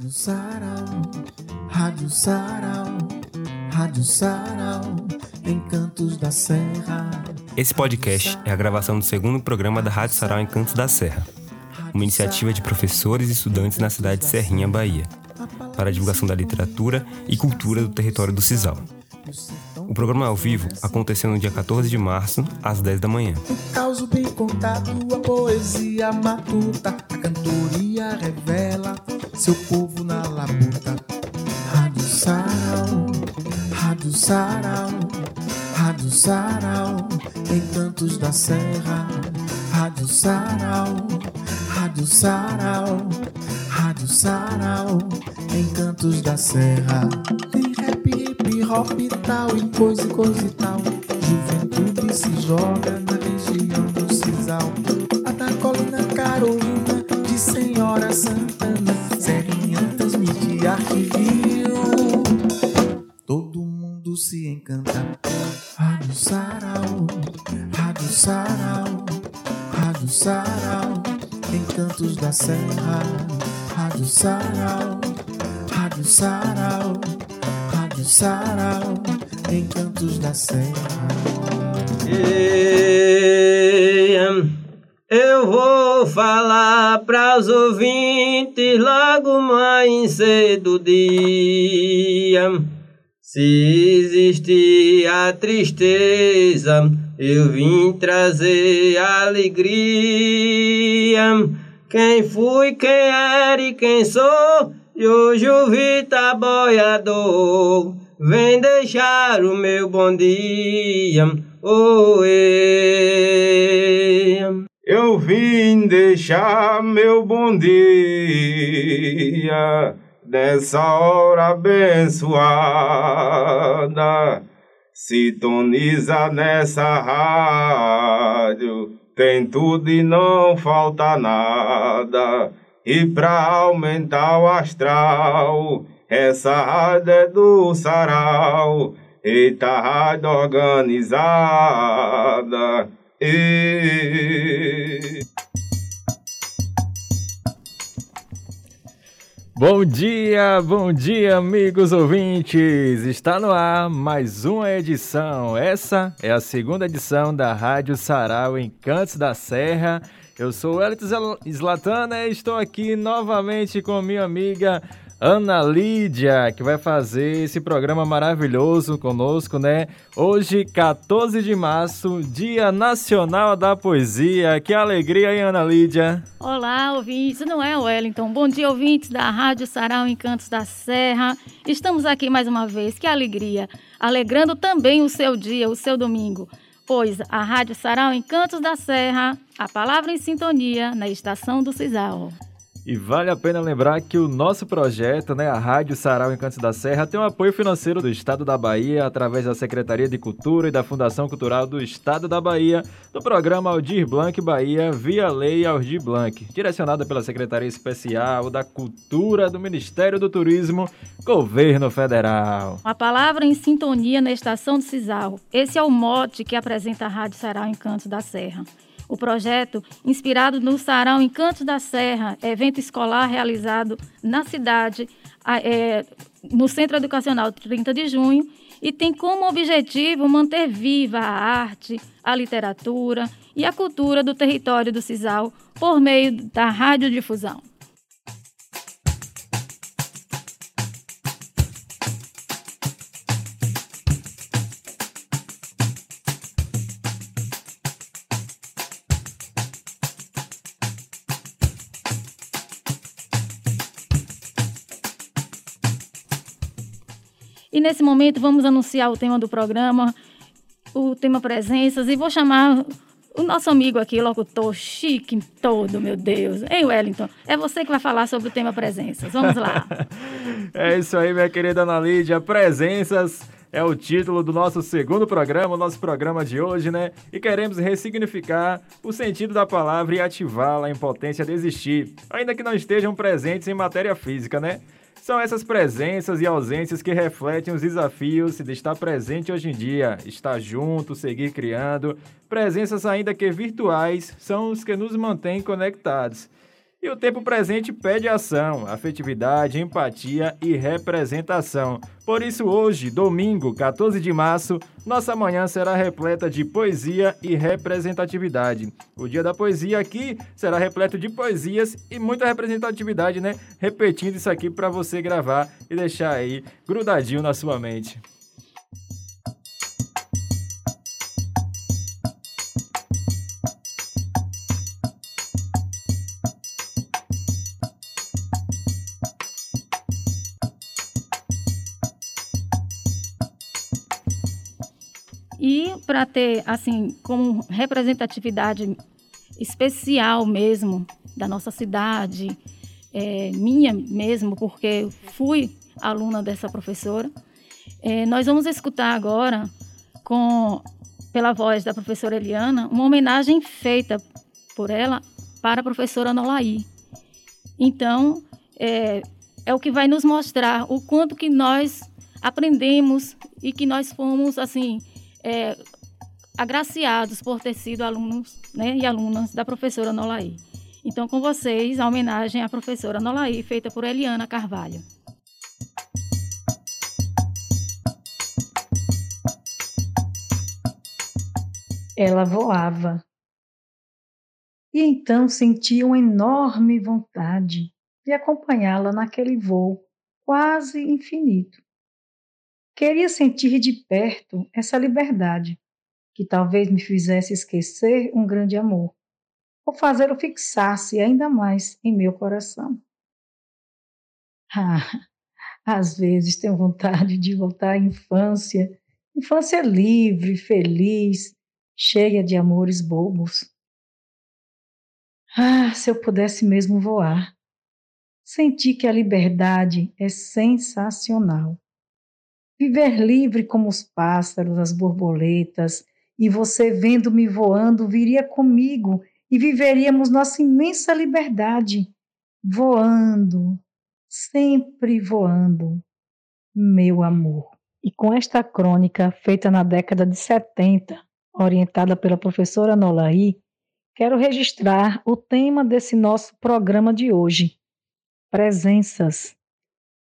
Rádio Sarau, Rádio Sarau, Rádio Sarau, Encantos da Serra. Esse podcast é a gravação do segundo programa da Rádio Sarau Encantos da Serra, uma iniciativa de professores e estudantes na cidade de Serrinha, Bahia, para a divulgação da literatura e cultura do território do Cisal. O programa ao vivo aconteceu no dia 14 de março, às 10 da manhã. O caos bem contado, a poesia matuta, a cantoria revela seu povo na labuta. Rádio Sarau, Rádio Sarau, Rádio Sarau, Encantos da Serra. Rádio Sarau, Rádio Sarau, Rádio Sarau, Encantos da Serra. Tem rap, hip hop e tal, e coisa e coisa e tal. Juventude se joga Serra. Rádio Sarau, Rádio Sarau, Rádio Sarau, Encantos da Serra. Eu vou falar para os ouvintes logo mais cedo dia. Se existe a tristeza, eu vim trazer alegria. Quem fui, quem era e quem sou, e hoje o Vita Boiador. Vem deixar o meu bom dia, oê. Eu vim deixar meu bom dia nessa hora abençoada. Sintoniza nessa rádio, tem tudo e não falta nada. E pra aumentar o astral, essa rádio é do sarau. Eita, rádio organizada. E... Bom dia, bom dia, amigos ouvintes! Está no ar mais uma edição. Essa é a segunda edição da Rádio Sarau Encantos da Serra. Eu sou o Elito Zlatana e estou aqui novamente com minha amiga Ana Lídia, que vai fazer esse programa maravilhoso conosco, né? Hoje, 14 de março, Dia Nacional da Poesia. Que alegria, hein, Ana Lídia? Olá, ouvintes. Não é, Wellington? Bom dia, ouvintes da Rádio Sarau Encantos da Serra. Estamos aqui mais uma vez. Que alegria. Alegrando também o seu dia, o seu domingo. Pois a Rádio Sarau Encantos da Serra, a palavra em sintonia na estação do Cisal. E vale a pena lembrar que o nosso projeto, né, a Rádio Sarau Encantos da Serra, tem um apoio financeiro do Estado da Bahia, através da Secretaria de Cultura e da Fundação Cultural do Estado da Bahia, do programa Aldir Blanc Bahia, via Lei Aldir Blanc, direcionada pela Secretaria Especial da Cultura do Ministério do Turismo, Governo Federal. A palavra em sintonia na estação do Cisal. Esse é o mote que apresenta a Rádio Sarau Encantos da Serra. O projeto, inspirado no Sarau Encantos da Serra, evento escolar realizado na cidade, é, no Centro Educacional 30 de junho, e tem como objetivo manter viva a arte, a literatura e a cultura do território do Cisal por meio da radiodifusão. E nesse momento vamos anunciar o tema do programa, o tema presenças, e vou chamar o nosso amigo aqui, locutor chique todo, meu Deus. Ei, Wellington, é você que vai falar sobre o tema presenças. Vamos lá. é isso aí, minha querida Ana Lídia. Presenças é o título do nosso segundo programa, o nosso programa de hoje, né? E queremos ressignificar o sentido da palavra e ativá-la em potência de existir, ainda que não estejam presentes em matéria física, né? São essas presenças e ausências que refletem os desafios de estar presente hoje em dia, estar junto, seguir criando. Presenças, ainda que virtuais, são os que nos mantêm conectados. E o tempo presente pede ação, afetividade, empatia e representação. Por isso, hoje, domingo, 14 de março, nossa manhã será repleta de poesia e representatividade. O dia da poesia aqui será repleto de poesias e muita representatividade, né? Repetindo isso aqui para você gravar e deixar aí grudadinho na sua mente. Para ter, assim, como representatividade especial mesmo da nossa cidade, é, minha mesmo, porque fui aluna dessa professora, é, nós vamos escutar agora, com, pela voz da professora Eliana, uma homenagem feita por ela para a professora Nolaí. Então, é, é o que vai nos mostrar o quanto que nós aprendemos e que nós fomos, assim, é, agraciados por ter sido alunos né, e alunas da professora Nolaí. Então, com vocês, a homenagem à professora Nolaí, feita por Eliana Carvalho. Ela voava. E então senti uma enorme vontade de acompanhá-la naquele voo quase infinito. Queria sentir de perto essa liberdade, que talvez me fizesse esquecer um grande amor, ou fazê-lo fixar-se ainda mais em meu coração. Ah, às vezes tenho vontade de voltar à infância, infância livre, feliz, cheia de amores bobos. Ah, se eu pudesse mesmo voar. Senti que a liberdade é sensacional. Viver livre como os pássaros, as borboletas, e você vendo-me voando viria comigo e viveríamos nossa imensa liberdade, voando, sempre voando, meu amor. E com esta crônica feita na década de 70, orientada pela professora Nolaí, quero registrar o tema desse nosso programa de hoje: presenças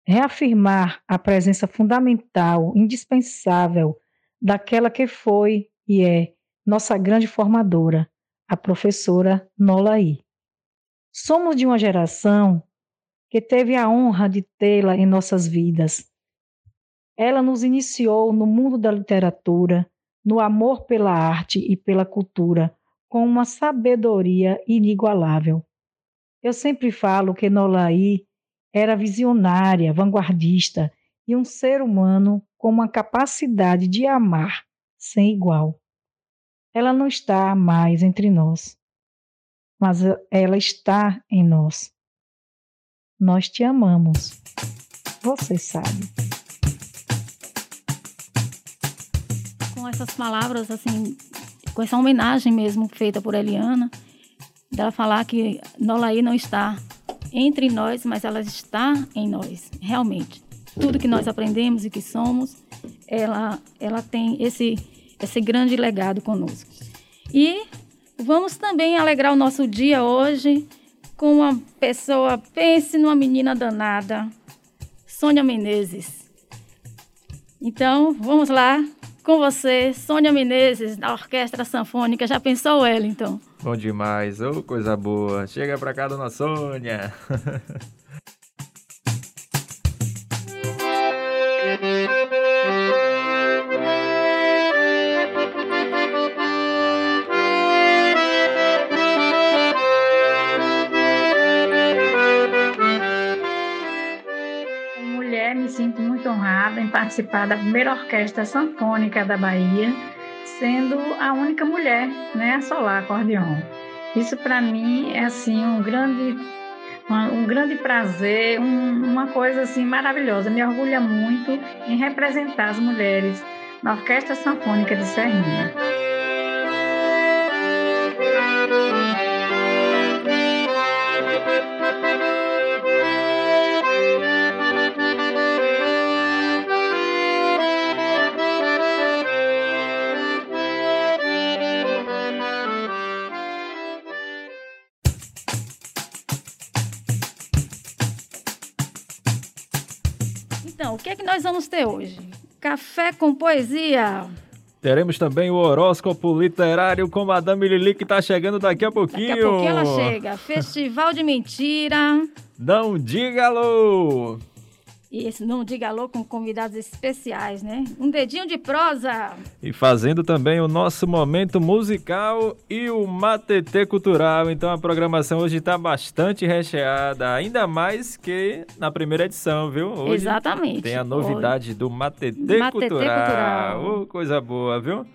reafirmar a presença fundamental, indispensável daquela que foi e é nossa grande formadora, a professora Nolaí. Somos de uma geração que teve a honra de tê-la em nossas vidas. Ela nos iniciou no mundo da literatura, no amor pela arte e pela cultura, com uma sabedoria inigualável. Eu sempre falo que Nolaí era visionária, vanguardista e um ser humano com uma capacidade de amar sem igual. Ela não está mais entre nós, mas ela está em nós. Nós te amamos. Você sabe. Com essas palavras, assim, com essa homenagem mesmo feita por Eliana, dela falar que Nolaí não está entre nós, mas ela está em nós, realmente. Tudo que nós aprendemos e que somos, ela, ela tem esse, esse grande legado conosco. E vamos também alegrar o nosso dia hoje com uma pessoa, pense numa menina danada, Sônia Menezes. Então, vamos lá com você, Sônia Menezes, da Orquestra Sanfônica. Já pensou, Wellington? Bom demais, ô oh, coisa boa. Chega pra cá, dona Sônia. participar da primeira orquestra sanfônica da Bahia sendo a única mulher né, a solar acordeon. Isso para mim é assim um grande um grande prazer, um, uma coisa assim maravilhosa. Me orgulha muito em representar as mulheres na Orquestra Sanfônica de Serrinha. Vamos ter hoje? Café com poesia. Teremos também o horóscopo literário com Madame Lili, que está chegando daqui a pouquinho. Daqui a pouquinho ela chega. Festival de Mentira. Não diga alô! E esse Não Diga Alô com convidados especiais, né? Um dedinho de prosa. E fazendo também o nosso momento musical e o Matetê Cultural. Então a programação hoje está bastante recheada, ainda mais que na primeira edição, viu? Hoje Exatamente. Tem a novidade do Matetê, Matetê Cultural. Cultural. Oh, coisa boa, viu?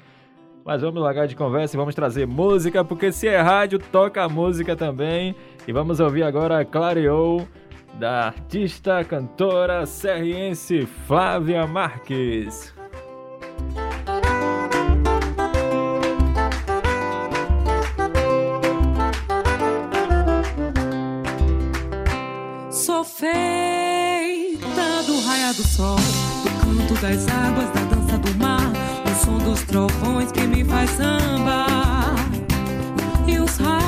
Mas vamos largar de conversa e vamos trazer música, porque se é rádio, toca música também. E vamos ouvir agora Clareou, da artista, cantora serriense Flávia Marques. Sou feita do raio do sol, do canto das águas, da dança do mar, o som dos trovões que me faz sambar. E os raios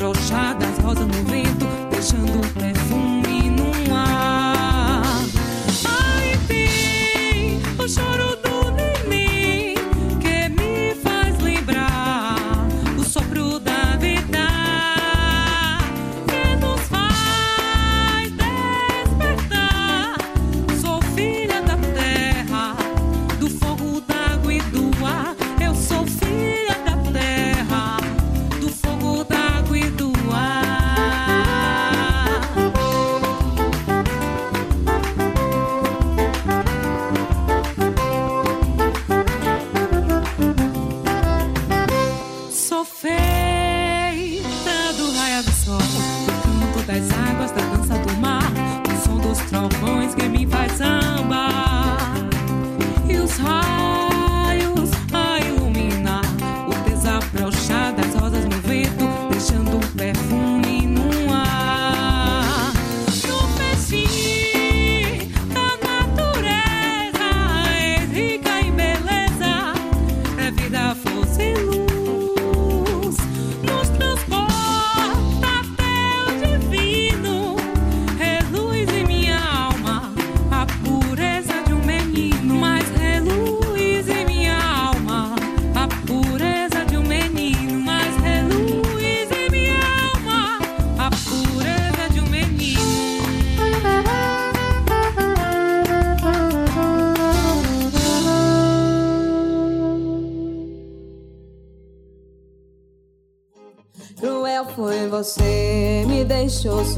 روشن از باز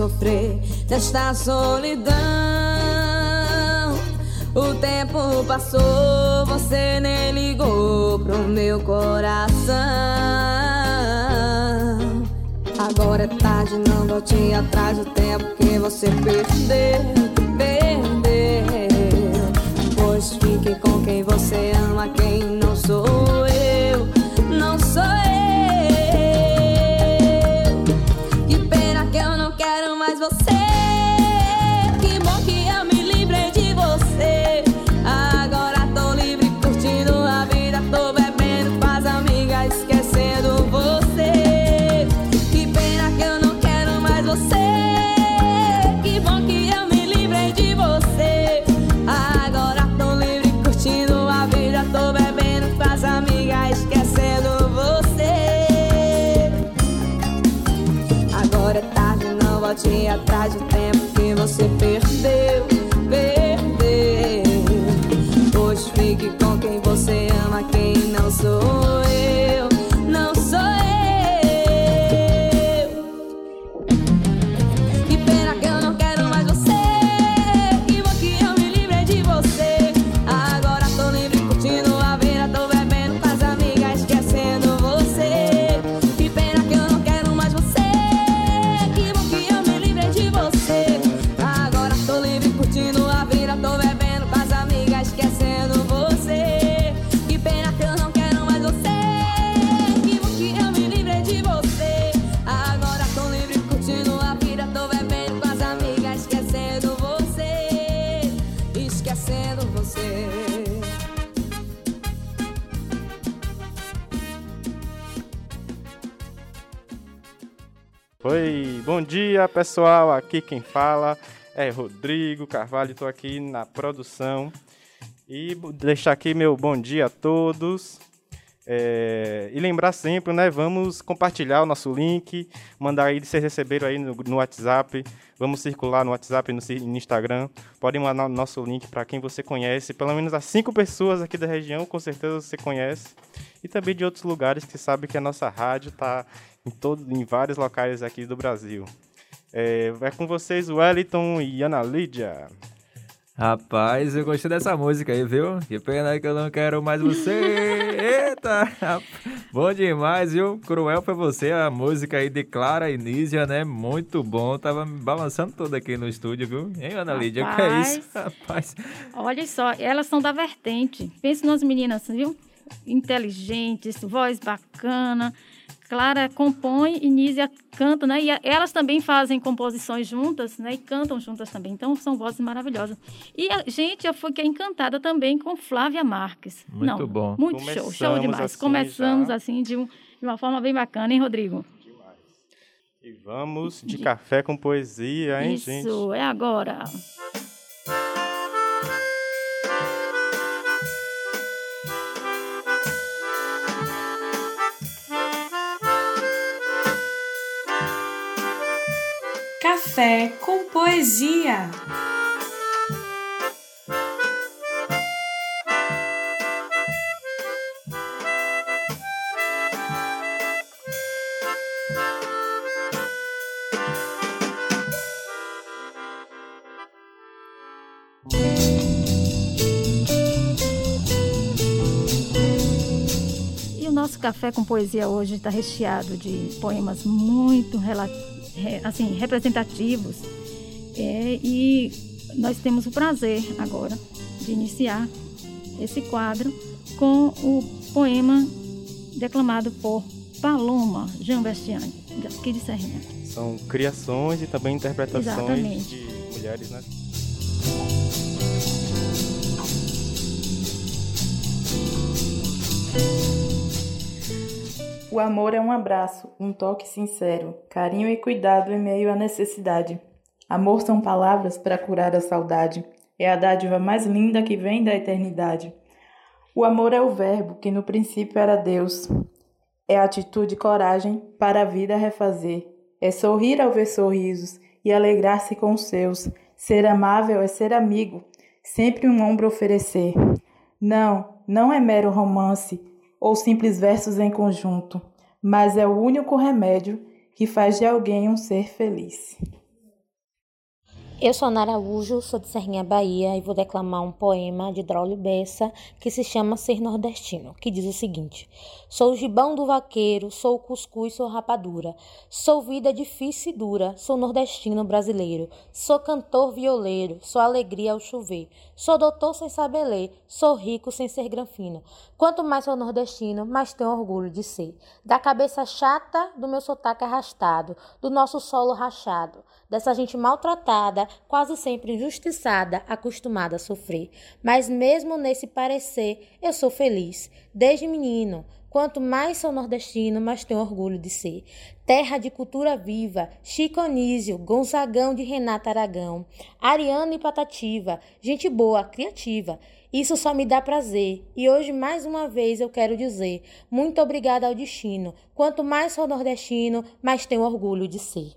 sofrer desta solidão. O tempo passou, você nem ligou pro meu coração. Agora é tarde, não volte atrás do tempo que você perdeu, perdeu. Pois fique com quem você ama, quem não sou eu, Oi, bom dia pessoal, aqui quem fala é Rodrigo Carvalho, estou aqui na produção e deixar aqui meu bom dia a todos. É, e lembrar sempre, né? Vamos compartilhar o nosso link, mandar aí, vocês receberam aí no, no WhatsApp, vamos circular no WhatsApp e no, no Instagram. Podem mandar o nosso link para quem você conhece, pelo menos as cinco pessoas aqui da região, com certeza você conhece. E também de outros lugares que sabe que a nossa rádio está em, todo, em vários locais aqui do Brasil. É, vai com vocês, Wellington e Ana Lídia. Rapaz, eu gostei dessa música aí, viu? Que pena que eu não quero mais você. Eita! Bom demais, viu? Cruel foi você, a música aí de Clara e Nízia, né? Muito bom. Tava me balançando toda aqui no estúdio, viu? Hein, Ana Lídia? O que é isso? Rapaz. Olha só, elas são da vertente. Pense nas meninas, viu? Inteligentes, voz bacana. Clara compõe e Nízia canta, né? E elas também fazem composições juntas, né? E cantam juntas também. Então, são vozes maravilhosas. E, a gente, eu fiquei encantada também com Flávia Marques. Muito Não, bom. Muito show, show demais. assim Começamos já. assim de, um- de uma forma bem bacana, hein, Rodrigo? E vamos de café com poesia, hein, Isso, gente? é agora. Café com poesia. E o nosso café com poesia hoje está recheado de poemas muito rela- re- assim, representativos. É, e nós temos o prazer agora de iniciar esse quadro com o poema declamado por Paloma Jean Bastiani, aqui de Serrinha. São criações e também interpretações Exatamente. de mulheres, né? O amor é um abraço, um toque sincero, carinho e cuidado em meio à necessidade. Amor são palavras para curar a saudade. É a dádiva mais linda que vem da eternidade. O amor é o verbo que no princípio era Deus. É atitude e coragem para a vida refazer. É sorrir ao ver sorrisos e alegrar-se com os seus. Ser amável é ser amigo, sempre um ombro oferecer. Não, não é mero romance ou simples versos em conjunto, mas é o único remédio que faz de alguém um ser feliz. Eu sou Nara Araújo, sou de Serrinha, Bahia, e vou declamar um poema de Draulio Bessa que se chama Ser Nordestino, que diz o seguinte: Sou o gibão do vaqueiro, sou o cuscuz, sou rapadura, sou vida difícil e dura, sou nordestino brasileiro, sou cantor violeiro, sou alegria ao chover, sou doutor sem saber ler, sou rico sem ser granfino. Quanto mais sou nordestino, mais tenho orgulho de ser. Da cabeça chata do meu sotaque arrastado, do nosso solo rachado, dessa gente maltratada, quase sempre injustiçada, acostumada a sofrer. Mas mesmo nesse parecer, eu sou feliz. Desde menino, quanto mais sou nordestino, mais tenho orgulho de ser. Terra de cultura viva, Chico Anísio, Gonzagão de Renata Aragão, Ariana e Patativa, gente boa, criativa. Isso só me dá prazer. E hoje, mais uma vez, eu quero dizer: muito obrigada ao destino. Quanto mais sou nordestino, mais tenho orgulho de ser.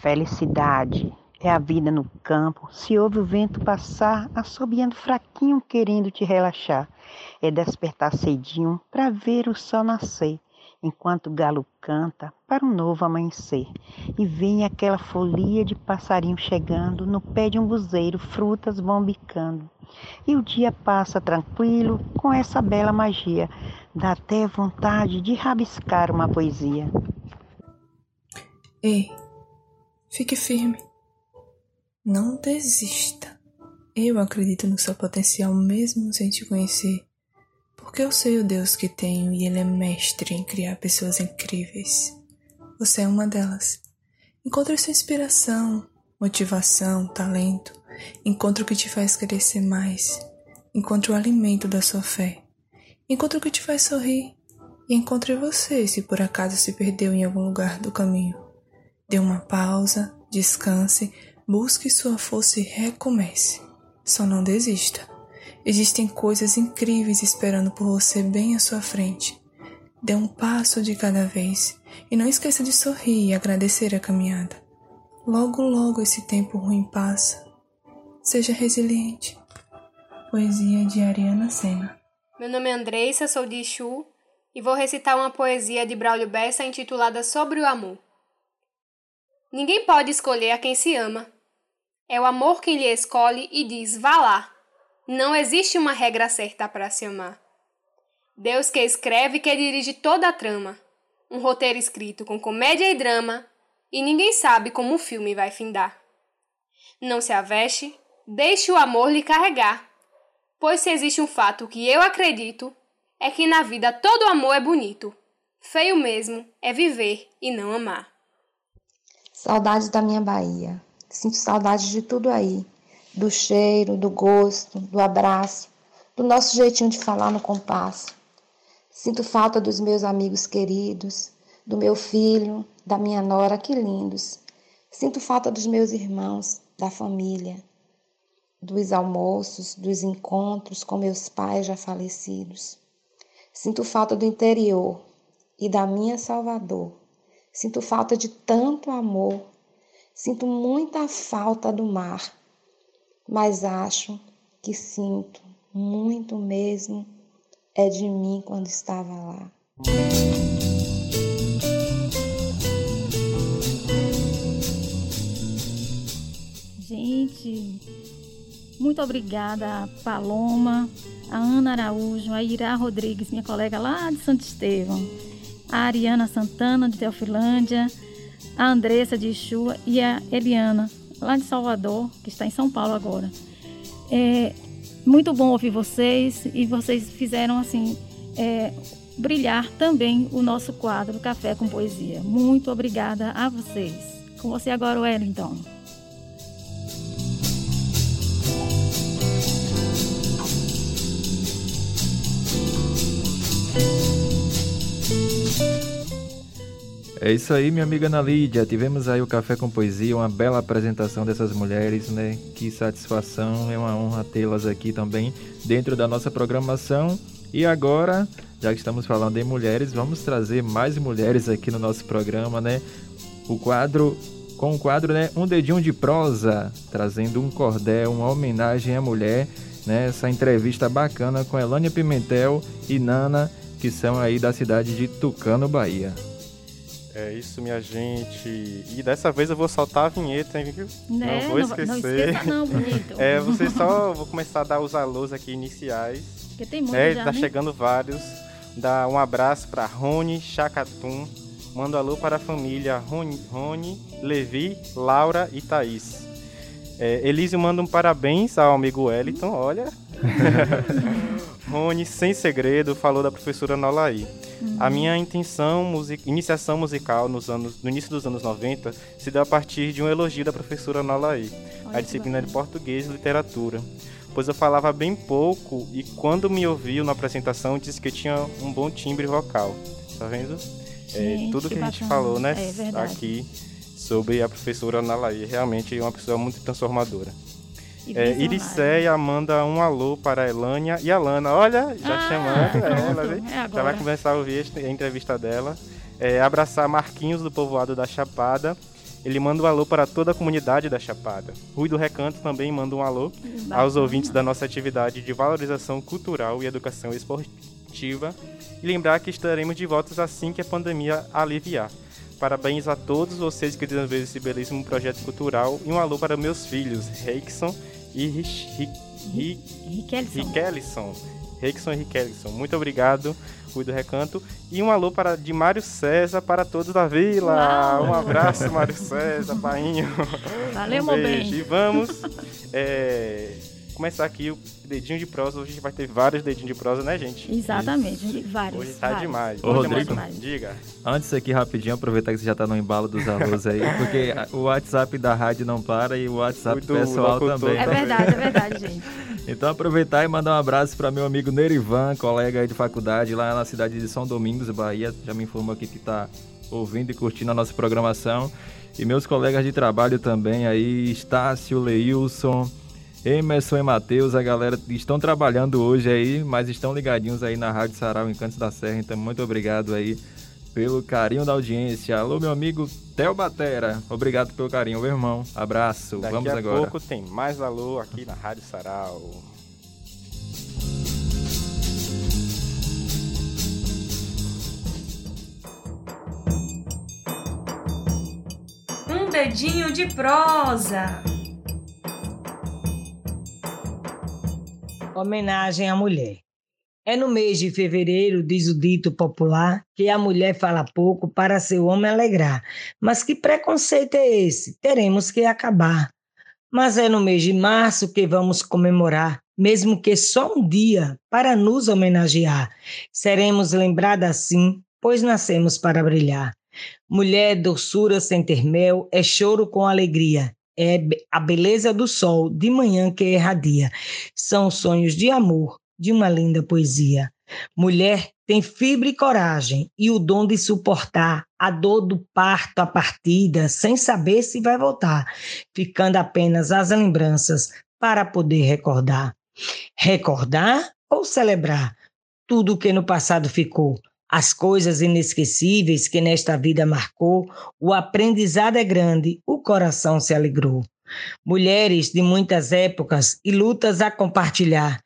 Felicidade é a vida no campo. Se ouve o vento passar, assobiando fraquinho, querendo te relaxar. É despertar cedinho para ver o sol nascer, enquanto o galo canta para um novo amanhecer. E vem aquela folia de passarinho chegando, no pé de um buzeiro, frutas vão bicando. E o dia passa tranquilo com essa bela magia. Dá até vontade de rabiscar uma poesia. Ei, fique firme. Não desista. Eu acredito no seu potencial mesmo sem te conhecer. Porque eu sei o Deus que tenho e Ele é mestre em criar pessoas incríveis. Você é uma delas. Encontre sua inspiração, motivação, talento. Encontre o que te faz crescer mais. Encontre o alimento da sua fé. Encontre o que te faz sorrir. E encontre você se por acaso se perdeu em algum lugar do caminho. Dê uma pausa, descanse, busque sua força e recomece. Só não desista. Existem coisas incríveis esperando por você bem à sua frente. Dê um passo de cada vez e não esqueça de sorrir e agradecer a caminhada. Logo, logo esse tempo ruim passa. Seja resiliente. Poesia de Ariana Sena. Meu nome é Andressa, sou de Exu e vou recitar uma poesia de Braulio Bessa intitulada Sobre o Amor. Ninguém pode escolher a quem se ama. É o amor quem lhe escolhe e diz: vá lá. Não existe uma regra certa para se amar. Deus que escreve e que dirige toda a trama. Um roteiro escrito com comédia e drama, e ninguém sabe como o filme vai findar. Não se aveste, deixe o amor lhe carregar. Pois se existe um fato que eu acredito, é que na vida todo amor é bonito. Feio mesmo é viver e não amar. Saudades da minha Bahia. Sinto saudades de tudo aí. Do cheiro, do gosto, do abraço, do nosso jeitinho de falar no compasso. Sinto falta dos meus amigos queridos, do meu filho, da minha nora, que lindos. Sinto falta dos meus irmãos, da família, dos almoços, dos encontros com meus pais já falecidos. Sinto falta do interior e da minha Salvador. Sinto falta de tanto amor. Sinto muita falta do mar. Mas acho que sinto muito mesmo é de mim quando estava lá. Gente, muito obrigada, Paloma, a Ana Araújo, a Ira Rodrigues, minha colega lá de Santo Estevão, a Ariana Santana, de Teofilândia, a Andressa de Ixua e a Eliana, lá de Salvador, que está em São Paulo agora. É muito bom ouvir vocês e vocês fizeram assim é, brilhar também o nosso quadro Café com Poesia. Muito obrigada a vocês. Com você agora, Wellington. É isso aí, minha amiga Ana Lídia. Tivemos aí o Café com Poesia, uma bela apresentação dessas mulheres, né? Que satisfação, é uma honra tê-las aqui também dentro da nossa programação. E agora, já que estamos falando em mulheres, vamos trazer mais mulheres aqui no nosso programa, né? O quadro, com o quadro, né? Um dedinho de prosa, trazendo um cordel, uma homenagem à mulher, né? Essa entrevista bacana com Elânia Pimentel e Nana, que são aí da cidade de Tucano, Bahia. É isso, minha gente. E dessa vez eu vou soltar a vinheta, hein? Né? Não vou esquecer. não esqueça não, bonito. é, vocês só vou começar a dar os alôs aqui iniciais. Porque tem muito É, já, tá né? chegando vários. Dá um abraço para Rony Chacatum. Manda alô para a família Rony, Rony, Levi, Laura e Thaís. É, Elísio manda um parabéns ao amigo Wellington, olha. Rony, sem segredo, falou da professora Nolaí. A minha intenção, musi- iniciação musical nos anos, no início dos anos 90 se deu a partir de um elogio da professora Nolaí, a disciplina de português e literatura. Pois eu falava bem pouco e quando me ouviu na apresentação disse que tinha um bom timbre vocal. Tá vendo? É, Gente, tudo que, que a gente falou, né? É aqui sobre a professora Nalaí. Realmente é uma pessoa muito transformadora. É. Iriceia manda um alô para a Elânia e a Lana. Olha, já Ah, chamando ela, é já vai começar a ouvir a entrevista dela. É, abraçar Marquinhos do povoado da Chapada. Ele manda um alô para toda a comunidade da Chapada. Rui do Recanto também manda um alô bacana. aos ouvintes da nossa atividade de valorização cultural e educação esportiva. E lembrar que estaremos de volta assim que a pandemia aliviar. Parabéns a todos vocês que desenvolveram esse belíssimo projeto cultural. E um alô para meus filhos, Reikson e. Riquelison. Reikson e Riquelison. Muito obrigado, Rui do Recanto. E um alô para, de Mário César para todos da vila. Uau! Um abraço, Mário César, painho. Valeu, um meu bem. E vamos é, começar aqui o dedinho de prosa. Hoje a gente vai ter vários dedinhos de prosa, né, gente? Exatamente, vários. Hoje tá vários. demais. Ô, Hoje é Rodrigo. muito- Diga. Antes aqui, rapidinho, aproveitar que você já tá no embalo dos alôs aí, porque o WhatsApp da rádio não para e o WhatsApp O do pessoal locutor também. É verdade, é verdade, gente. Então aproveitar e mandar um abraço para meu amigo Nerivan, colega aí de faculdade lá na cidade de São Domingos, Bahia. Já me informou aqui que tá ouvindo e curtindo a nossa programação. E meus colegas de trabalho também aí, Estácio, Leilson, Emerson e Matheus, a galera estão trabalhando hoje aí, mas estão ligadinhos aí na Rádio Sarau em Cantos da Serra, então muito obrigado aí pelo carinho da audiência. Alô, meu amigo Theo Batera, obrigado pelo carinho, meu irmão. Abraço, Daqui vamos a agora. pouco tem mais alô aqui na Rádio Sarau. Um dedinho de prosa. Homenagem à mulher. É no mês de fevereiro, diz o dito popular, que a mulher fala pouco para seu homem alegrar. Mas que preconceito é esse? Teremos que acabar. Mas é no mês de março que vamos comemorar, mesmo que só um dia, para nos homenagear. Seremos lembradas assim, pois nascemos para brilhar. Mulher, doçura sem ter mel, é choro com alegria. É a beleza do sol de manhã que irradia. São sonhos de amor, de uma linda poesia. Mulher tem fibra e coragem e o dom de suportar a dor do parto, a partida, sem saber se vai voltar, ficando apenas as lembranças para poder recordar. Recordar ou celebrar tudo o que no passado ficou, as coisas inesquecíveis que nesta vida marcou, o aprendizado é grande, o coração se alegrou. Mulheres de muitas épocas e lutas a compartilhar,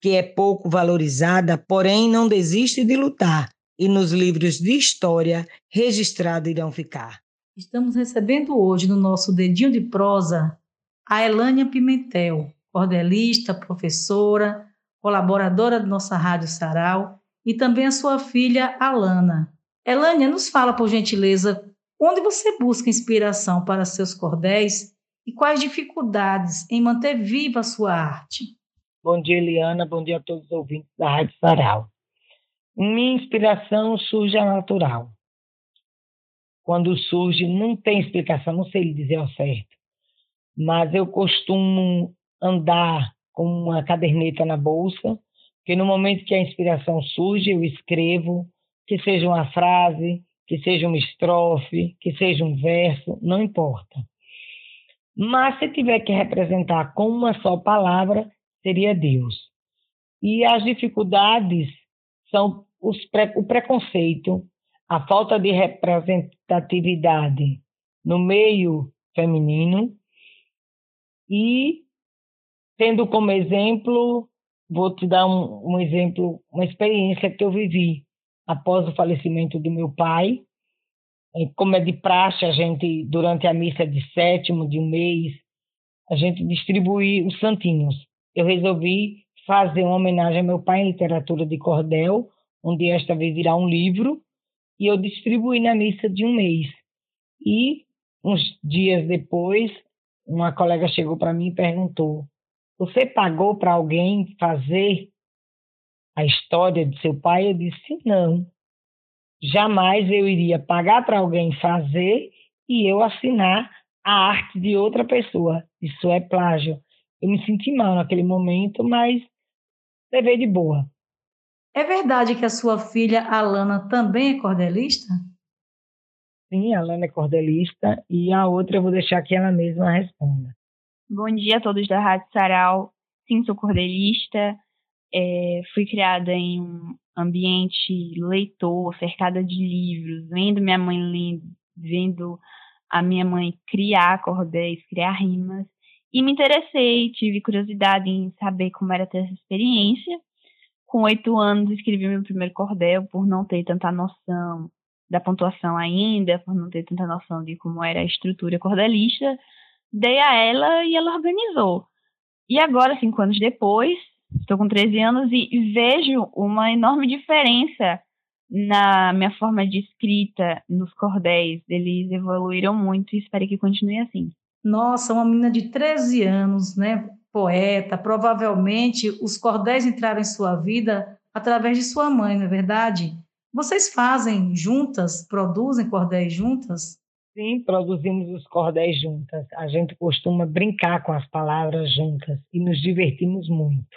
que é pouco valorizada, porém não desiste de lutar, e nos livros de história registrado irão ficar. Estamos recebendo hoje no nosso dedinho de prosa a Elânia Pimentel, cordelista, professora, colaboradora da nossa Rádio Sarau e também a sua filha Alana. Elânia, nos fala por gentileza onde você busca inspiração para seus cordéis e quais dificuldades em manter viva a sua arte. Bom dia, Eliana. Bom dia a todos os ouvintes da Rádio Sarau. Minha inspiração surge a natural. Quando surge, não tem explicação, não sei lhe dizer ao certo. Mas eu costumo andar com uma caderneta na bolsa, porque no momento que a inspiração surge, eu escrevo, que seja uma frase, que seja uma estrofe, que seja um verso, não importa. Mas se tiver que representar com uma só palavra, seria Deus. E as dificuldades são o preconceito, a falta de representatividade no meio feminino e tendo como exemplo, vou te dar um, um exemplo, uma experiência que eu vivi após o falecimento do meu pai. Eh, Como é de praxe, a gente, durante a missa de sétimo de um mês, a gente distribui os santinhos. Eu resolvi fazer uma homenagem ao meu pai em literatura de cordel, onde esta vez irá um livro, e eu distribuí na missa de um mês. E uns dias depois, uma colega chegou para mim e perguntou: Você pagou para alguém fazer a história de seu pai? Eu disse: Não. Jamais eu iria pagar para alguém fazer e eu assinar a arte de outra pessoa. Isso é plágio. Eu me senti mal naquele momento, mas levei de boa. É verdade que a sua filha Alana também é cordelista? Sim, a Lana é cordelista e a outra eu vou deixar que ela mesma responda. Bom dia a todos da Rádio Sarau. Sim, sou cordelista. É, fui criada em um ambiente leitor, cercada de livros, vendo minha mãe lendo, vendo a minha mãe criar cordéis, criar rimas. E me interessei, tive curiosidade em saber como era ter essa experiência. Com oito anos, escrevi meu primeiro cordel por não ter tanta noção da pontuação ainda, por não ter tanta noção de como era a estrutura cordelista. Dei a ela e ela organizou. E agora, cinco anos depois, estou com 13 anos e e vejo uma enorme diferença na minha forma de escrita nos cordéis. Eles evoluíram muito e espero que continue assim. Nossa, uma menina de 13 anos, né? Poeta. Provavelmente os cordéis entraram em sua vida através de sua mãe, não é verdade? Vocês fazem juntas, produzem cordéis juntas? Sim, produzimos os cordéis juntas. A gente costuma brincar com as palavras juntas e nos divertimos muito.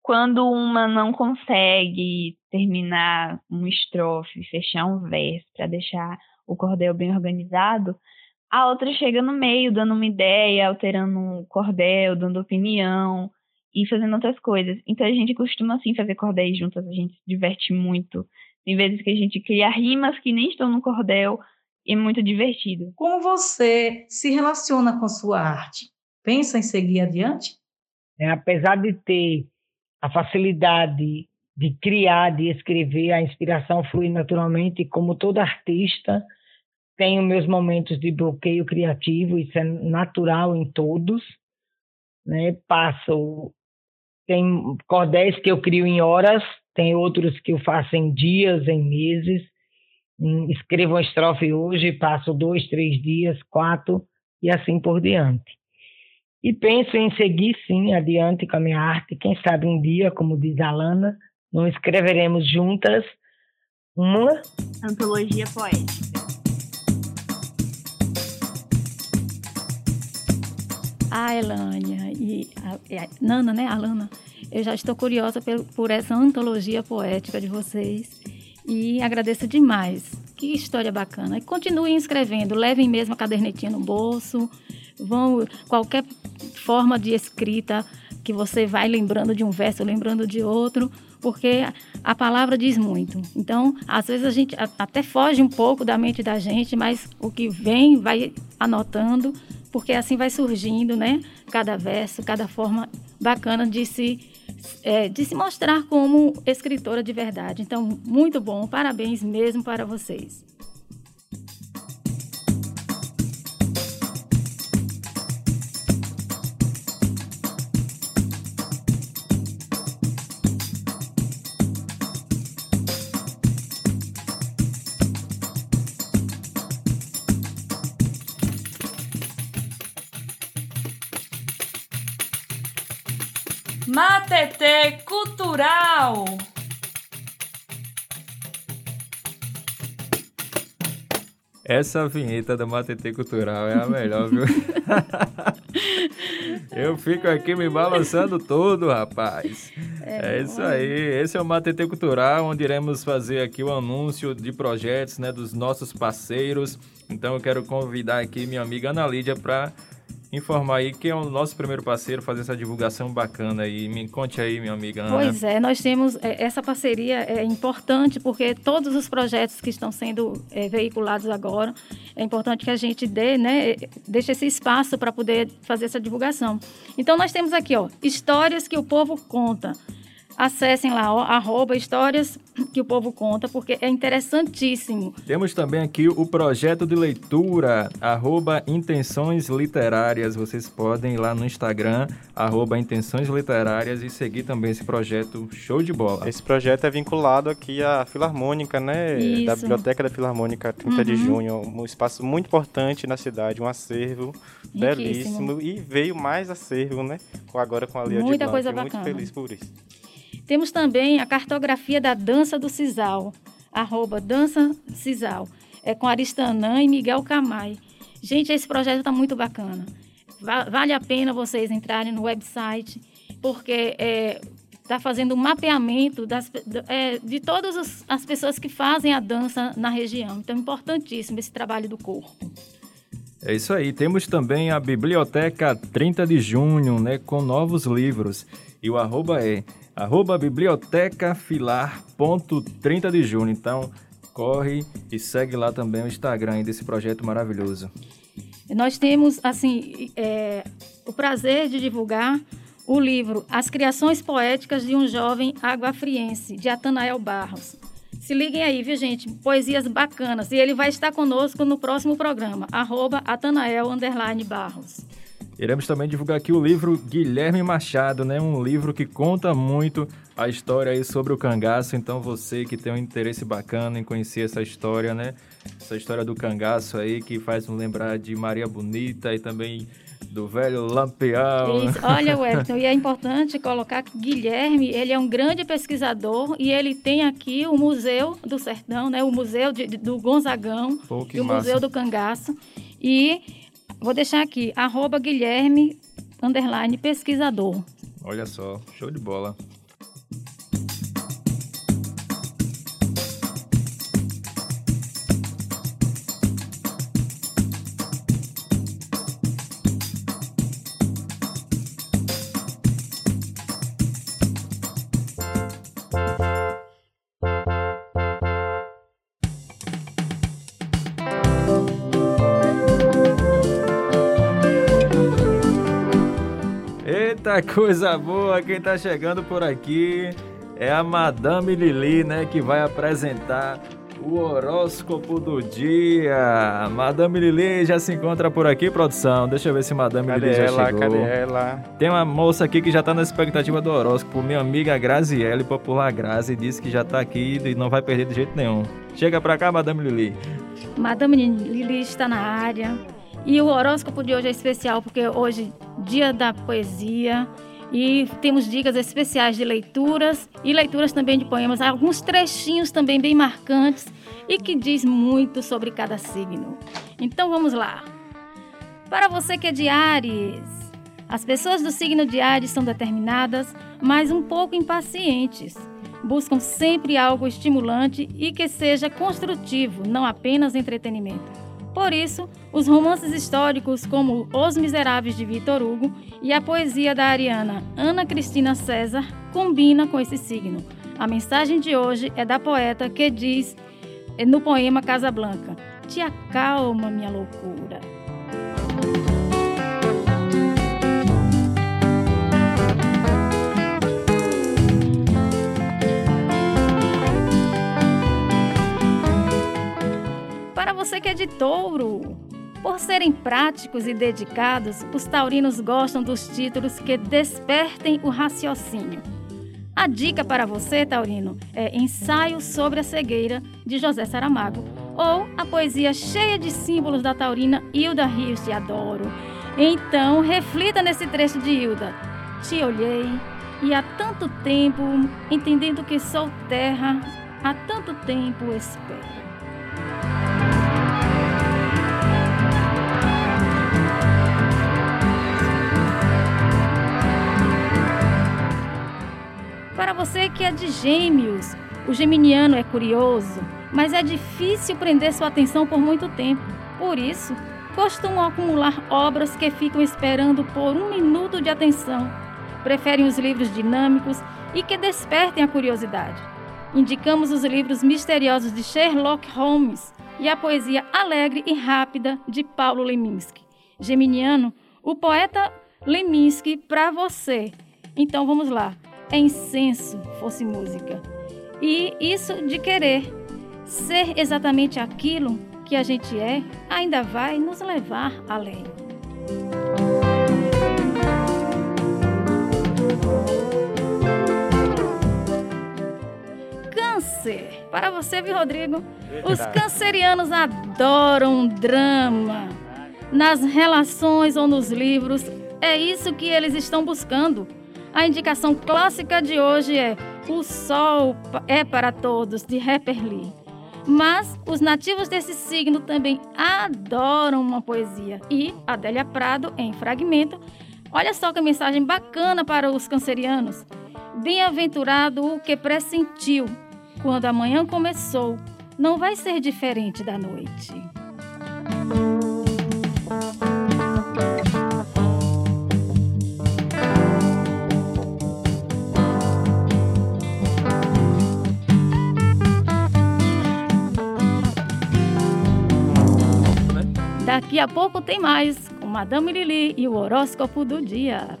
Quando uma não consegue terminar uma estrofe, fechar um verso para deixar o cordel bem organizado, a outra chega no meio, dando uma ideia, alterando o cordel, dando opinião e fazendo outras coisas. Então a gente costuma assim fazer cordéis juntas, a gente se diverte muito. Tem vezes que a gente cria rimas que nem estão no cordel e é muito divertido. Como você se relaciona com sua arte? Pensa em seguir adiante? É, apesar de ter a facilidade de criar, de escrever, a inspiração flui naturalmente, como todo artista, tenho meus momentos de bloqueio criativo, isso é natural em todos, né? Passo tem cordéis que eu crio em horas, tem outros que eu faço em dias, em meses. Escrevo uma estrofe hoje, passo dois, três dias, quatro e assim por diante. E penso em seguir sim adiante com a minha arte. Quem sabe um dia, como diz a Lana, não escreveremos juntas uma antologia poética. a Elânia e a, a Nana, né, a Lana, eu já estou curiosa por, por essa antologia poética de vocês e agradeço demais. Que história bacana. E continuem escrevendo, levem mesmo a cadernetinha no bolso, vão qualquer forma de escrita que você vai lembrando de um verso, lembrando de outro, porque a palavra diz muito. Então, às vezes a gente até foge um pouco da mente da gente, mas o que vem vai anotando porque assim vai surgindo, né? Cada verso, cada forma bacana de se, é, de se mostrar como escritora de verdade. Então, muito bom, parabéns mesmo para vocês. Matetê Cultural. Essa vinheta da Matetê Cultural é a melhor, viu? Eu fico aqui me balançando todo, rapaz. É, é isso aí. Esse é o Matetê Cultural, onde iremos fazer aqui o anúncio de projetos, né, dos nossos parceiros. Então eu quero convidar aqui minha amiga Ana Lídia para informar aí quem é o nosso primeiro parceiro, fazer essa divulgação bacana aí. Me conte aí, minha amiga Ana. Pois é, nós temos é, essa parceria é importante porque todos os projetos que estão sendo é, veiculados agora, é importante que a gente dê, né, deixe esse espaço para poder fazer essa divulgação. Então nós temos aqui, ó, histórias que o povo conta. Acessem lá, ó, arroba histórias que o povo conta, porque é interessantíssimo. Temos também aqui o projeto de leitura, arroba intenções literárias. Vocês podem ir lá no Instagram, arroba intenções literárias e seguir também esse projeto show de bola. Esse projeto é vinculado aqui à Filarmônica, né? Isso. Da Biblioteca da Filarmônica 30 de Uhum. junho, um espaço muito importante na cidade, um acervo Riquíssimo. belíssimo. E veio mais acervo, né? Com- Agora com a Lia Muita de Blanc. coisa Muito bacana. feliz por isso. Temos também a cartografia da dança do Cisal, arroba dança Cisal, é com Aristanã e Miguel Camai. Gente, esse projeto está muito bacana. Va- vale a pena vocês entrarem no website, porque está fazendo um mapeamento das, é, de todas as pessoas que fazem a dança na região. Então, é importantíssimo esse trabalho do corpo. É isso aí. Temos também a Biblioteca 30 de junho, né, com novos livros. E o arroba é arroba bibliotecafilar.30 de junho. Então, corre e segue lá também o Instagram desse projeto maravilhoso. Nós temos, assim, é, o prazer de divulgar o livro As Criações Poéticas de um Jovem Aguafriense, de Atanael Barros. Se liguem aí, viu, gente? Poesias bacanas. E ele vai estar conosco no próximo programa, arroba Atanael Barros. Iremos também divulgar aqui o livro Guilherme Machado, né? Um livro que conta muito a história aí sobre o cangaço. Então você que tem um interesse bacana em conhecer essa história, né? Essa história do cangaço aí que faz nos lembrar de Maria Bonita e também do velho Lampião. Isso. Olha, Wellington, e é importante colocar que Guilherme, ele é um grande pesquisador e ele tem aqui o Museu do Sertão, né? O Museu de- do Gonzagão Pô, e o massa. Museu do Cangaço. E vou deixar aqui, arroba Guilherme, underline, pesquisador. Olha só, show de bola. Eita coisa boa, quem tá chegando por aqui é a Madame Lili, né, que vai apresentar o horóscopo do dia. Madame Lili já se encontra por aqui, produção. Deixa eu ver se Madame Cadê Lili já ela? chegou. Cadê ela? Tem uma moça aqui que já tá na expectativa do horóscopo. Minha amiga Graziele, popular Grazi, disse que já tá aqui e não vai perder de jeito nenhum. Chega pra cá, Madame Lili. Madame Lili está na área. E o horóscopo de hoje é especial porque hoje dia da poesia e temos dicas especiais de leituras e leituras também de poemas, alguns trechinhos também bem marcantes e que diz muito sobre cada signo. Então vamos lá. Para você que é de Ares, as pessoas do signo de Ares são determinadas, mas um pouco impacientes. Buscam sempre algo estimulante e que seja construtivo, não apenas entretenimento. Por isso, os romances históricos como Os Miseráveis de Victor Hugo e a poesia da ariana Ana Cristina César combina com esse signo. A mensagem de hoje é da poeta que diz no poema Casa Blanca: Te acalma, minha loucura. Você que é de touro, por serem práticos e dedicados, os taurinos gostam dos títulos que despertem o raciocínio. A dica para você, taurino, é Ensaio sobre a Cegueira, de José Saramago, ou a poesia cheia de símbolos da taurina Hilda Rios de Adoro. Então, reflita nesse trecho de Hilda. Te olhei e há tanto tempo, entendendo que sou terra, há tanto tempo espero. Para você que é de gêmeos, o geminiano é curioso, mas é difícil prender sua atenção por muito tempo. Por isso, costumam acumular obras que ficam esperando por um minuto de atenção. Preferem os livros dinâmicos e que despertem a curiosidade. Indicamos os livros misteriosos de Sherlock Holmes e a poesia alegre e rápida de Paulo Leminski. Geminiano, o poeta Leminski para você. Então vamos lá incenso fosse música. E isso de querer ser exatamente aquilo que a gente é, ainda vai nos levar além. Câncer. Para você, viu, Rodrigo? Os cancerianos adoram drama. Nas relações ou nos livros, é isso que eles estão buscando. A indicação clássica de hoje é O Sol é para Todos, de Harper Lee. Mas os nativos desse signo também adoram uma poesia. E Adélia Prado, em Fragmento, olha só que mensagem bacana para os cancerianos. Bem-aventurado o que pressentiu, quando a manhã começou, não vai ser diferente da noite. Daqui a pouco tem mais com Madame Lili e o horóscopo do dia.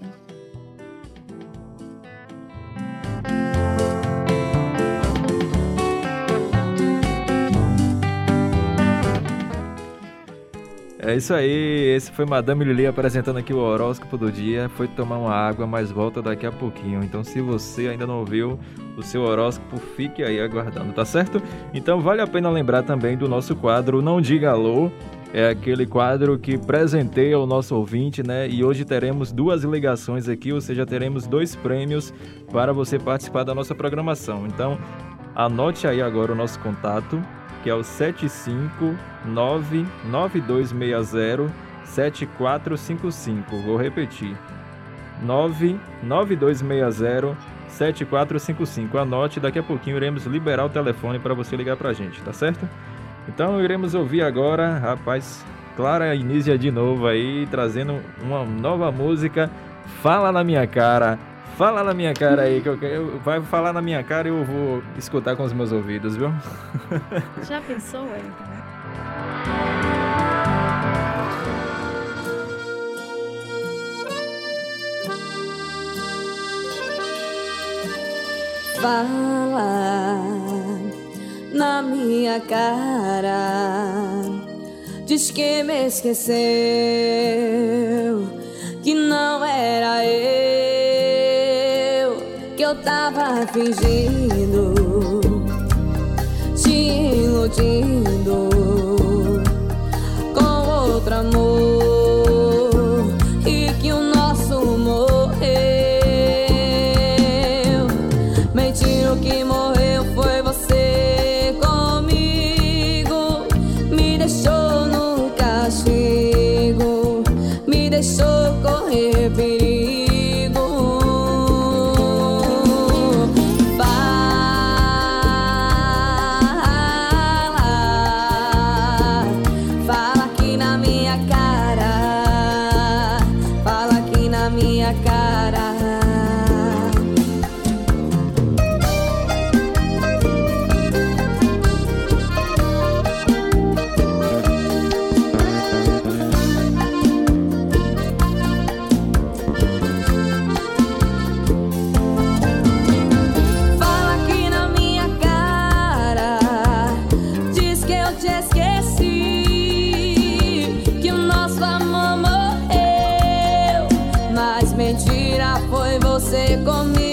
É isso aí, esse foi Madame Lili apresentando aqui o horóscopo do dia. Foi tomar uma água, mas volta daqui a pouquinho. Então, se você ainda não ouviu o seu horóscopo, fique aí aguardando, tá certo? Então, vale a pena lembrar também do nosso quadro Não Diga Alô. É aquele quadro que presenteia o nosso ouvinte, né? E hoje teremos duas ligações aqui, ou seja, teremos dois prêmios para você participar da nossa programação. Então, anote aí agora o nosso contato que é o 75992607455. Vou repetir. 992607455. Anote, daqui a pouquinho iremos liberar o telefone para você ligar para a gente, tá certo? Então iremos ouvir agora, rapaz, Clara Inísia de novo aí, trazendo uma nova música. Fala na minha cara, fala na minha cara aí, que eu, eu, vai falar na minha cara e eu vou escutar com os meus ouvidos, viu? Já pensou, Wellington? Fala na minha cara. Diz que me esqueceu, que não era eu, que eu tava fingindo, te iludindo com outro amor foi você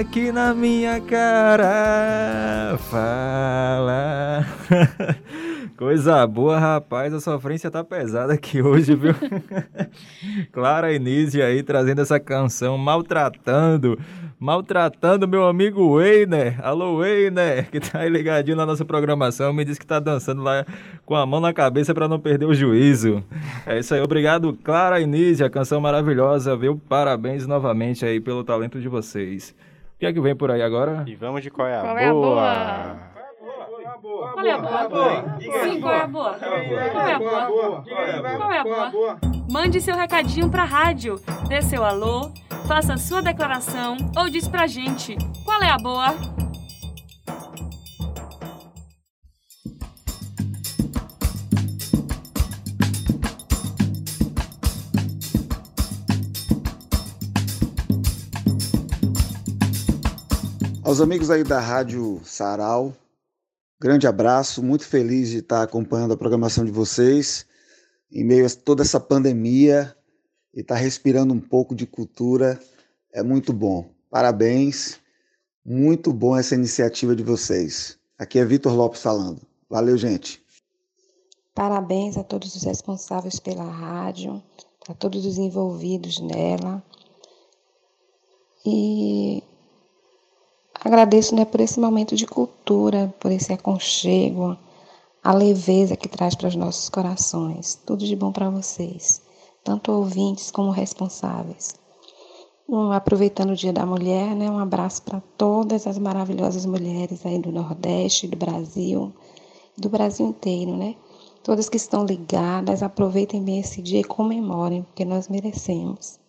aqui na minha cara, fala. Coisa boa, rapaz, a sofrência tá pesada aqui hoje, viu? Clara Início aí trazendo essa canção, maltratando, maltratando meu amigo Weiner. Alô, Weiner, que tá aí ligadinho na nossa programação, me disse que tá dançando lá com a mão na cabeça para não perder o juízo. É isso aí, obrigado, Clara Início, a canção maravilhosa, viu? Parabéns novamente aí pelo talento de vocês. O que é que vem por aí agora? E vamos de qual é a Qual é a boa? boa? Qual é a boa? Sim, qual é a boa? Qual é a boa? Qual é a boa? Mande seu recadinho pra rádio, dê seu alô, faça sua declaração ou diz pra gente qual é a boa. Aos amigos aí da Rádio Sarau, grande abraço, muito feliz de estar acompanhando a programação de vocês em meio a toda essa pandemia e estar respirando um pouco de cultura é muito bom. Parabéns, muito bom essa iniciativa de vocês. Aqui é Vitor Lopes falando. Valeu, gente. Parabéns a todos os responsáveis pela rádio, a todos os envolvidos nela. E agradeço né, por esse momento de cultura, por esse aconchego, a leveza que traz para os nossos corações. Tudo de bom para vocês, tanto ouvintes como responsáveis. Um, aproveitando o Dia da Mulher, né, um abraço para todas as maravilhosas mulheres aí do Nordeste, do Brasil, do Brasil inteiro, né? Todas que estão ligadas, aproveitem bem esse dia e comemorem, porque nós merecemos.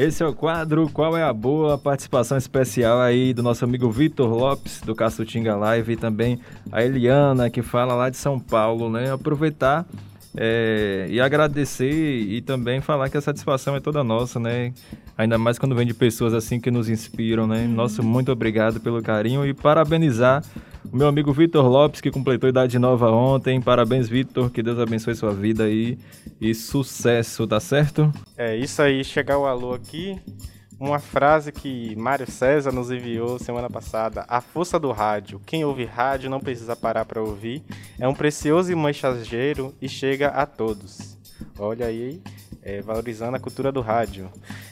Esse é o quadro Qual é a Boa? Participação especial aí do nosso amigo Vitor Lopes, do Caçutinga Live, e também a Eliana, que fala lá de São Paulo, né? Aproveitar é, e agradecer e também falar que a satisfação é toda nossa, né? Ainda mais quando vem de pessoas assim que nos inspiram, né? Nosso muito obrigado pelo carinho e parabenizar o meu amigo Vitor Lopes, que completou idade nova ontem. Parabéns, Vitor. Que Deus abençoe sua vida aí. E sucesso, tá certo? É isso aí, chegar o alô aqui. Uma frase que Mário César nos enviou semana passada: A força do rádio. Quem ouve rádio não precisa parar para ouvir. É um precioso e mensageiro e chega a todos. Olha aí, é, valorizando a cultura do rádio.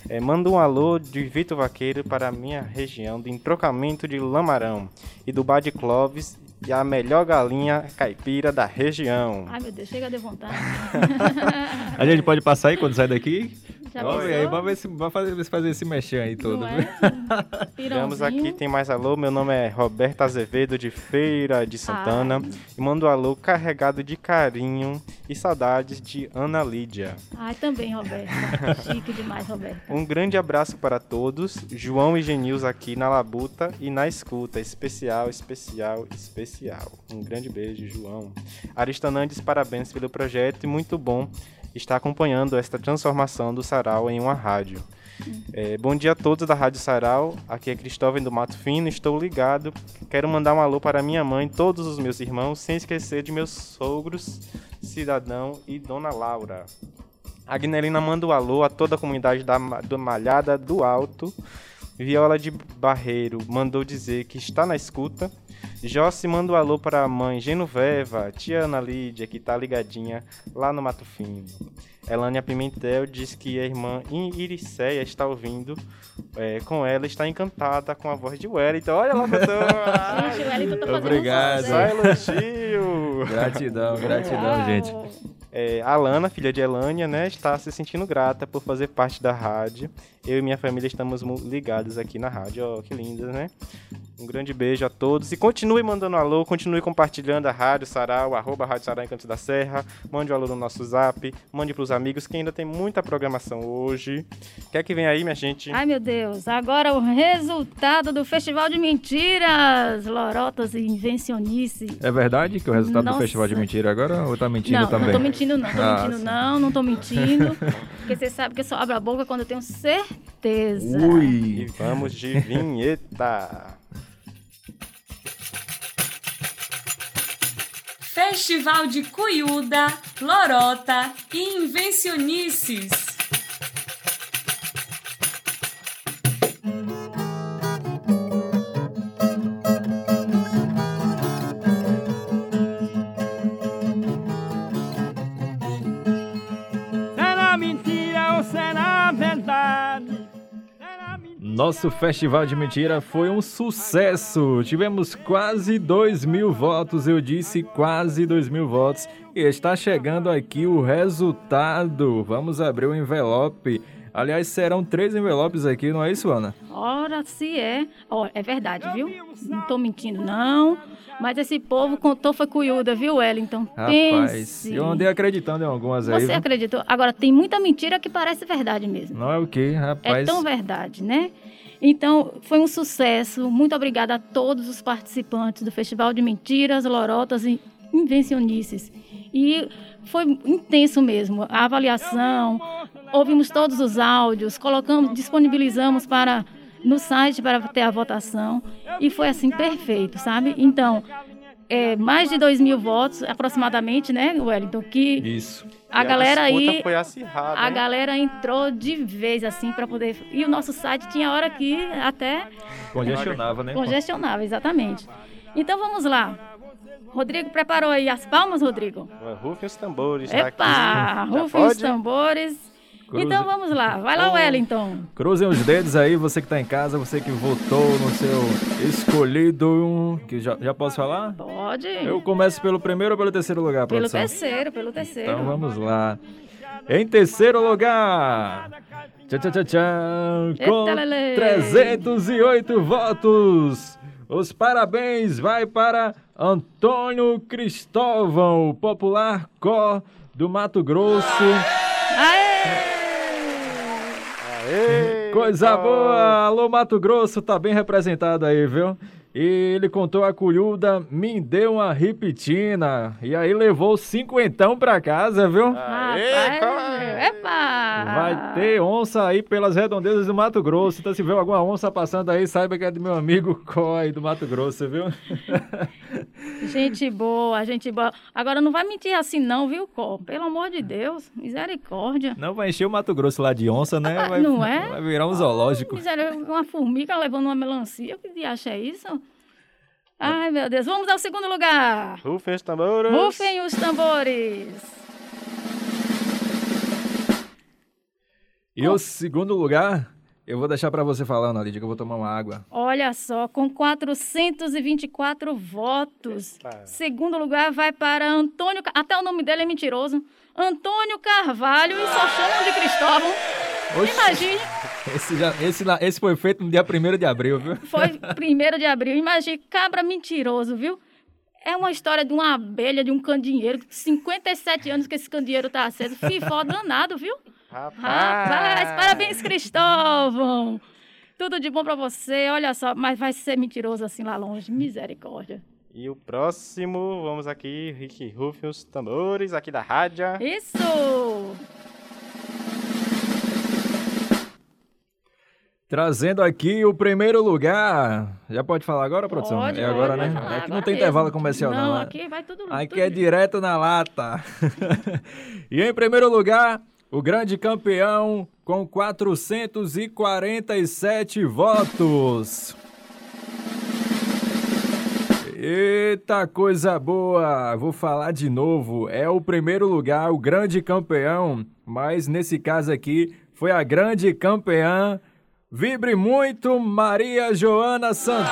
É, manda um alô de Vitor Vaqueiro para a minha região de entrocamento de Lamarão e do Bar de Clóvis e a melhor galinha caipira da região. Ai, meu Deus, chega de vontade. a gente pode passar aí quando sair daqui? Já vamos pensou? aí, vamos ver se, vamos fazer, fazer esse mexer aí todo. Não é? Vamos aqui, tem mais alô. Meu nome é Roberto Azevedo, de Feira de Santana. E mando um alô carregado de carinho e saudades de Ana Lídia. Ai, também, Roberto. Chique demais, Roberto. Um grande abraço para todos. João e Genils aqui na Labuta e na escuta. Especial, especial, especial. Um grande beijo, João. Aristanandes, parabéns pelo projeto e muito bom estar acompanhando esta transformação do Sarau em uma rádio. É, bom dia a todos da Rádio Sarau. Aqui é Cristóvão do Mato Fino. Estou ligado. Quero mandar um alô para minha mãe, todos os meus irmãos, sem esquecer de meus sogros, Cidadão e Dona Laura. A Guinelina manda um alô a toda a comunidade da, do Malhada do Alto. Viola de Barreiro mandou dizer que está na escuta. Jossi manda um alô para a mãe Genoveva, tia Ana Lídia, que tá ligadinha lá no Mato Fino. Elânia Pimentel diz que a irmã Iriceia está ouvindo é, com ela, está encantada com a voz de Wellington. Olha lá, doutor! Gente, o Wellington tá Obrigado. um Só elogio! Gratidão, gratidão, gente. É, a Lana, filha de Elânia, né, está se sentindo grata por fazer parte da rádio. Eu e minha família estamos ligados aqui na rádio. Ó, que lindas, né? Um grande beijo a todos. E continue mandando alô, continue compartilhando a Rádio Sarau, arroba Rádio Sarau em Cantos da Serra. Mande um alô no nosso zap, mande pros amigos, que ainda tem muita programação hoje. Quer que vem aí, minha gente? Ai, meu Deus. Agora o resultado do Festival de Mentiras, Lorotas e Invencionice. É verdade que o resultado Nossa. do Festival de Mentira agora ou tá mentindo não, também? não tô mentindo não, tô Ah, mentindo sim. não, não tô mentindo. porque você sabe que eu só abro a boca quando eu tenho certeza. E vamos de vinheta. Festival de Cuiuda, Lorota e Invencionices. Nosso Festival de Mentira foi um sucesso. Tivemos quase 2 mil votos. Eu disse quase 2 mil votos. E está chegando aqui o resultado. Vamos abrir o envelope. Aliás, serão três envelopes aqui, não é isso, Ana? Ora, se é. Ó, é verdade, viu? Não tô mentindo, não. Mas esse povo contou foi cuiuda, viu, Wellington? Rapaz, Pense. eu andei acreditando em algumas aí. Você viu? acreditou? Agora, tem muita mentira que parece verdade mesmo. Não é o quê, É rapaz? tão verdade, né? Então, foi um sucesso. Muito obrigada a todos os participantes do Festival de Mentiras, Lorotas e Invencionices. E foi intenso mesmo. A avaliação, ouvimos todos os áudios, colocamos, disponibilizamos para no site para ter a votação e foi assim perfeito, sabe? Então, é, mais de 2 mil votos aproximadamente, né, Wellington? Que Isso. a E galera disputa aí, foi acirrada, a hein? galera entrou de vez assim para poder. E o nosso site tinha hora que até Congestionava, né? congestionava, exatamente. Então vamos lá. Rodrigo preparou aí as palmas, Rodrigo? Rufem os tambores. tá Epa, rufem os tambores. Cruze- Então vamos lá, vai lá, Wellington. Cruzem os dedos aí, você que tá em casa, você que votou no seu escolhido. Que já, já posso falar? Pode. Eu começo pelo primeiro ou pelo terceiro lugar, Pelo produção? terceiro, pelo terceiro. Então vamos lá. Em terceiro lugar, Tchau, tchau, tchau, tchau. Eita, Com Lelê. 308 votos. Os parabéns vai para Antônio Cristóvão, popular Có do Mato Grosso. Coisa boa! Alô, Mato Grosso, tá bem representado aí, viu? E ele contou a colhuda, me deu uma ripitina. E aí levou cinquentão pra casa, viu? Rapaz, epa! Vai ter onça aí pelas redondezas do Mato Grosso. Então, se vê alguma onça passando aí, saiba que é do meu amigo Coi do Mato Grosso, viu? Gente boa, gente boa. Agora não vai mentir assim não, viu, Có? Pelo amor de Deus, misericórdia. Não vai encher o Mato Grosso lá de onça, né? Vai, Não é? Vai virar um zoológico. Misericórdia, uma formiga levando uma melancia, que diacho é isso? Ai, meu Deus, vamos ao segundo lugar. Rufem os tambores. Rufem os tambores. E o segundo lugar, eu vou deixar pra você falar, Ana Lídia, que eu vou tomar uma água. Olha só, com 424 votos. Segundo lugar vai para Antônio. Até o nome dele é mentiroso. Antônio Carvalho e só chamam de Cristóvão. Oxi. Imagine, Esse, já, esse, lá- esse foi feito no dia 1 de abril, viu? foi 1 de abril. Imagine, cabra mentiroso, viu? É uma história de uma abelha, de um candeeiro. 57 anos que esse candeeiro tá aceso. Fifó danado, viu? Rapaz, parabéns, Cristóvão. Tudo de bom pra você. Olha só, mas vai ser mentiroso assim lá longe. Misericórdia. E o próximo, vamos aqui, Rick Rufem os tambores, aqui da rádio. Isso! Trazendo aqui o primeiro lugar. Já pode falar agora, produção? Pode, é agora, né? falar, aqui não agora tem mesmo. intervalo comercial, não. Não, né? aqui vai tudo Aqui tudo é direto na lata. e em primeiro lugar, o grande campeão com 447 votos. Eita coisa boa! Vou falar de novo. É o primeiro lugar, o grande campeão, mas nesse caso aqui foi a grande campeã. Vibre muito, Maria Joana Santana!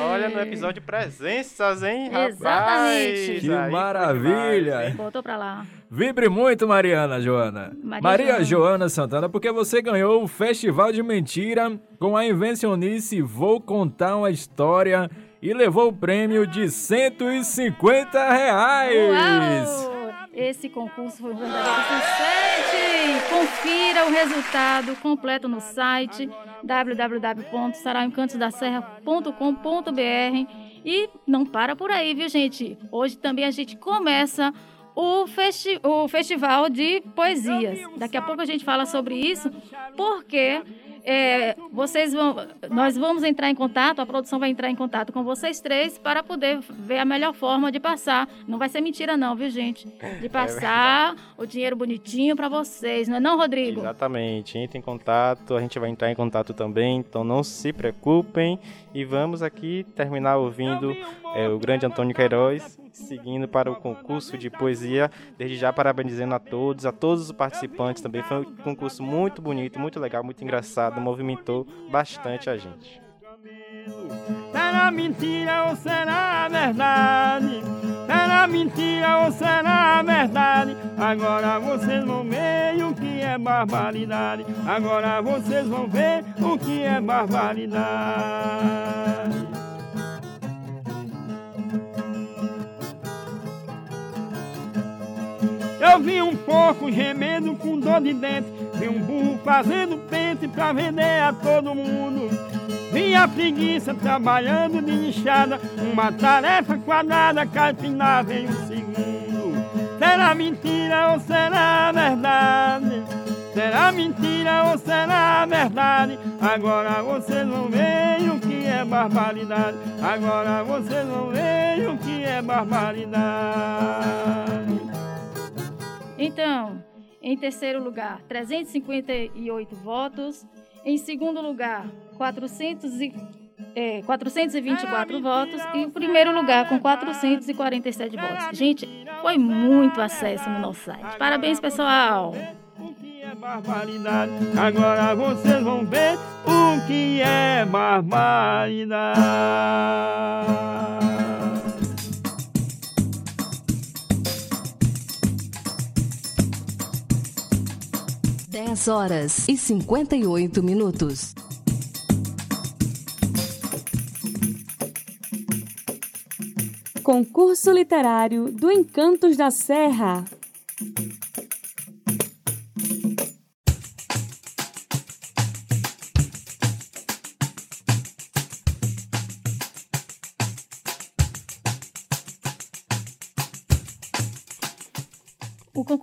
Olha no episódio presenças, hein, rapaz? Exatamente. Que Aí maravilha! demais? Botou pra lá. Vibre muito, Mariana Joana. Maria Maria, Joana. Joana. Santana, porque você ganhou o Festival de Mentira com a invencionice Vou Contar uma História e levou o prêmio de 150 reais. Uau! Esse concurso foi um verdadeiro sucesso. Confira o resultado completo no site www.sarauencantosdaserra.com.br e não para por aí, viu, gente? Hoje também a gente começa o, festi o festival de poesias. Daqui a pouco a gente fala sobre isso, porque é, vocês vão, nós vamos entrar em contato, a produção vai entrar em contato com vocês três para poder ver a melhor forma de passar. Não vai ser mentira não, viu, gente? De passar o dinheiro bonitinho para vocês, não é não, Rodrigo? Exatamente, entre em contato, a gente vai entrar em contato também, então não se preocupem e vamos aqui terminar ouvindo é, o grande Antônio Queiroz, seguindo para o concurso de poesia, desde já parabenizando a todos, a todos os participantes também, foi um concurso muito bonito, muito legal, muito engraçado, movimentou bastante a gente. Será mentira ou será verdade? Será mentira ou será verdade? Agora vocês vão ver o que é barbaridade. Agora vocês vão ver o que é barbaridade. Eu vi um porco gemendo com dor de dente Vi um burro fazendo pente pra vender a todo mundo Vi a preguiça trabalhando de enxada Uma tarefa quadrada, carpinar vem um segundo Será mentira ou será verdade? Será mentira ou será verdade? Agora vocês vão ver o que é barbaridade Agora vocês vão ver o que é barbaridade Então, em terceiro lugar, 358 votos. Em segundo lugar, 400 e, é, 424 votos. E em primeiro lugar, com 447 votos. Gente, foi muito acesso no nosso site. Parabéns, pessoal! é barbaridade. Agora vocês vão ver o que é barbaridade. 10 horas e 58 minutos. Concurso Literário do Encantos da Serra.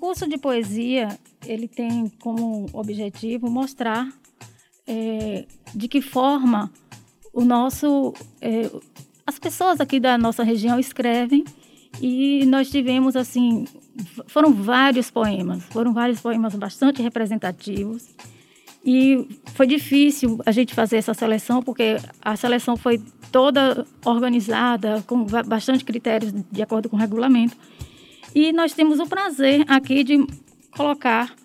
O concurso de poesia ele tem como objetivo mostrar é, de que forma o nosso é, as pessoas aqui da nossa região escrevem. E nós tivemos assim foram vários poemas foram vários poemas bastante representativos. E foi difícil a gente fazer essa seleção porque a seleção foi toda organizada com bastante critérios de acordo com o regulamento e nós temos o prazer aqui de colocar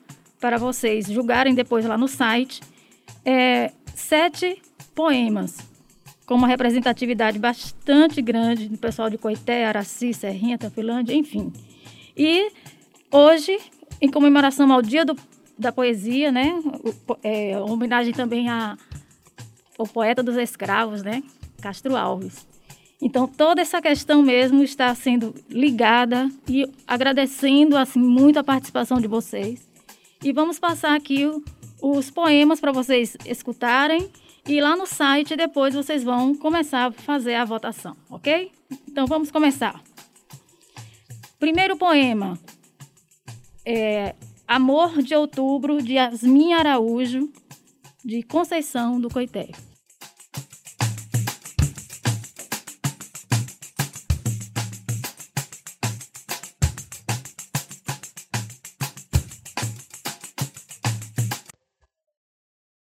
para vocês julgarem depois lá no site é, sete poemas com uma representatividade bastante grande do pessoal de Coité, Araci, Serrinha, Tampilândia, enfim. E hoje, em comemoração ao Dia do, da Poesia, né, é, homenagem também a, ao poeta dos escravos, né, Castro Alves. Então, toda essa questão mesmo está sendo ligada e agradecendo assim muito a participação de vocês. E vamos passar aqui o, os poemas para vocês escutarem e lá no site depois vocês vão começar a fazer a votação, ok? Então vamos começar. Primeiro poema é Amor de Outubro de Yasmin Araújo, de Conceição do Coité.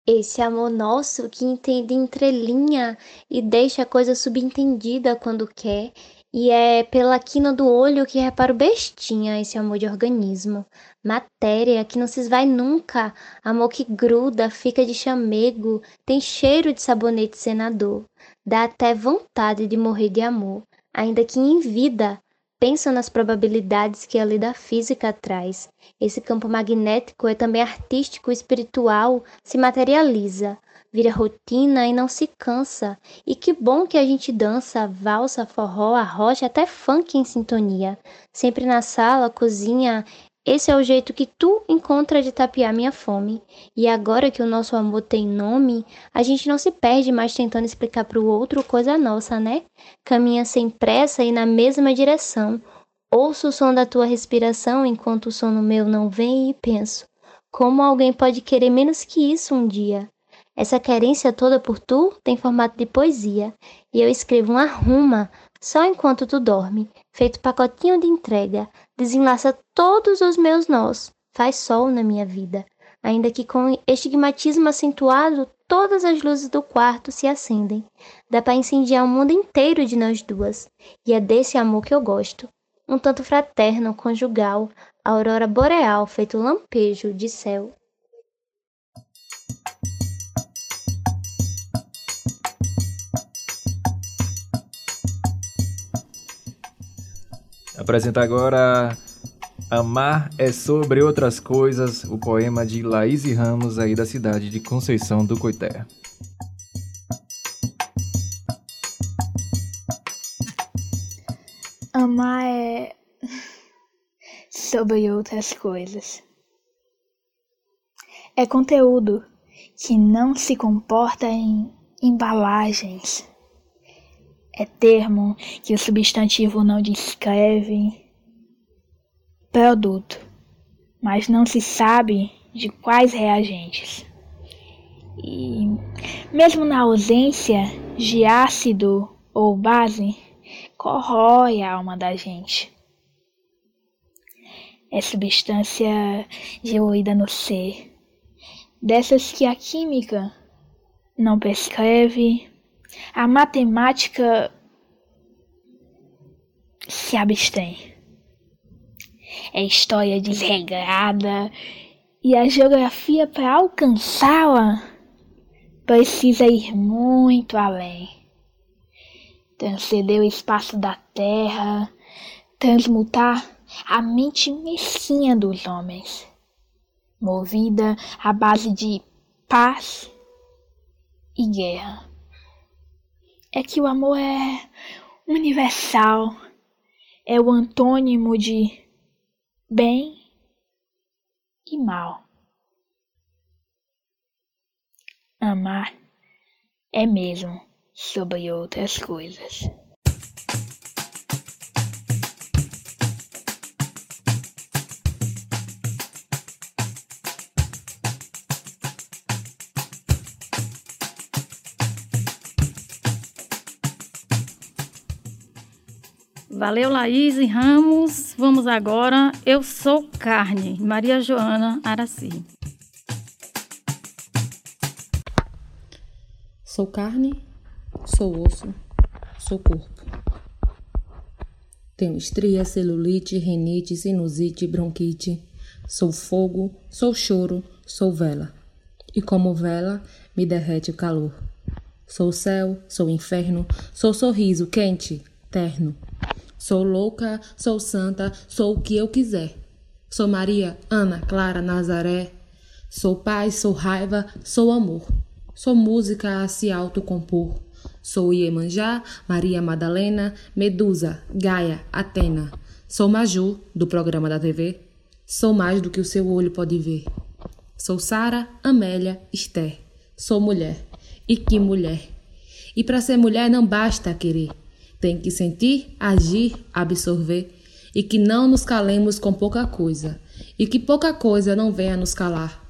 Esse amor nosso que entende entrelinha e deixa a coisa subentendida quando quer, e é pela quina do olho que reparo bestinha esse amor de organismo. Matéria que não se esvai nunca, amor que gruda, fica de chamego, tem cheiro de sabonete senador. Dá até vontade de morrer de amor, ainda que em vida, Pensa nas probabilidades que a lei da física traz. Esse campo magnético é também artístico, espiritual, se materializa, vira rotina e não se cansa. E que bom que a gente dança, valsa, forró, arrocha, até funk em sintonia. Sempre na sala, cozinha, esse é o jeito que tu encontra de tapiar minha fome. E agora que o nosso amor tem nome, a gente não se perde mais tentando explicar para o outro coisa nossa, né? Caminha sem pressa e na mesma direção. Ouço o som da tua respiração enquanto o sono meu não vem e penso: como alguém pode querer menos que isso um dia? Essa querência toda por tu tem formato de poesia, e eu escrevo um arruma só enquanto tu dorme, feito pacotinho de entrega, desenlaça todos os meus nós, faz sol na minha vida, ainda que com estigmatismo acentuado todas as luzes do quarto se acendem. Dá para incendiar o mundo inteiro de nós duas, e é desse amor que eu gosto. Um tanto fraterno, conjugal, aurora boreal feito lampejo de céu. Apresenta agora Amar é sobre outras coisas, o poema de Laís Ramos aí da cidade de Conceição do Coité. Amar é sobre outras coisas. É conteúdo que não se comporta em embalagens é termo que o substantivo não descreve. Produto, mas não se sabe de quais reagentes. E mesmo na ausência de ácido ou base, corrói a alma da gente. É substância diluída no ser, dessas que a química não prescreve, a matemática se abstém. É história desregrada e a geografia, para alcançá-la, precisa ir muito além. Transcender o espaço da terra, transmutar a mente mesquinha dos homens. movida à base de paz e guerra. É que o amor é universal, é o antônimo de bem e mal. Amar é mesmo sobre outras coisas. Valeu, Laís e Ramos. Vamos agora. Eu sou carne. Maria Joana Araci. Sou carne, sou osso, sou corpo. Tenho estria, celulite, renite, sinusite, bronquite. Sou fogo, sou choro, sou vela. E como vela, me derrete o calor. Sou céu, sou inferno, sou sorriso quente, terno. Sou louca, sou santa, sou o que eu quiser. Sou Maria, Ana, Clara, Nazaré. Sou paz, sou raiva, sou amor. Sou música a se autocompor. Sou Iemanjá, Maria Madalena, Medusa, Gaia, Atena. Sou Maju, do programa da TV. Sou mais do que o seu olho pode ver. Sou Sara, Amélia, Esther. Sou mulher. E que mulher! E para ser mulher não basta querer. Tem que sentir, agir, absorver e que não nos calemos com pouca coisa e que pouca coisa não venha nos calar.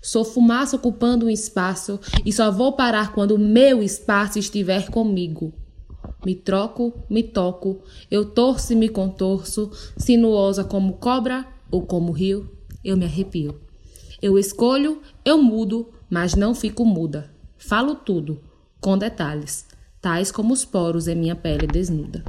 Sou fumaça ocupando um espaço e só vou parar quando o meu espaço estiver comigo. Me troco, me toco, eu torço e me contorço, sinuosa como cobra ou como rio, eu me arrepio. Eu escolho, eu mudo, mas não fico muda. Falo tudo, com detalhes tais como os poros em minha pele desnuda.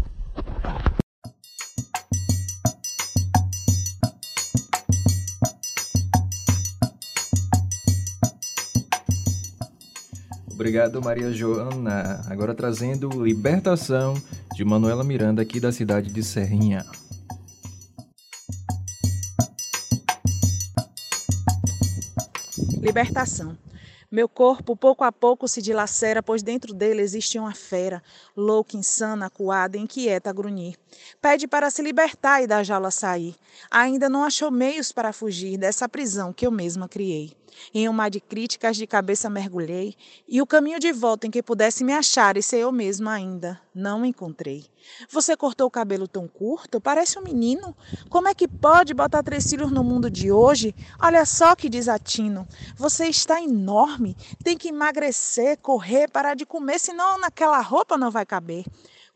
Obrigado, Maria Joana. Agora trazendo Libertação de Manuela Miranda, aqui da cidade de Serrinha. Libertação. Meu corpo pouco a pouco se dilacera, pois dentro dele existe uma fera, louca, insana, acuada, inquieta a grunhir. Pede para se libertar e da jaula sair. Ainda não achou meios para fugir dessa prisão que eu mesma criei. Em um mar de críticas de cabeça mergulhei, e o caminho de volta em que pudesse me achar e ser eu mesma ainda, não encontrei. Você cortou o cabelo tão curto? Parece um menino. Como é que pode botar três cílios no mundo de hoje? Olha só que desatino. Você está enorme. Tem que emagrecer, correr, parar de comer, senão naquela roupa não vai caber.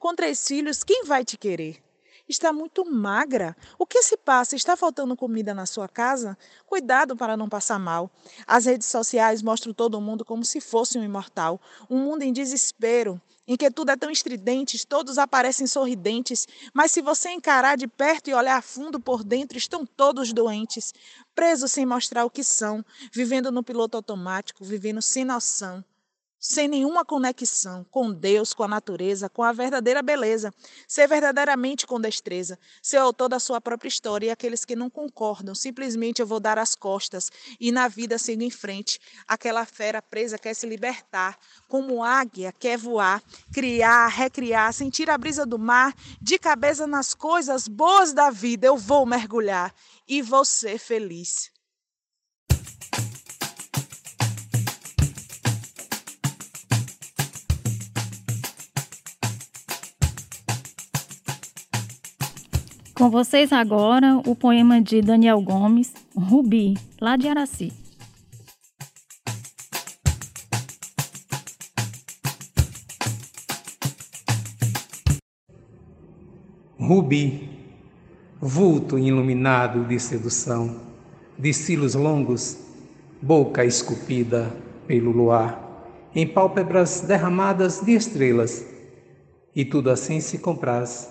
Com três filhos, quem vai te querer? está muito magra. O que se passa? Está faltando comida na sua casa? Cuidado para não passar mal. As redes sociais mostram todo mundo como se fosse um imortal, um mundo em desespero, em que tudo é tão estridente, todos aparecem sorridentes, mas se você encarar de perto e olhar a fundo por dentro, estão todos doentes, presos sem mostrar o que são, vivendo no piloto automático, vivendo sem noção sem nenhuma conexão com Deus, com a natureza, com a verdadeira beleza, ser verdadeiramente com destreza, ser autor da sua própria história e aqueles que não concordam, simplesmente eu vou dar as costas e na vida sigo em frente. Aquela fera presa quer se libertar, como águia quer voar, criar, recriar, sentir a brisa do mar, de cabeça nas coisas boas da vida eu vou mergulhar e vou ser feliz. Com vocês agora o poema de Daniel Gomes, Rubi, lá de Araci. Rubi, vulto iluminado de sedução, de cílios longos, boca esculpida pelo luar, em pálpebras derramadas de estrelas, e tudo assim se compraz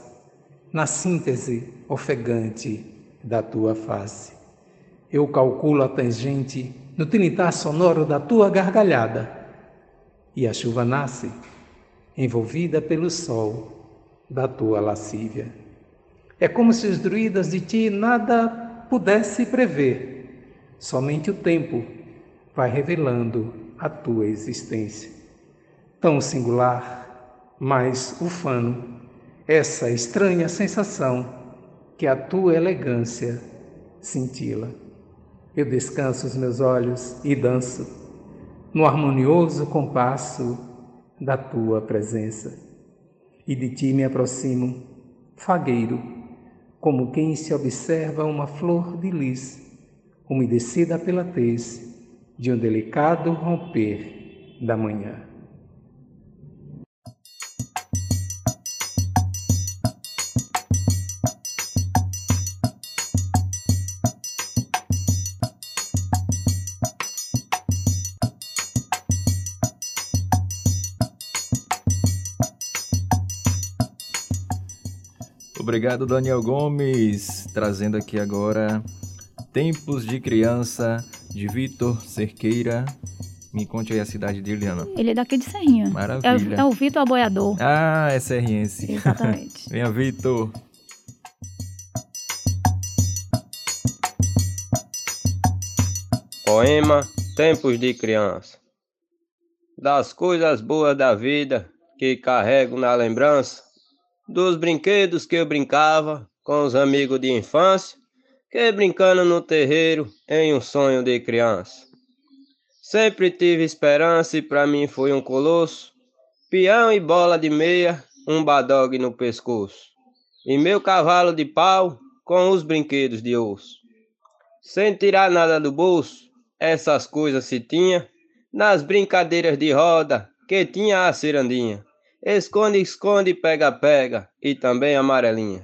na síntese ofegante da tua face. Eu calculo a tangente no tinitar sonoro da tua gargalhada, e a chuva nasce, envolvida pelo sol da tua lascívia. É como se os druidas de ti nada pudesse prever, Somente o tempo vai revelando a tua existência. Tão singular, mas ufano, essa estranha sensação que a tua elegância cintila. Eu descanso os meus olhos e danço no harmonioso compasso da tua presença. E de ti me aproximo, fagueiro, como quem se observa uma flor de lis, umedecida pela tez de um delicado romper da manhã. Obrigado, Daniel Gomes, trazendo aqui agora Tempos de Criança, de Vitor Cerqueira. Me conte aí a cidade de Eliana. Ele é daqui de Serrinha. Maravilha. É, o- é o Vitor Aboiador. Ah, é serriense. Exatamente. Venha, Vitor. Poema Tempos de Criança Das coisas boas da vida que carrego na lembrança, dos brinquedos que eu brincava com os amigos de infância, que brincando no terreiro em um sonho de criança. Sempre tive esperança e pra mim foi um colosso, peão e bola de meia, um badog no pescoço, e meu cavalo de pau com os brinquedos de osso. Sem tirar nada do bolso, essas coisas se tinha nas brincadeiras de roda que tinha a cirandinha. Esconde, esconde, pega, pega e também amarelinha.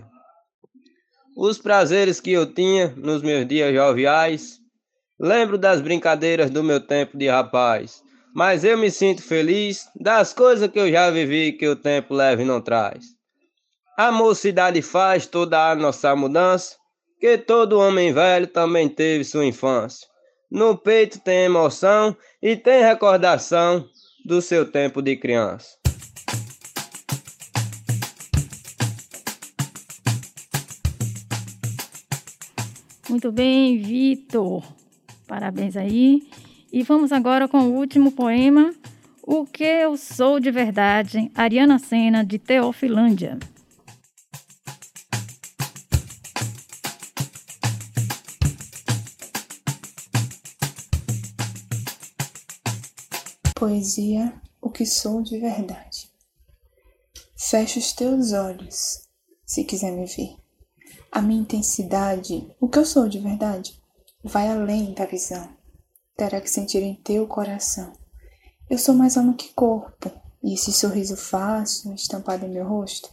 Os prazeres que eu tinha nos meus dias joviais, lembro das brincadeiras do meu tempo de rapaz, mas eu me sinto feliz das coisas que eu já vivi que o tempo leve não traz. A mocidade faz toda a nossa mudança, que todo homem velho também teve sua infância. No peito tem emoção e tem recordação do seu tempo de criança. Muito bem, Vitor. Parabéns aí. E vamos agora com o último poema, O que eu sou de verdade, Ariana Sena, de Teofilândia. Poesia O que sou de verdade. Fecha os teus olhos, se quiser me ver. A minha intensidade, o que eu sou de verdade, vai além da visão. Terá que sentir em teu coração. Eu sou mais alma que corpo, e esse sorriso fácil estampado em meu rosto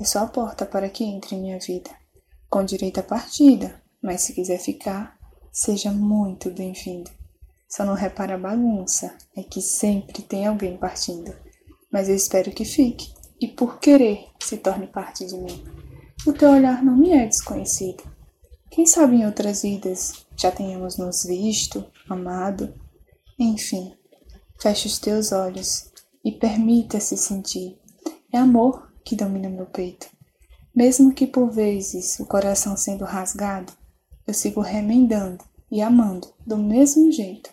é só a porta para que entre em minha vida. Com direito à partida, mas se quiser ficar, seja muito bem-vindo. Só não repara a bagunça, é que sempre tem alguém partindo. Mas eu espero que fique, e por querer se torne parte de mim. O teu olhar não me é desconhecido. Quem sabe em outras vidas já tenhamos nos visto, amado. Enfim, feche os teus olhos e permita-se sentir. É amor que domina meu peito. Mesmo que por vezes o coração sendo rasgado, eu sigo remendando e amando do mesmo jeito.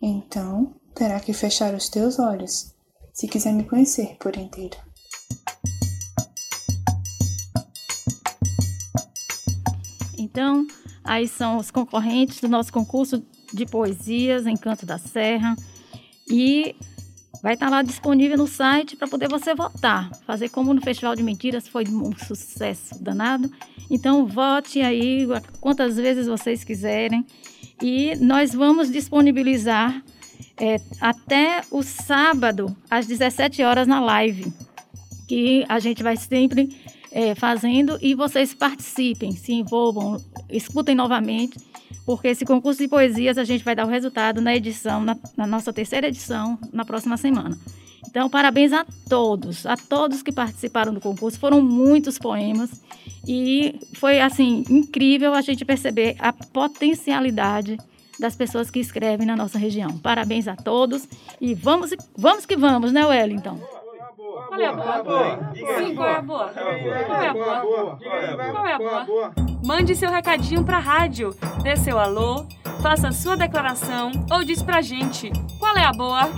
Então, terá que fechar os teus olhos se quiser me conhecer por inteiro. Então, aí são os concorrentes do nosso concurso de poesias Encanto da Serra. E vai estar lá disponível no site para poder você votar. Fazer como no Festival de Mentiras foi um sucesso danado. Então, vote aí quantas vezes vocês quiserem. E nós vamos disponibilizar é, até o sábado, às 17 horas, na live. Que a gente vai sempre é, fazendo e vocês participem, se envolvam, escutem novamente, porque esse concurso de poesias a gente vai dar o resultado na edição, na, na nossa terceira edição, na próxima semana. Então, parabéns a todos, a todos que participaram do concurso. Foram muitos poemas e foi assim incrível a gente perceber a potencialidade das pessoas que escrevem na nossa região. Parabéns a todos e vamos, vamos que vamos, né, Wellington? Qual é a boa? Sim, qual é a boa? Qual é a boa? Qual é a boa? Mande seu recadinho pra rádio. Dê seu alô, faça a sua declaração ou diz pra gente qual é a boa.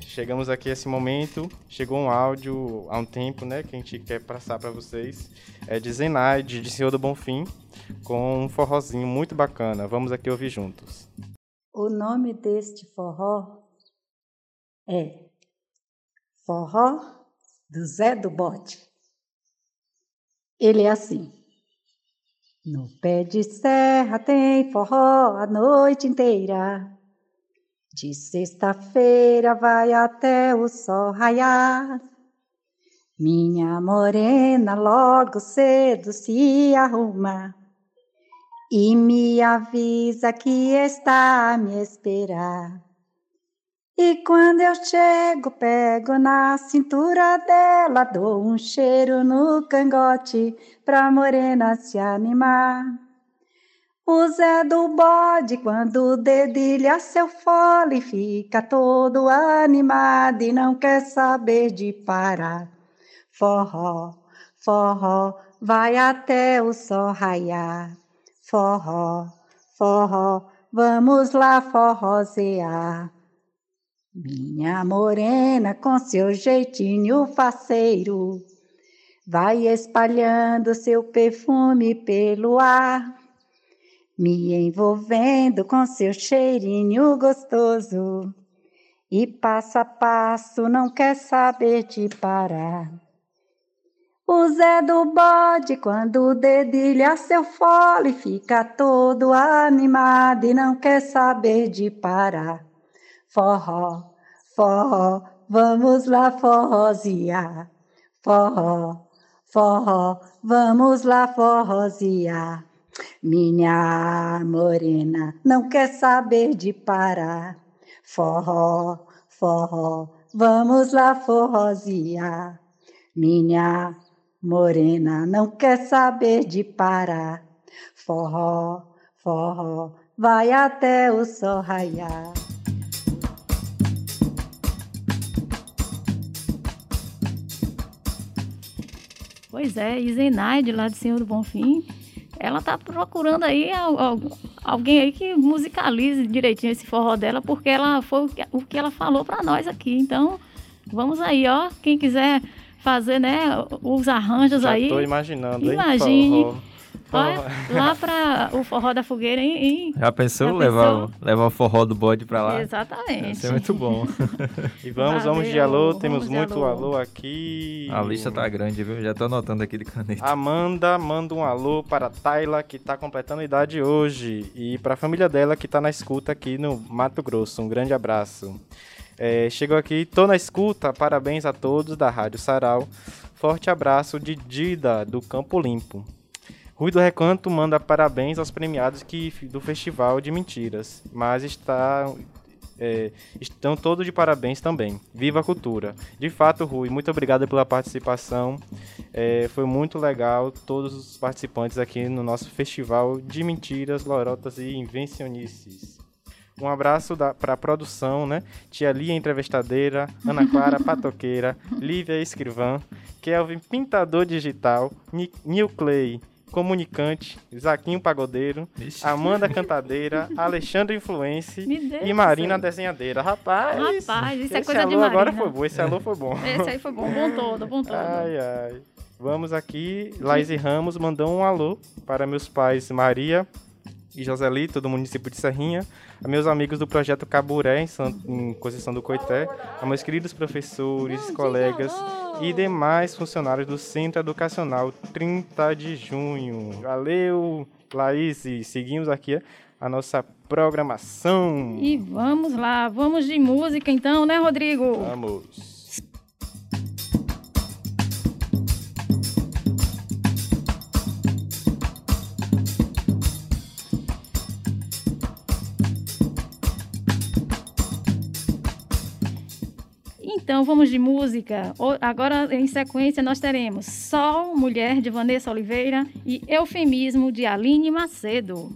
Chegamos aqui a esse momento, chegou um áudio há um tempo, né, que a gente quer passar para vocês, é de Zenaide, de Senhor do Bonfim, com um forrozinho muito bacana. Vamos aqui ouvir juntos. O nome deste forró é Forró do Zé do Bote. Ele é assim. No pé de serra tem forró a noite inteira. De sexta-feira vai até o sol raiar. Minha morena logo cedo se arruma e me avisa que está a me esperar. E quando eu chego, pego na cintura dela, dou um cheiro no cangote pra morena se animar. O Zé do bode, quando dedilha seu fole, fica todo animado e não quer saber de parar. Forró, forró, vai até o sol raiar. Forró, forró, vamos lá forrosear. Minha morena, com seu jeitinho faceiro, vai espalhando seu perfume pelo ar, me envolvendo com seu cheirinho gostoso, e passo a passo não quer saber de parar. O Zé do bode, quando dedilha seu fole, fica todo animado e não quer saber de parar. Forró, forró, vamos lá forrosear. Forró, forró, vamos lá forrosear. Minha morena não quer saber de parar. Forró, forró, vamos lá forrosear. Minha morena não quer saber de parar. Forró, forró, vai até o sol raiar. Pois é, e Zenaide, lá de Senhor do Bonfim, ela tá procurando aí alguém aí que musicalize direitinho esse forró dela, porque ela foi o que, ela falou para nós aqui. Então, vamos aí, ó. Quem quiser fazer, né, os arranjos Já aí. tô imaginando, Imagine. hein? Olha, lá para o forró da fogueira, hein? Já pensou, Já levar, pensou? O, levar o forró do bode pra lá? Exatamente. Isso é muito bom. E vamos, vamos de Valeu, alô, vamos temos de muito alô. alô aqui. A lista tá grande, viu? Já tô anotando aqui de caneta. Amanda manda um alô para Tayla, que tá completando idade hoje. E para a família dela, que tá na escuta aqui no Mato Grosso. Um grande abraço. É, chegou aqui, tô na escuta. Parabéns a todos da Rádio Sarau. Forte abraço de Dida, do Campo Limpo. Rui do Recanto manda parabéns aos premiados que, do Festival de Mentiras, mas está, é, estão todos de parabéns também. Viva a cultura! De fato, Rui, muito obrigado pela participação. É, foi muito legal todos os participantes aqui no nosso Festival de Mentiras, Lorotas e Invencionices. Um abraço para a produção, né? Tia Lia, entrevistadeira, Ana Clara, patoqueira, Lívia, escrivã, Kelvin, pintador digital, Ni- Nil Clay, comunicante, Zaquinho Pagodeiro, Amanda Cantadeira, Alexandre Influence e Marina céu. Desenhadeira. Rapaz, Rapaz, isso é esse coisa alô de Marina. agora foi bom, esse alô foi bom. Esse aí foi bom, bom todo, bom todo. Ai, ai. Vamos aqui, Laís Ramos mandou um alô para meus pais Maria e Joselito, do município de Serrinha, a meus amigos do projeto Caburé, em, San... em Conceição do Coité, a meus queridos professores, colegas e demais funcionários do Centro Educacional 30 de Junho. Valeu, Laís, e seguimos aqui a nossa programação. E vamos lá, vamos de música então, né, Rodrigo? Vamos. Então vamos de música. Agora, em sequência, nós teremos Sol, Mulher, de Vanessa Oliveira e Eufemismo, de Aline Macedo.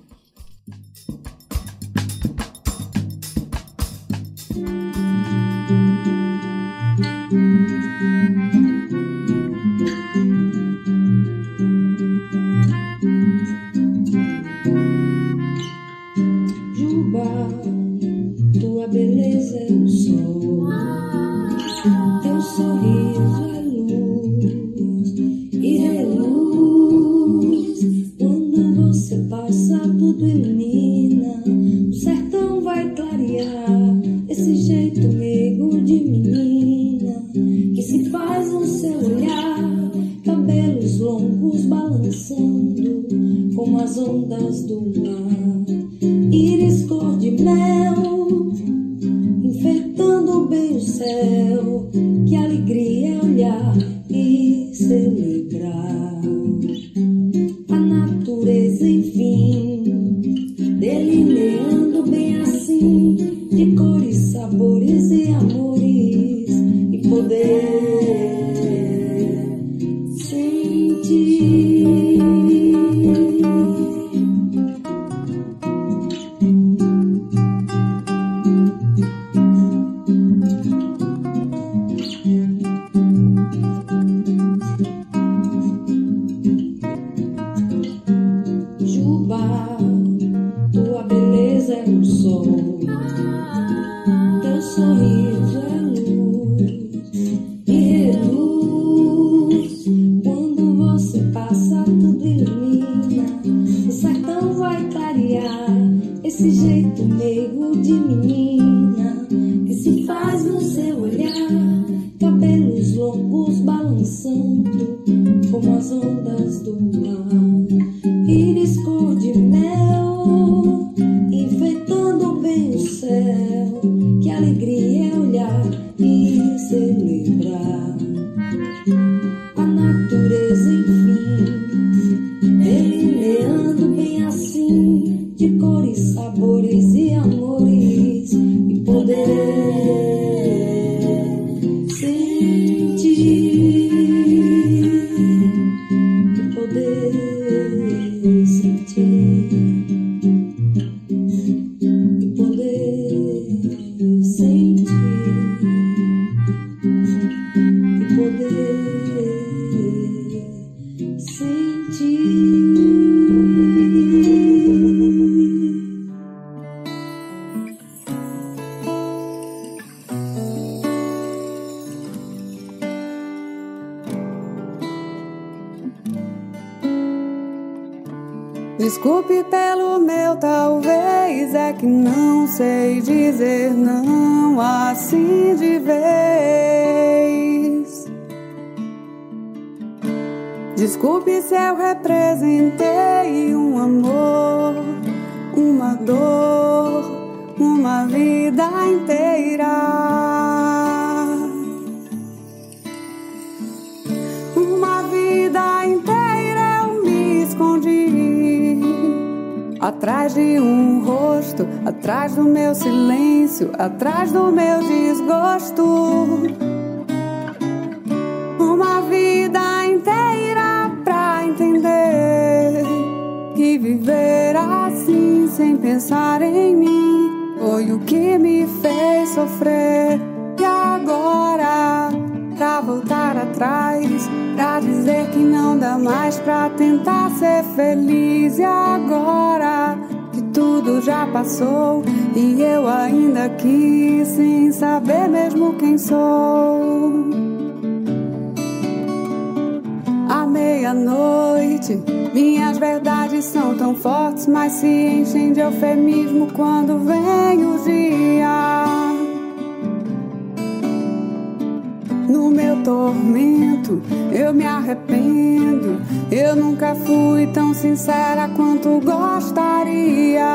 eu me arrependo. Eu nunca fui tão sincera quanto gostaria.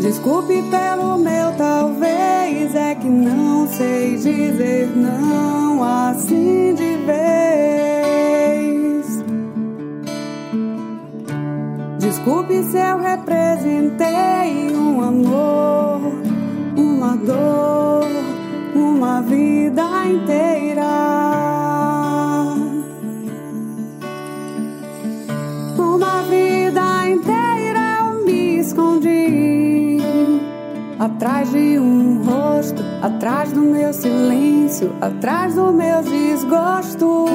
Desculpe pelo meu talvez, é que não sei dizer não assim de vez. Desculpe se eu representei um amor, uma dor inteira. Uma vida inteira eu me escondi atrás de um rosto, atrás do meu silêncio, atrás do meu desgosto.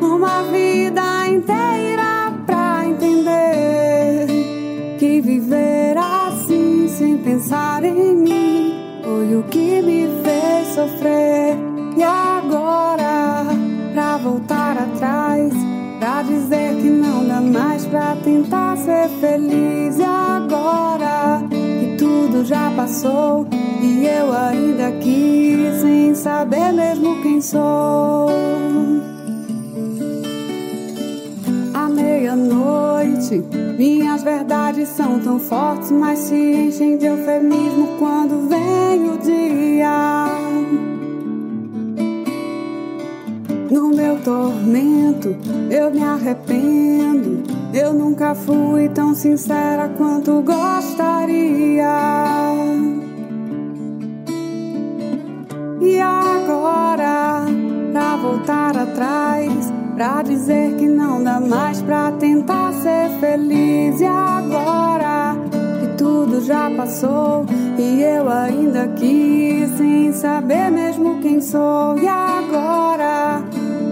Uma vida inteira pra entender que viver assim sem pensar em mim foi o que me sofrer. E agora, pra voltar atrás, pra dizer que não dá mais pra tentar ser feliz. E agora, que tudo já passou. E eu ainda aqui, sem saber mesmo quem sou. À meia-noite, minhas verdades são tão fortes, mas se enchem de eufemismo quando vem o dia. No meu tormento, eu me arrependo. Eu nunca fui tão sincera quanto gostaria. E agora, pra voltar atrás, pra dizer que não dá mais pra tentar ser feliz. E agora, que tudo já passou, e eu ainda aqui, sem saber mesmo quem sou. E agora,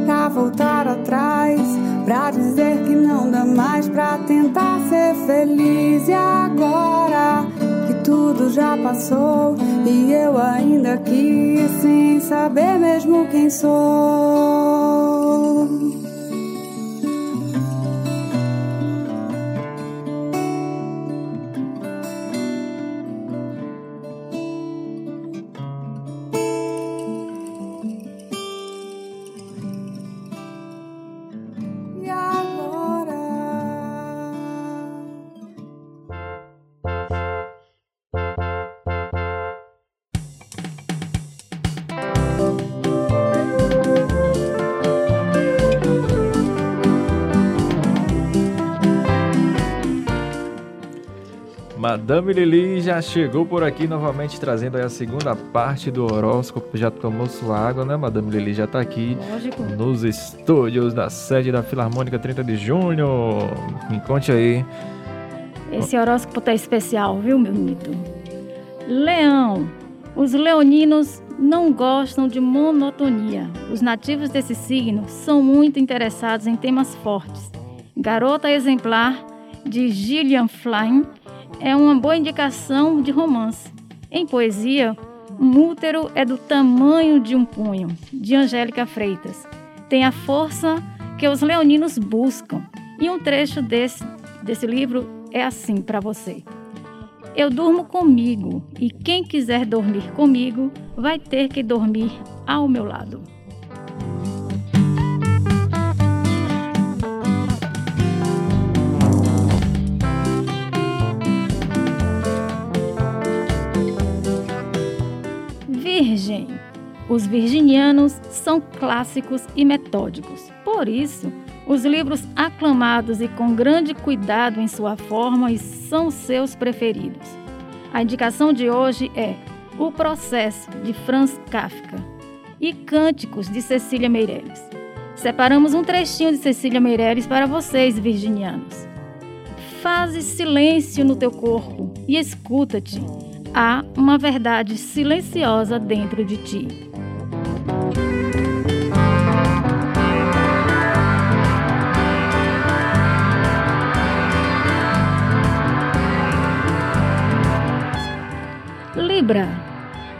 pra voltar atrás, pra dizer que não dá mais pra tentar ser feliz. E agora, que tudo já passou, e eu ainda aqui, sem saber mesmo quem sou. Madame Lili já chegou por aqui novamente trazendo a segunda parte do horóscopo. Já tomou sua água, né? Madame Lili já tá aqui Lógico. nos estúdios da sede da Filarmônica 30 de junho. Me conte aí. Esse horóscopo tá especial, viu, meu mito? Leão. Os leoninos não gostam de monotonia. Os nativos desse signo são muito interessados em temas fortes. Garota Exemplar, de Gillian Flynn, é uma boa indicação de romance. Em poesia, um útero é do tamanho de um punho, de Angélica Freitas. Tem a força que os leoninos buscam. E um trecho desse, desse livro é assim para você. Eu durmo comigo e quem quiser dormir comigo vai ter que dormir ao meu lado. Virgem. Os virginianos são clássicos e metódicos. Por isso, os livros aclamados e com grande cuidado em sua forma são seus preferidos. A indicação de hoje é O Processo, de Franz Kafka, e Cânticos, de Cecília Meirelles. Separamos um trechinho de Cecília Meirelles para vocês, virginianos. Faze silêncio no teu corpo e escuta-te. Há uma verdade silenciosa dentro de ti. Libra.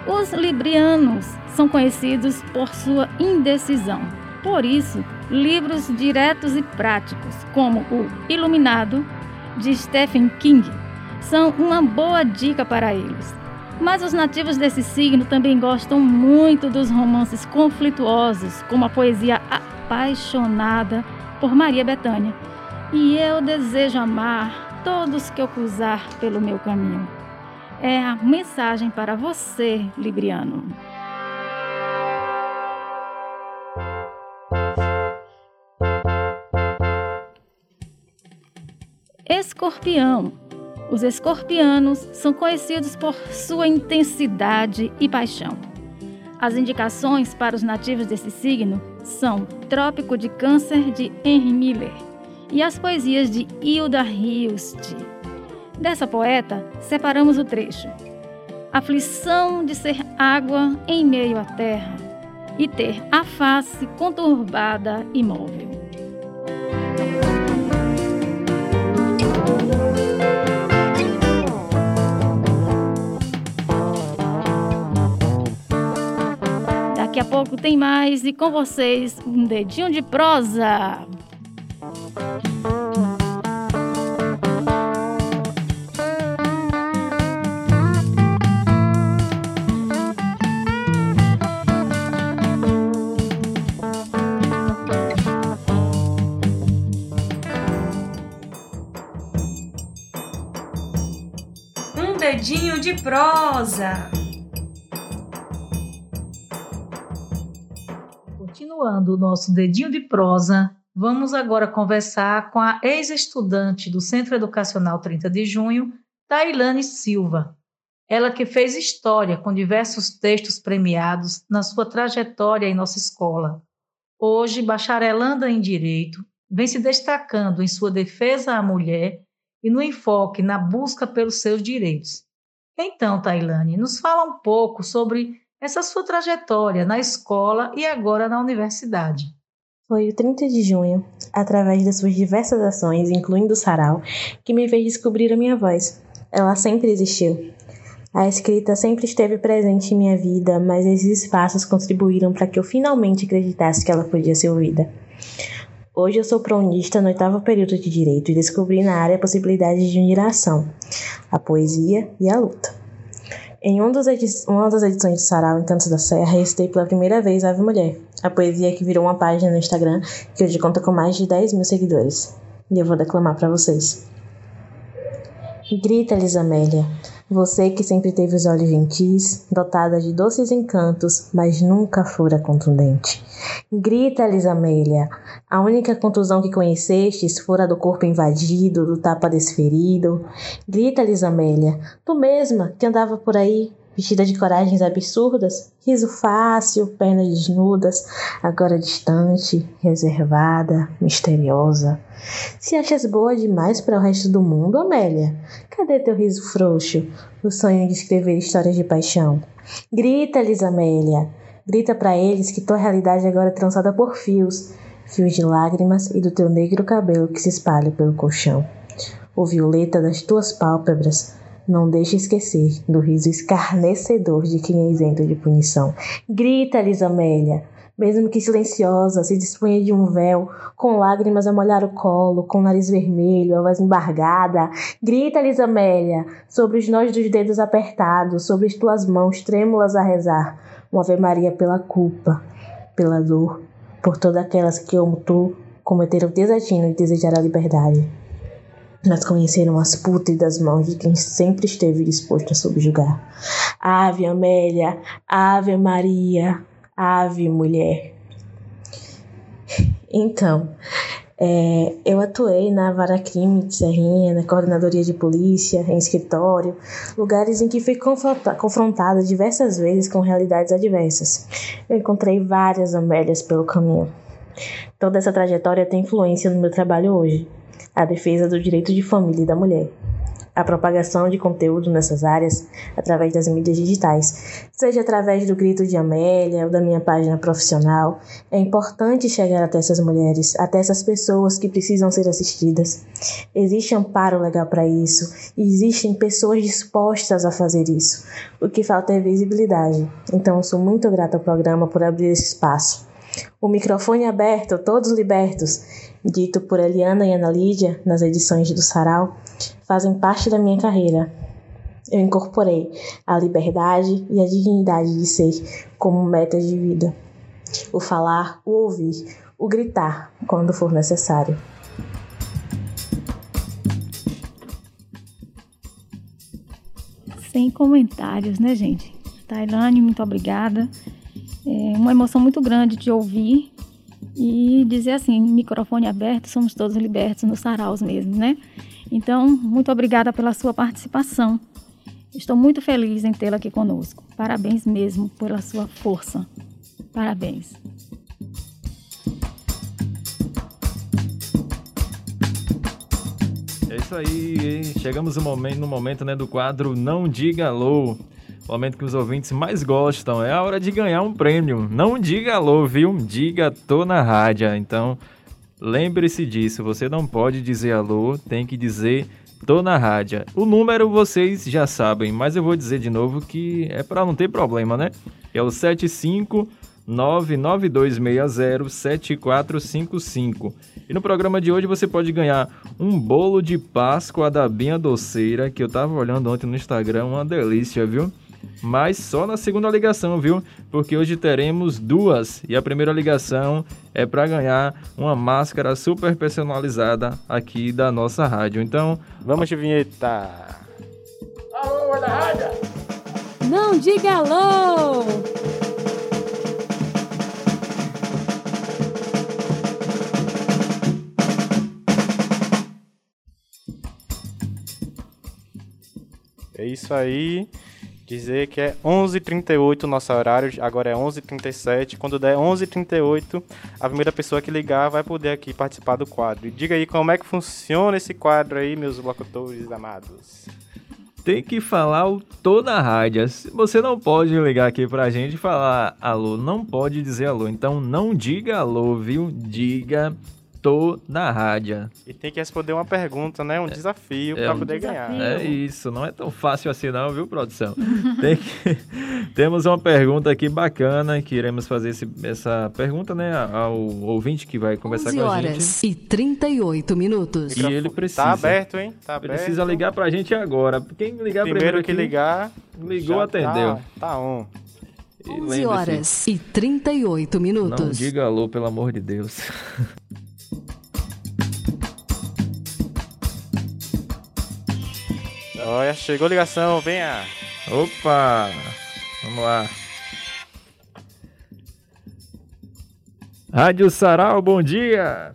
Os librianos são conhecidos por sua indecisão. Por isso, livros diretos e práticos, como o Iluminado, de Stephen King, são uma boa dica para eles. Mas os nativos desse signo também gostam muito dos romances conflituosos, como a poesia apaixonada por Maria Bethânia. E eu desejo amar todos que eu cruzar pelo meu caminho. É a mensagem para você, Libriano. Escorpião. Os escorpianos são conhecidos por sua intensidade e paixão. As indicações para os nativos desse signo são Trópico de Câncer, de Henry Miller, e as poesias de Hilda Hilst. Dessa poeta, separamos o trecho. Aflição de ser água em meio à terra e ter a face conturbada e móvel. Pouco tem mais e com vocês um dedinho de prosa. Um dedinho de prosa. Continuando o nosso dedinho de prosa, vamos agora conversar com a ex-estudante do Centro Educacional 30 de Junho, Tailane Silva. Ela que fez história com diversos textos premiados na sua trajetória em nossa escola. Hoje, bacharelanda em Direito, vem se destacando em sua defesa à mulher e no enfoque na busca pelos seus direitos. Então, Tailane, nos fala um pouco sobre essa sua trajetória na escola e agora na universidade. Foi o 30 de junho, através das suas diversas ações, incluindo o sarau, que me fez descobrir a minha voz. Ela sempre existiu. A escrita sempre esteve presente em minha vida, mas esses espaços contribuíram para que eu finalmente acreditasse que ela podia ser ouvida. Hoje eu sou pronista no oitavo período de Direito e descobri na área a possibilidade de unir a ação, a poesia e a luta. Em um uma das edições do Sarau Encantos da Serra, recitei pela primeira vez Ave Mulher, a poesia que virou uma página no Instagram que hoje conta com mais de 10 mil seguidores. E eu vou declamar para vocês. Grita, Lisamélia, você que sempre teve os olhos gentis, dotada de doces encantos, mas nunca fora contundente. Grita, Lisamélia, a única contusão que conhecestes fora do corpo invadido, do tapa desferido. Grita, Lisamélia, tu mesma que andava por aí, vestida de coragens absurdas, riso fácil, pernas desnudas, agora distante, reservada, misteriosa. Se achas boa demais para o resto do mundo, Amélia, cadê teu riso frouxo, o sonho de escrever histórias de paixão? Grita-lhes, Amélia, grita para eles que tua realidade agora é trançada por fios, fios de lágrimas e do teu negro cabelo que se espalha pelo colchão. O violeta das tuas pálpebras não deixe esquecer do riso escarnecedor de quem é isento de punição. Grita-lhes, Amélia, mesmo que silenciosa, se dispunha de um véu, com lágrimas a molhar o colo, com o nariz vermelho, a voz embargada. Grita-lhes, Amélia, sobre os nós dos dedos apertados, sobre as tuas mãos trêmulas a rezar, uma Ave Maria pela culpa, pela dor, por todas aquelas que, como tu, cometeram o desatino de desejar a liberdade mas conheceram as pútridas mãos de quem sempre esteve disposto a subjugar. Ave Amélia, Ave Maria, Ave Mulher. Então, é, eu atuei na Vara Crime de Serrinha, na Coordenadoria de Polícia, em escritório, lugares em que fui confrontada diversas vezes com realidades adversas. Eu encontrei várias Amélias pelo caminho. Toda essa trajetória tem influência no meu trabalho hoje a defesa do direito de família e da mulher, a propagação de conteúdo nessas áreas através das mídias digitais, seja através do grito de Amélia ou da minha página profissional. É importante chegar até essas mulheres, até essas pessoas que precisam ser assistidas. Existe amparo legal para isso e existem pessoas dispostas a fazer isso. O que falta é visibilidade. Então, sou muito grata ao programa por abrir esse espaço. O microfone aberto, todos libertos, dito por Eliana e Ana Lídia nas edições do Sarau, fazem parte da minha carreira. Eu incorporei a liberdade e a dignidade de ser como metas de vida. O falar, o ouvir, o gritar quando for necessário. Sem comentários, né, gente? Tailane, muito obrigada. É uma emoção muito grande de ouvir e dizer assim, microfone aberto, somos todos libertos nos saraus mesmo, né? Então, muito obrigada pela sua participação. Estou muito feliz em tê-la aqui conosco. Parabéns mesmo pela sua força. Parabéns. É isso aí, chegamos no momento, no momento né, do quadro Não Diga Alô. Momento que os ouvintes mais gostam. É a hora de ganhar um prêmio. Não diga alô, viu? Diga tô na rádio. Então, lembre-se disso. Você não pode dizer alô, tem que dizer tô na rádio. O número vocês já sabem, mas eu vou dizer de novo que é para não ter problema, né? É o 75 992607455. E no programa de hoje você pode ganhar um bolo de Páscoa da Binha Doceira, que eu tava olhando ontem no Instagram, uma delícia, viu? Mas só na segunda ligação, viu? Porque hoje teremos duas e a primeira ligação é para ganhar uma máscara super personalizada aqui da nossa rádio. Então, vamos de vinheta. Alô, da rádio! Não diga alô! É isso aí. Dizer que é 11h38 o nosso horário, agora é 11h37. Quando der 11h38, a primeira pessoa que ligar vai poder aqui participar do quadro. E diga aí como é que funciona esse quadro aí, meus locutores amados. Tem que falar o toda a rádio. Você não pode ligar aqui pra gente e falar alô. Não pode dizer alô. Então não diga alô, viu? Diga tô na rádio. E tem que responder uma pergunta, né? Um desafio é para um poder desafio. ganhar. É isso, não é tão fácil assim não, viu, produção? Tem que... Temos uma pergunta aqui bacana que iremos fazer esse, essa pergunta, né, ao ouvinte que vai conversar 11 com a horas gente. e 38 minutos. E ele precisa. Tá aberto, hein? Tá aberto. Precisa ligar pra gente agora. Quem ligar Primeiro primeiro que aqui, ligar, ligou, já atendeu. Tá, tá on. E 11 lembre-se, horas e 38 Não minutos. diga alô, pelo amor de Deus. Olha, chegou a ligação, venha. Opa! Vamos lá. Rádio Sarau, bom dia!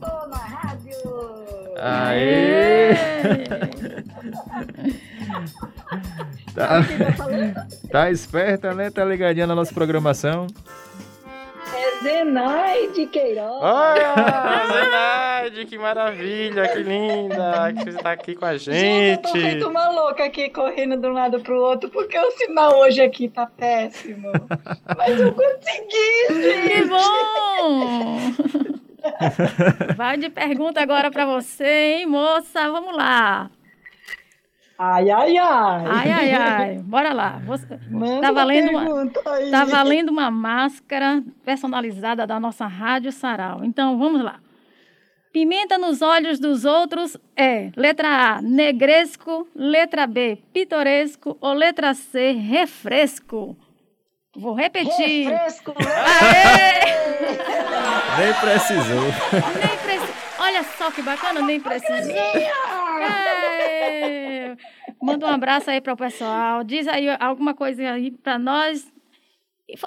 Tô na rádio! Aê! tá, tá esperta, né? Tá ligadinha na nossa programação. Zenaide Queiroz! Olha, Zenaide, que maravilha, que linda que você tá aqui com a Gente, eu tô feito gente. uma louca aqui, correndo de um lado pro outro, porque o sinal hoje aqui tá péssimo. Mas eu consegui, gente! Que bom! Vai de pergunta agora pra você, hein, moça? Vamos lá. Ai, ai, ai. Ai, ai, ai. Bora lá. Você, Manda tá, valendo uma, aí. tá valendo uma máscara personalizada da nossa Rádio Sarau. Então, vamos lá. Pimenta nos olhos dos outros é letra A, negresco, letra B, pitoresco ou letra C, refresco. Vou repetir. Refresco, Nem precisou. Nem. Olha só que bacana, nem precisou. É. Manda um abraço aí pro pessoal. Diz aí alguma coisa aí pra nós.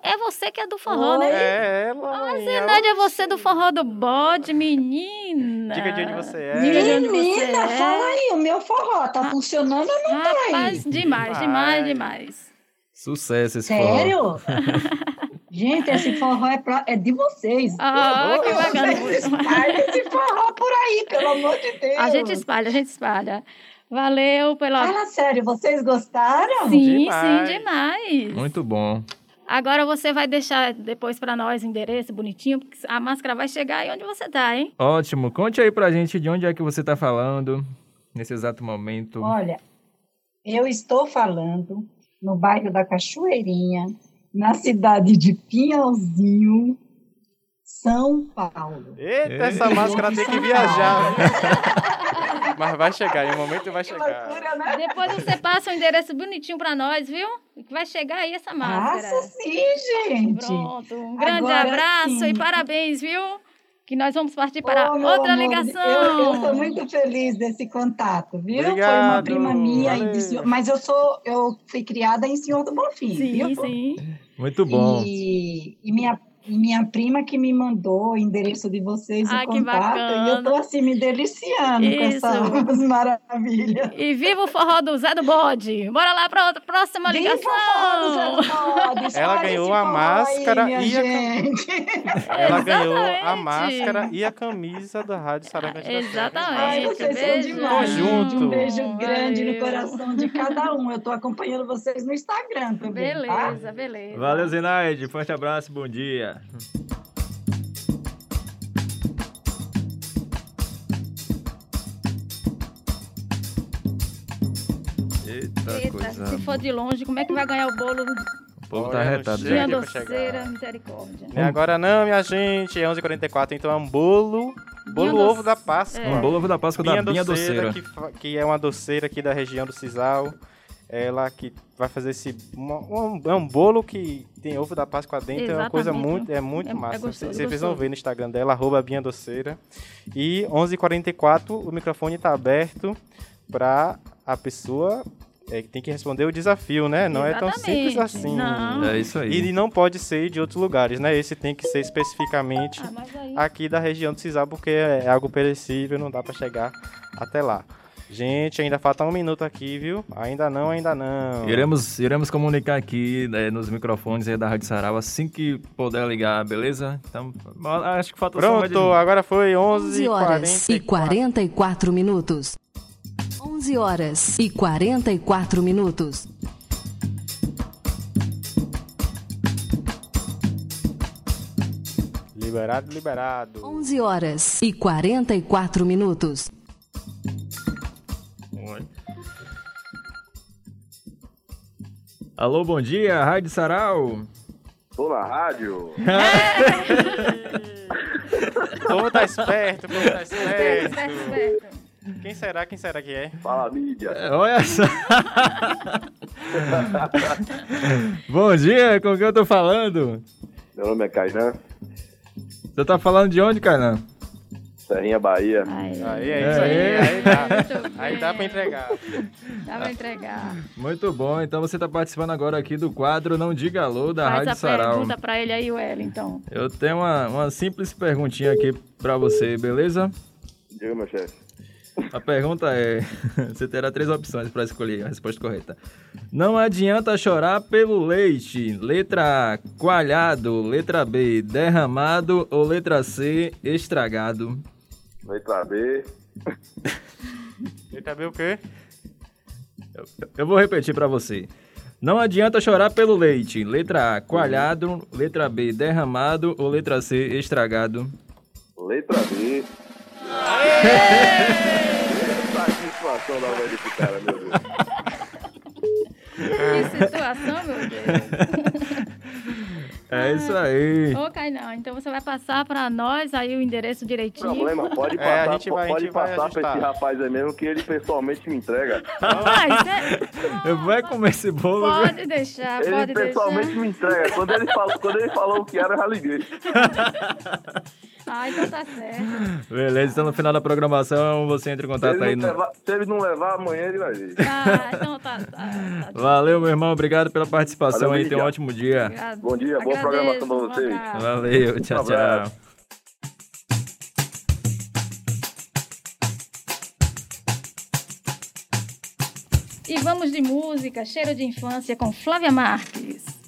É você que é do forró, né? É ela. Ah, Zenaide, é você do forró do bode, menina. Diga de onde você é. Onde você Menina, é. fala aí, o meu forró tá funcionando ou não tá aí? Rapaz, demais, demais, demais. Sucesso esse Sério? forró. Gente, esse forró é, pra- é de vocês. Ah, que bacana. Vocês espalhem esse forró por aí, pelo amor de Deus. A gente espalha, a gente espalha. Valeu pela. Fala sério, vocês gostaram? Sim, Demais. sim, demais. Muito bom. Agora você vai deixar depois pra nós o endereço bonitinho, porque a máscara vai chegar aí onde você tá, hein? Ótimo. Conte aí pra gente de onde é que você tá falando nesse exato momento. Olha, eu estou falando no bairro da Cachoeirinha, na cidade de Pinhalzinho, São Paulo. Eita, essa máscara tem que viajar. Mas vai chegar, em um momento vai chegar. né? Depois você passa o endereço bonitinho pra nós, viu? Que vai chegar aí essa máscara. Passa sim, gente. Pronto. Um grande Agora abraço sim. e parabéns, viu? Que nós vamos partir para meu outra amor, ligação. Eu estou muito feliz desse contato, viu? Foi uma Obrigado, prima minha, e de mas eu sou, eu fui criada em Senhor do Bonfim, Sim, viu? sim. Muito bom. E, e minha, minha prima que me mandou o endereço de vocês, Ah, o que contato, e eu tô assim me deliciando com Isso. essas maravilhas. E viva o forró do Zé do Bode. Bora lá para outra próxima Viva o ligação. forró do Zé do Bode, Ela ganhou a máscara aí, e a cam- gente. Ela ganhou a máscara e a camisa da Rádio Serra. Exatamente. Ai, vocês são Beijo. demais. Junto. Um beijo grande no Valeu. coração de cada um. Eu tô acompanhando vocês no Instagram também, tá? Beleza, beleza. Valeu, Zenaide. Forte abraço, bom dia. Eita, Eita, coisa. se for de longe, como é que vai ganhar o bolo? povo tá já. Minha doceira, misericórdia. Nem agora não, minha gente. É 11h44, então é um bolo. Bolo Binha ovo doce- da Páscoa. é. Um bolo ovo da Páscoa da Binha Doceira. Que, fa- que é uma doceira aqui da região do Cisal. Ela que vai fazer esse. um, é um bolo que tem ovo da Páscoa dentro. É uma coisa Exatamente. muito. É muito É- é massa. gostoso, Vocês gostoso. vão ver no Instagram dela, arroba Binha Doceira. E 11h44, o microfone tá aberto pra a pessoa. É, que tem que responder o desafio, né? Não é tão simples Exatamente. assim. Não. É isso aí. E não pode ser de outros lugares, né? Esse tem que ser especificamente Ah, aí- aqui da região do Cisal, porque é algo perecível, não dá pra chegar até lá. Gente, ainda falta um minuto aqui, viu? Ainda não, ainda não. Iremos, iremos comunicar aqui né, nos microfones aí da Rádio Sarau assim que puder ligar, beleza? Então, acho que falta só mais de... Pronto, agora foi 11 horas 11h44. e 44 minutos. 11 horas e 44 minutos. Liberado, liberado. 11 horas e 44 minutos. Alô, bom dia, Rádio Sarau. Tô na rádio. O povo tá esperto, o povo tá esperto. Quem será, quem será que é? Fala, mídia. É, Olha só. bom dia, com quem eu tô falando? Meu nome é Kainan, Você tá falando de onde, Kainan? Serrinha Bahia. Aí, é isso aí, aí dá. Aí dá pra entregar. Dá pra entregar. Muito bom, então você tá participando agora aqui do quadro Não Diga Alô da Faz Rádio a Sarau. pergunta pra ele aí, Wellington. Eu tenho uma, uma simples perguntinha aqui pra você, beleza? Diga, meu chefe. A pergunta é: você terá três opções para escolher a resposta correta. Não adianta chorar pelo leite. Letra A, coalhado. Letra B, derramado. Ou letra C, estragado. Letra B. Letra B o quê? Eu vou repetir para você. Não adianta chorar pelo leite. Letra A, coalhado. Letra B, derramado. Ou letra C, estragado. Letra B. Satisfação da voz desse cara, meu Deus. Que situação, meu Deus. É isso aí. Ô, Kainan, então você vai passar pra nós aí o endereço direitinho. Problema, pode É, a passar, gente vai- a pode gente vai passar pra esse rapaz aí mesmo que ele pessoalmente me entrega. Mas é... Vai comer esse bolo, viu? Pode deixar, Ele pode pessoalmente deixar. me entrega. Quando ele, falou, quando ele falou o que era, eu já liguei. Ah, então tá certo. Beleza, então no final da programação você entra em Se contato ele, aí não no. levar, se ele não levar, amanhã ele vai vir. Ah, então tá. tá. Valeu, meu irmão. Obrigado pela participação Valeu, aí. Tenha um ótimo dia. Obrigado. Bom dia, boa Agradeço, programação pra vocês. Valeu, tchau, tchau. E vamos de música, cheiro de infância com Flávia Marques.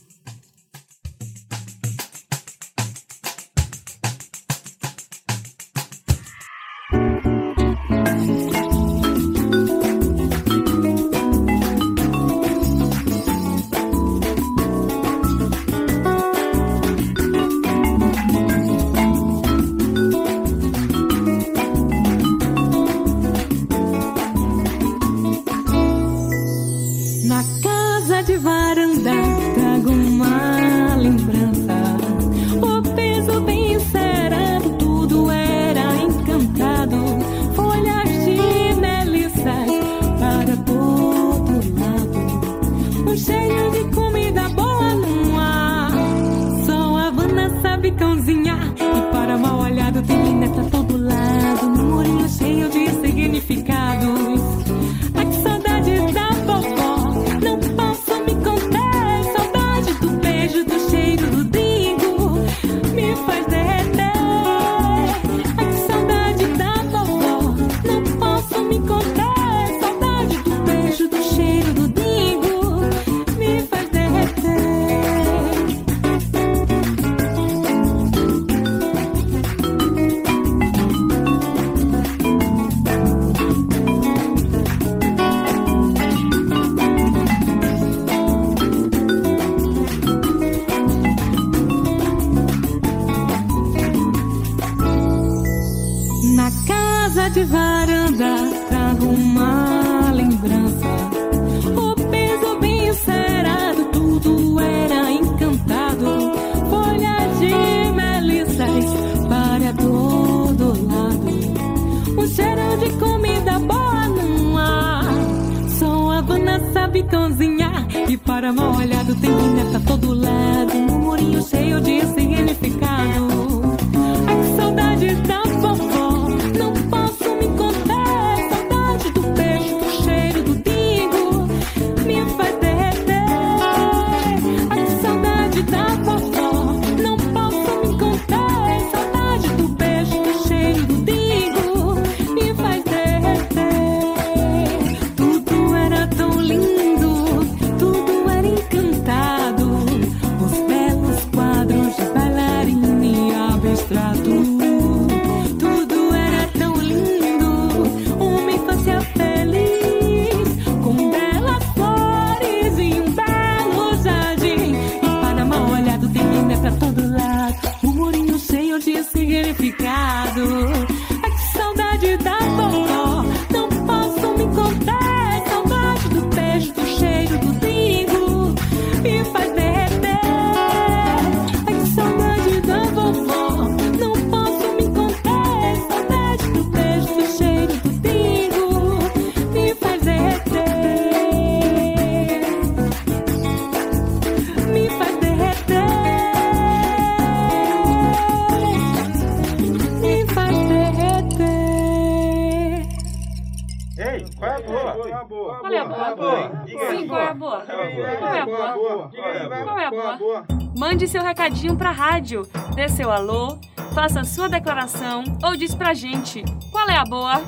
Rádio. Dê seu alô, faça sua declaração ou diz pra gente qual é a boa.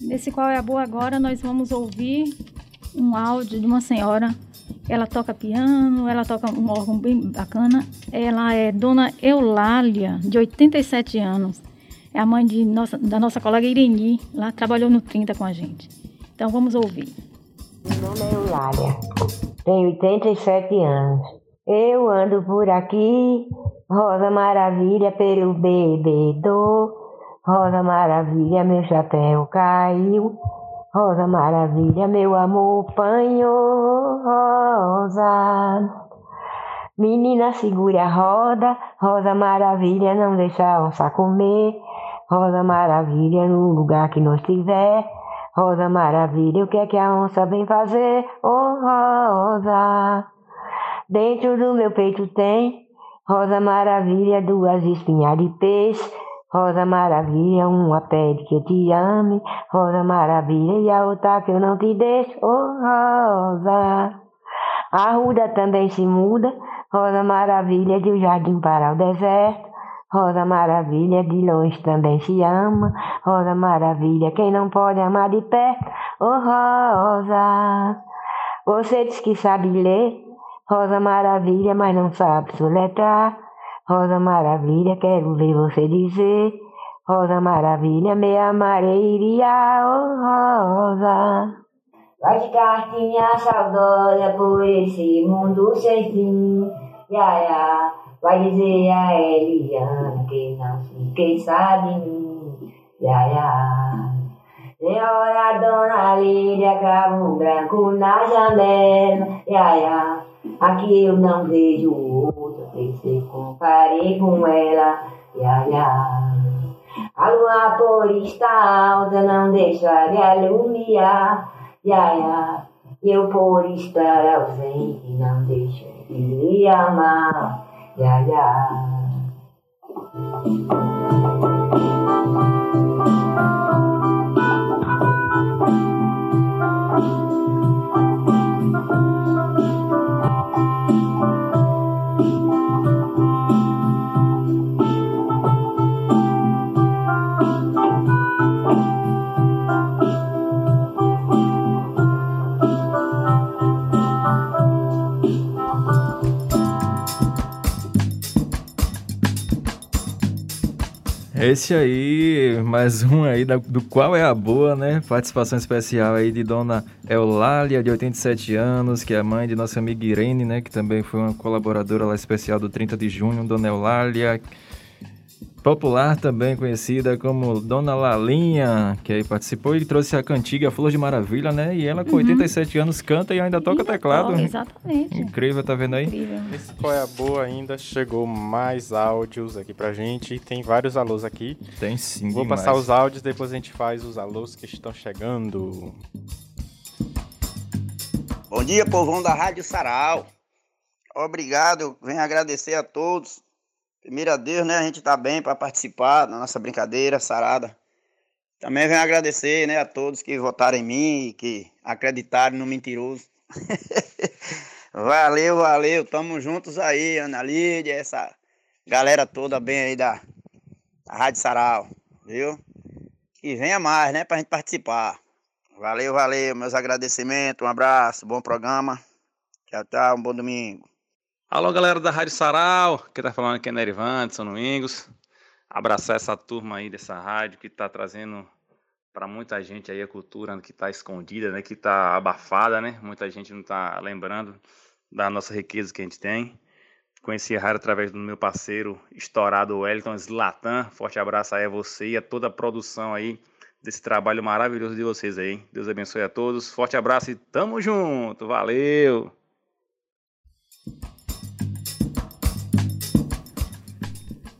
Nesse qual é a boa agora, nós vamos ouvir um áudio de uma senhora. Ela toca piano, ela toca um órgão bem bacana. Ela é Dona Eulália, de 87 anos. É a mãe de nossa, da nossa colega Ireni, lá trabalhou no 30 com a gente. Então vamos ouvir. Meu nome é Eulália, tenho 87 anos. Eu ando por aqui, Rosa Maravilha pelo bebedouro. Rosa Maravilha, meu chapéu caiu. Rosa Maravilha, meu amor panhou. Rosa. Menina, segura a roda. Rosa Maravilha, não deixa a onça comer. Rosa Maravilha, no lugar que nós estiver. Rosa Maravilha, o que é que a onça vem fazer? Oh, Rosa. Dentro do meu peito tem Rosa Maravilha, duas espinhas de peixe. Rosa Maravilha, uma pede que eu te ame. Rosa Maravilha, e a outra que eu não te deixo. Oh, Rosa. A ruda também se muda. Rosa Maravilha, de um jardim para o deserto. Rosa Maravilha, de longe também se ama. Rosa Maravilha, quem não pode amar de perto. Oh, Rosa. Você diz que sabe ler. Rosa Maravilha, mas não sabe soletrar. Rosa Maravilha, quero ver você dizer. Rosa Maravilha, me amareiria, oh Rosa. Vai ficar minha saudosa por esse mundo sem fim. Ya, ya. Vai dizer a Eliana que não se esqueça de mim. Ya, ya. Senhora Dona Lídia, cravo branco na janela. Ya, ya. Aqui eu não vejo outra, tem que se compare com ela. Ya, ya. A lua por está alta, não deixa de alumiar. Ya, ya. Eu por estar ausente, não deixo de lhe amar. Ya, ya. Esse aí, mais um aí da- do qual é a boa, né? Participação especial aí de Dona Eulália, de 87 anos, que é mãe de nossa amiga Irene, né? Que também foi uma colaboradora lá especial do 30 de junho. Dona Eulália, popular também conhecida como Dona Lalinha, que aí participou e trouxe a cantiga Flor de Maravilha, né? E ela com Uhum. 87 anos canta e ainda toca teclado. toca, exatamente. Incrível, tá vendo aí? Incrível. Esse Qual é a Boa ainda chegou mais áudios aqui pra gente. Tem vários alôs aqui. Tem sim, Vou demais. passar os áudios, depois a gente faz os alôs que estão chegando. Bom dia, povão da Rádio Sarau. Obrigado, eu venho agradecer a todos. Primeiro a Deus, né? A gente tá bem para participar da nossa brincadeira sarada. Também venho agradecer, né, a todos que votaram em mim e que acreditaram no mentiroso. valeu, valeu. Tamo juntos aí, Ana Lídia, essa galera toda bem aí da, da Rádio Sarau, viu? Que venha mais, né, pra gente participar. Valeu, valeu. Meus agradecimentos. Um abraço, bom programa. Tchau, tchau. Um bom domingo. Alô, galera da Rádio Sarau, quem tá falando aqui é Nerivan, de São Domingos. Abraçar essa turma aí dessa rádio que tá trazendo para muita gente aí a cultura que tá escondida, né, que tá abafada, né? Muita gente não tá lembrando da nossa riqueza que a gente tem. Conheci a rádio através do meu parceiro estourado Wellington Zlatan. Forte abraço aí a você e a toda a produção aí desse trabalho maravilhoso de vocês aí. Deus abençoe a todos. Forte abraço e tamo junto. Valeu.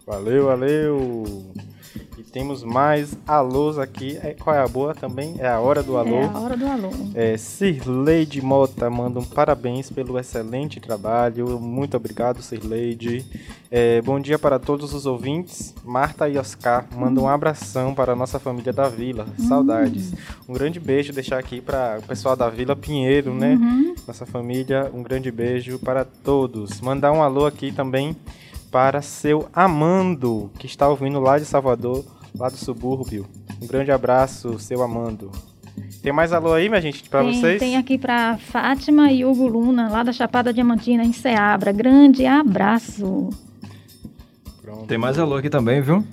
Valeu, valeu. E temos mais alôs aqui. É, qual é a boa também? É a hora do alô. É a hora do alô. É, Cirleide Mota manda um parabéns pelo excelente trabalho. Muito obrigado, Cirleide. É, bom dia para todos os ouvintes. Marta e Oscar mandam um abração para a nossa família da Vila. Saudades. Um grande beijo deixar aqui para o pessoal da Vila Pinheiro, né? Uhum. Nossa família. Um grande beijo para todos. Mandar um alô aqui também para seu Amando, que está ouvindo lá de Salvador, lá do subúrbio. Um grande abraço, seu Amando. Tem mais alô aí, minha gente, para vocês? Tem aqui para Fátima e Hugo Luna, lá da Chapada Diamantina, em Ceabra. Grande abraço. Tem mais alô aqui também, viu?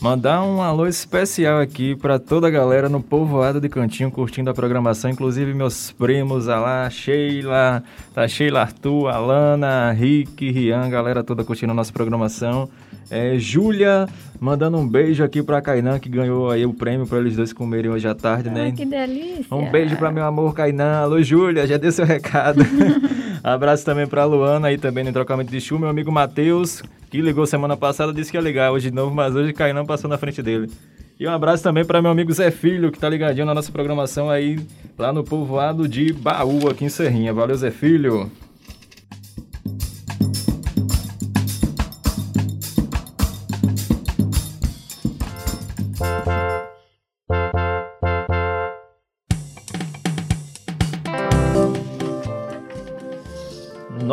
Mandar um alô especial aqui para toda a galera no povoado de Cantinho curtindo a programação, inclusive meus primos, a lá, Sheila, tá Sheila Arthur, Alana, Rick, Rian, galera toda curtindo a nossa programação. É, Júlia, mandando um beijo aqui pra Kainan, que ganhou aí o prêmio para eles dois comerem hoje à tarde, né? Ai, que delícia. Um beijo pra meu amor Kainan. Alô, Júlia, já deu seu recado. Abraço também pra Luana aí também no trocamento de chuva. Meu amigo Matheus, que ligou semana passada, disse que ia ligar hoje de novo, mas hoje Kainan passou na frente dele. E um abraço também para meu amigo Zé Filho, que tá ligadinho na nossa programação aí, lá no povoado de Baú, aqui em Serrinha. Valeu, Zé Filho.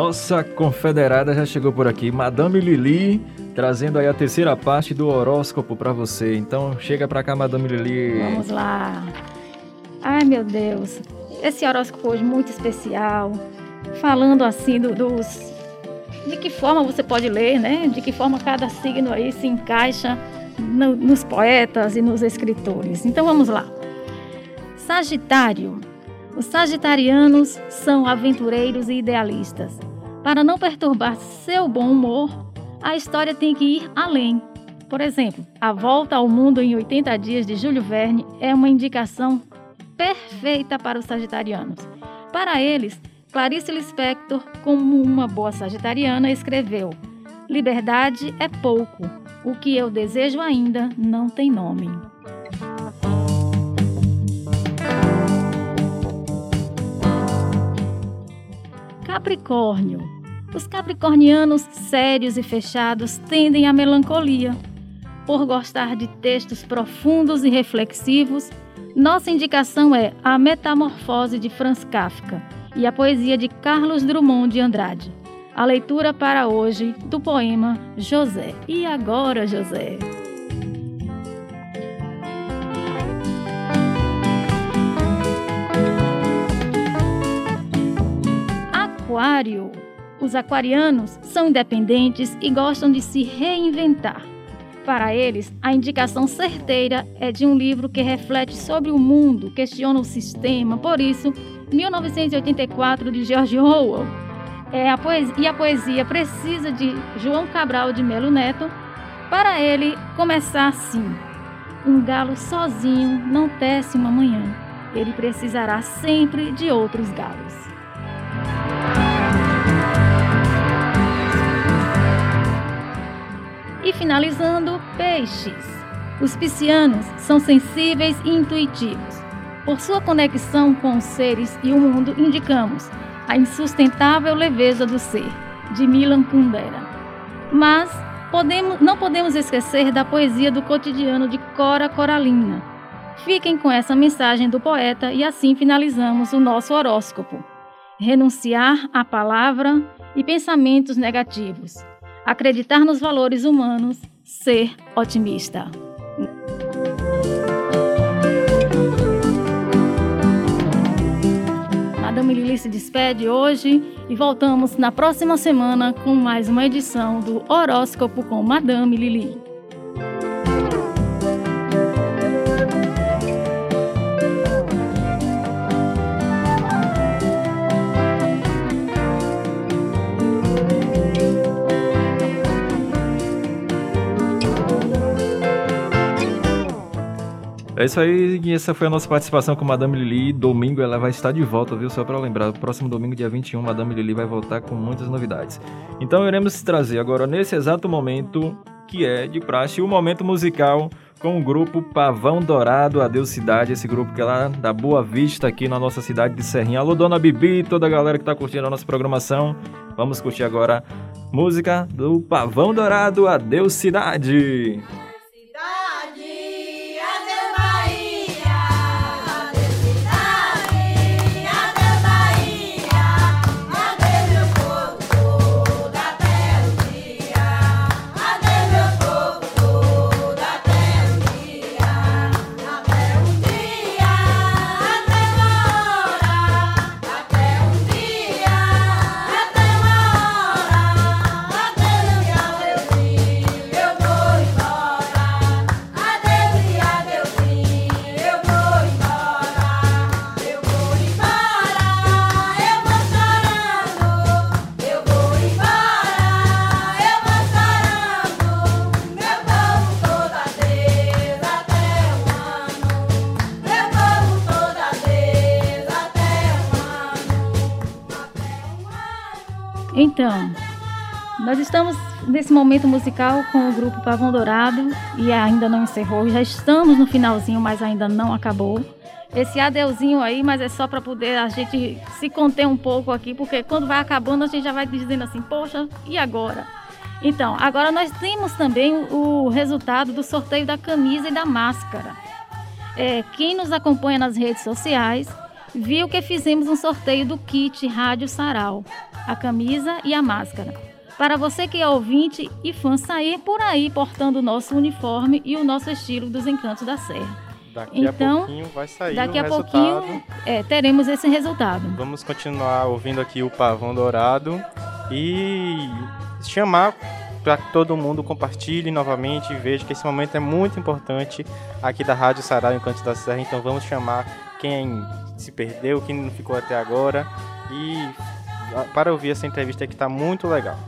Nossa confederada já chegou por aqui, Madame Lili, trazendo aí a terceira parte do horóscopo para você. Então chega pra cá, Madame Lili. Vamos lá. Ai, meu Deus. Esse horóscopo hoje muito especial. Falando assim do- dos. De que forma você pode ler, né? De que forma cada signo aí se encaixa no- nos poetas e nos escritores. Então vamos lá. Sagitário. Os sagitarianos são aventureiros e idealistas. Para não perturbar seu bom humor, a história tem que ir além. Por exemplo, A Volta ao Mundo em 80 Dias de Júlio Verne é uma indicação perfeita para os sagitarianos. Para eles, Clarice Lispector, como uma boa sagitariana, escreveu: Liberdade é pouco, o que eu desejo ainda não tem nome. Capricórnio. Os capricornianos sérios e fechados tendem à melancolia. Por gostar de textos profundos e reflexivos, nossa indicação é A Metamorfose de Franz Kafka e a poesia de Carlos Drummond de Andrade. A leitura para hoje do poema José. E agora, José? Aquário. Os aquarianos são independentes e gostam de se reinventar. Para eles, a indicação certeira é de um livro que reflete sobre o mundo, questiona o sistema. Por isso, 1984 de George Orwell. É a poesia, e a poesia precisa de João Cabral de Melo Neto Para ele começar assim, um galo sozinho não tece uma manhã. Ele precisará sempre de outros galos. E finalizando, peixes. Os piscianos são sensíveis e intuitivos. Por sua conexão com os seres e o mundo, indicamos a insustentável leveza do ser, de Milan Kundera. Mas podemos, não podemos esquecer da poesia do cotidiano de Cora Coralina. Fiquem com essa mensagem do poeta e assim finalizamos o nosso horóscopo. Renunciar à palavra e pensamentos negativos. Acreditar nos valores humanos, ser otimista. Madame Lili se despede hoje e voltamos na próxima semana com mais uma edição do Horóscopo com Madame Lili. É isso aí, e essa foi a nossa participação com Madame Lili. Domingo ela vai estar de volta, viu? Só para lembrar, próximo domingo, dia 21, Madame Lili vai voltar com muitas novidades. Então iremos trazer agora, nesse exato momento, que é de praxe, o momento musical com o grupo Pavão Dourado, Adeus Cidade, esse grupo que é lá da Boa Vista, aqui na nossa cidade de Serrinha. Alô, Dona Bibi, toda a galera que está curtindo a nossa programação. Vamos curtir agora música do Pavão Dourado, Adeus Cidade. Então, nós estamos nesse momento musical com o grupo Pavão Dourado e ainda não encerrou. Já estamos no finalzinho, mas ainda não acabou. Esse adeuzinho aí, mas é só para poder a gente se conter um pouco aqui, porque quando vai acabando a gente já vai dizendo assim, poxa, e agora? Então, agora nós temos também o resultado do sorteio da camisa e da máscara. É, quem nos acompanha nas redes sociais viu que fizemos um sorteio do kit Rádio Sarau, a camisa e a máscara. Para você que é ouvinte e fã sair por aí portando o nosso uniforme e o nosso estilo dos Encantos da Serra. Daqui então, a pouquinho vai sair daqui a resultado. pouquinho é, teremos esse resultado. Vamos continuar ouvindo aqui o Pavão Dourado e chamar para que todo mundo compartilhe novamente e veja que esse momento é muito importante aqui da Rádio Sarau Encantos da Serra. Então vamos chamar quem se perdeu, quem não ficou até agora e ah, para ouvir essa entrevista que está muito legal.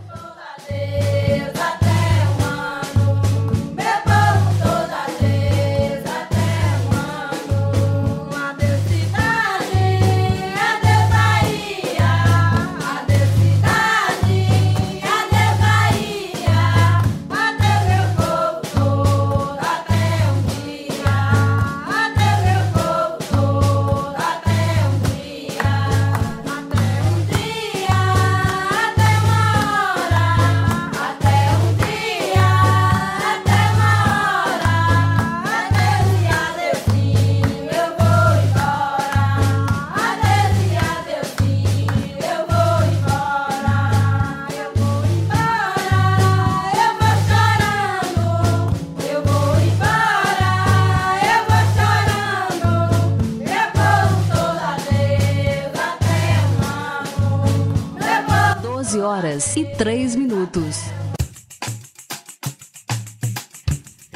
Horas e três minutos.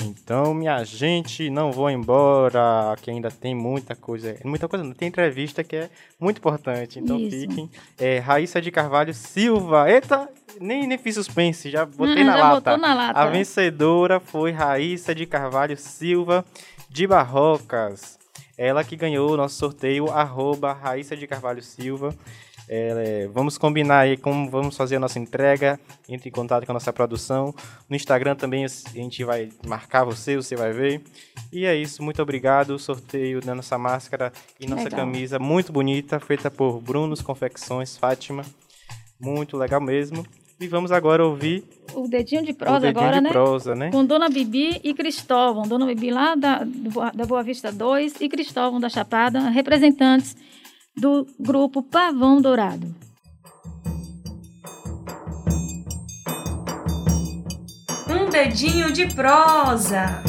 Então, minha gente, não vou embora, que ainda tem muita coisa. Muita coisa, não tem entrevista que é muito importante. Então Isso. fiquem. É, Raíssa de Carvalho Silva. Eita, nem, nem fiz suspense, já botei Ah, na já lata. botou na lata. A vencedora foi Raíssa de Carvalho Silva de Barrocas. Ela que ganhou o nosso sorteio, arroba Raíssa de Carvalho Silva. É, vamos combinar aí como vamos fazer a nossa entrega. Entre em contato com a nossa produção. No Instagram também a gente vai marcar você, você vai ver. E é isso, muito obrigado. Sorteio da nossa máscara e nossa Legal. camisa muito bonita, feita por Brunos Confecções Fátima. Muito legal mesmo. E vamos agora ouvir O dedinho de prosa dedinho agora, de né? prosa, né? Com Dona Bibi e Cristóvão. Dona Bibi lá da, da Boa Vista 2 e Cristóvão da Chapada, representantes do grupo Pavão Dourado. Um dedinho de prosa.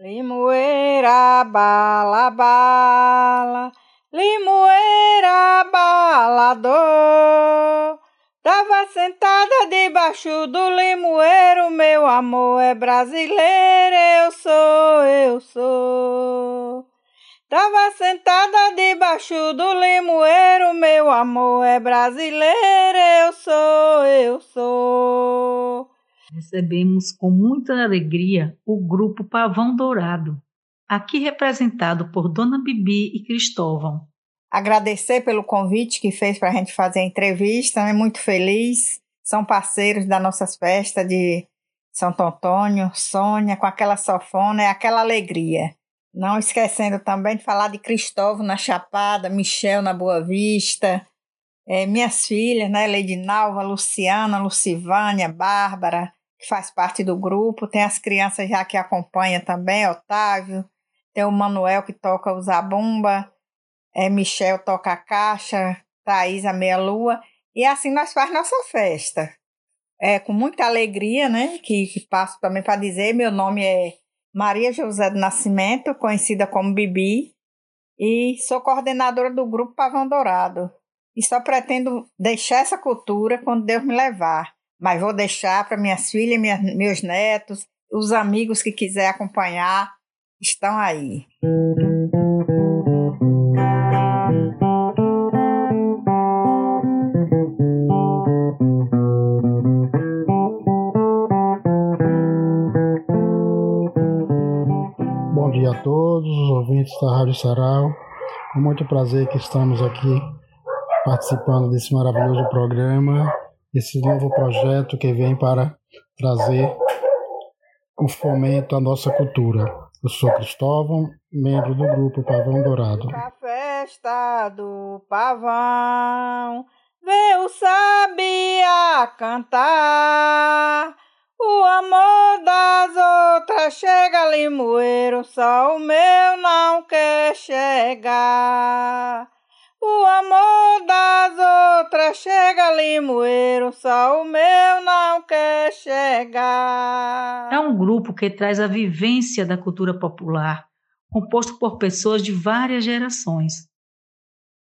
Limoeira, bala, bala, limoeira, balador. Debaixo do limoeiro, meu amor é brasileiro, eu sou, eu sou. Tava sentada debaixo do limoeiro, meu amor é brasileiro, eu sou, eu sou. Recebemos com muita alegria o grupo Pavão Dourado, aqui representado por Dona Bibi e Cristóvão. agradecer pelo convite que fez para a gente fazer a entrevista, é muito feliz. São parceiros das nossas festas de Santo Antônio, Sônia, com aquela sofona, é aquela alegria. Não esquecendo também de falar de Cristóvão na Chapada, Michel na Boa Vista, é, minhas filhas, né, Leidinalva, Luciana, Lucivânia, Bárbara, que faz parte do grupo, tem as crianças já que acompanham também, Otávio, tem o Manuel que toca o zabumba, é, Michel toca a caixa, Thaís a meia-lua, e assim nós faz nossa festa. É, com muita alegria, né, que, que passo também para dizer, meu nome é Maria José do Nascimento, conhecida como Bibi, e sou coordenadora do grupo Pavão Dourado. E só pretendo deixar essa cultura quando Deus me levar. Mas vou deixar para minhas filhas, meus netos, os amigos que quiser acompanhar, estão aí. Todos os ouvintes da Rádio Sarau. Com muito prazer que estamos aqui participando desse maravilhoso programa, esse novo projeto que vem para trazer o fomento à nossa cultura. Eu sou Cristóvão, membro do grupo Pavão Dourado. A festa do pavão, vê o cantar. O amor das outras chega limoeiro, só o meu não quer chegar. O amor das outras chega limoeiro, só o meu não quer chegar. É um grupo que traz a vivência da cultura popular, composto por pessoas de várias gerações.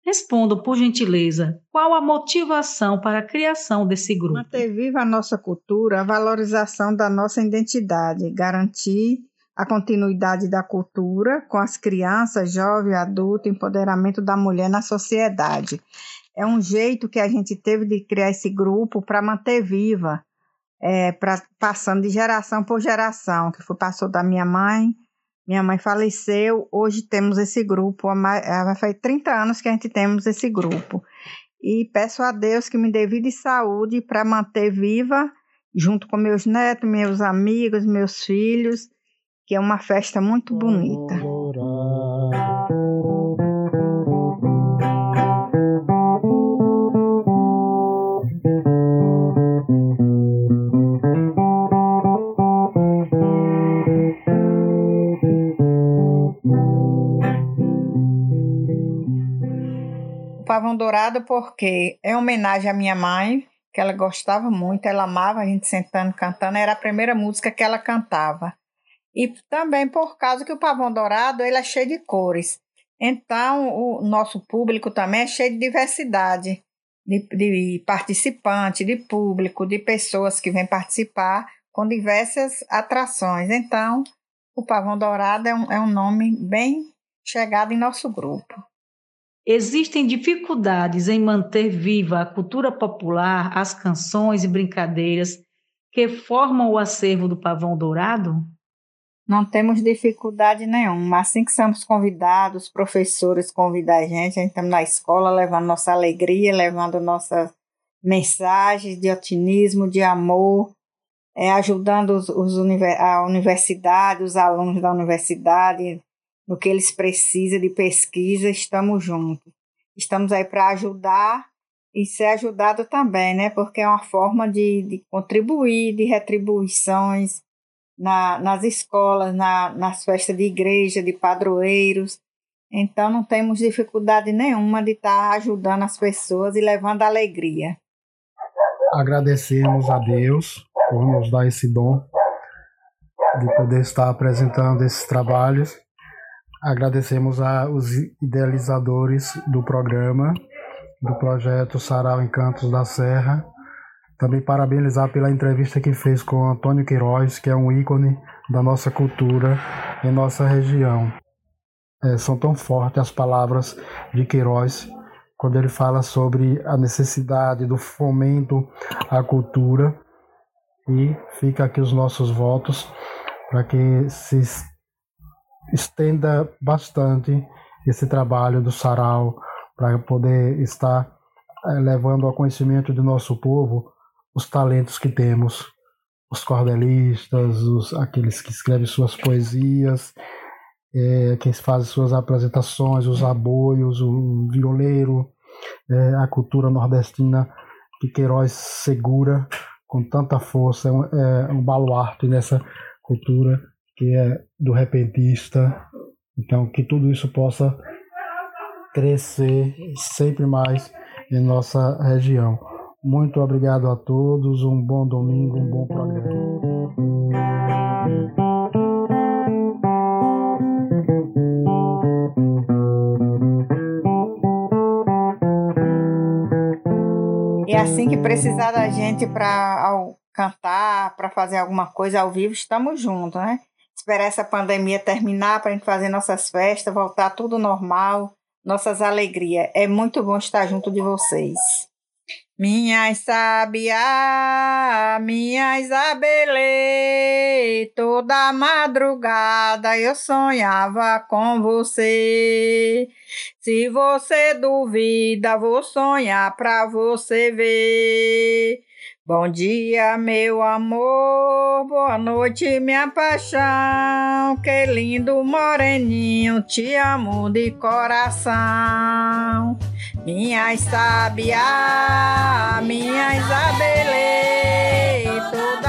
Respondam, por gentileza, qual a motivação para a criação desse grupo? Manter viva a nossa cultura, a valorização da nossa identidade, garantir a continuidade da cultura com as crianças, jovens, adultos, empoderamento da mulher na sociedade. É um jeito que a gente teve de criar esse grupo para manter viva, é, pra, passando de geração por geração, que foi, passou da minha mãe, minha mãe faleceu, hoje temos esse grupo, há faz 30 anos que a gente temos esse grupo. E peço a Deus que me dê vida e saúde para manter viva, junto com meus netos, meus amigos, meus filhos, que é uma festa muito bonita. Pavão Dourado porque é homenagem à minha mãe, que ela gostava muito, ela amava a gente sentando cantando, era a primeira música que ela cantava. E também por causa que o Pavão Dourado ele é cheio de cores. Então, o nosso público também é cheio de diversidade. de, de participantes, de público, de pessoas que vêm participar com diversas atrações. Então, o Pavão Dourado é um, é um nome bem chegado em nosso grupo. Existem dificuldades em manter viva a cultura popular, as canções e brincadeiras que formam o acervo do Pavão Dourado? Não temos dificuldade nenhuma. Assim que somos convidados, professores convidam a gente, a gente estamos na escola levando nossa alegria, levando nossas mensagens de otimismo, de amor, é, ajudando os, os, a universidade, os alunos da universidade, no que eles precisam de pesquisa, estamos juntos. Estamos aí para ajudar e ser ajudado também, né? Porque é uma forma de, de contribuir, de retribuições, na, nas escolas, na, nas festas de igreja, de padroeiros. Então não temos dificuldade nenhuma de estar tá ajudando as pessoas e levando alegria. Agradecemos a Deus por nos dar esse dom de poder estar apresentando esses trabalhos. Agradecemos aos idealizadores do programa, do projeto Sarau Encantos da Serra, também parabenizar pela entrevista que fez com Antônio Queiroz, que é um ícone da nossa cultura em nossa região. É, são tão fortes as palavras de Queiroz quando ele fala sobre a necessidade do fomento à cultura e fica aqui os nossos votos para que se estenda bastante esse trabalho do sarau para poder estar é, levando ao conhecimento do nosso povo os talentos que temos, os cordelistas, os, aqueles que escrevem suas poesias, é, quem faz suas apresentações, os aboios, o violeiro, é, a cultura nordestina que Queiroz segura com tanta força, é um, é um baluarte nessa cultura que é do repentista. Então, que tudo isso possa crescer sempre mais em nossa região. Muito obrigado a todos, um bom domingo, um bom programa. E assim que precisar da gente para cantar, para fazer alguma coisa ao vivo, estamos juntos, né? Esperar essa pandemia terminar para a gente fazer nossas festas, voltar tudo normal, nossas alegrias. É muito bom estar junto de vocês. Minha sabiá, minha Isabelê, toda madrugada eu sonhava com você. Se você duvida, vou sonhar pra você ver. Bom dia, meu amor, boa noite, minha paixão. Que lindo moreninho, te amo de coração. Minha sabiá, minha Isabelê, toda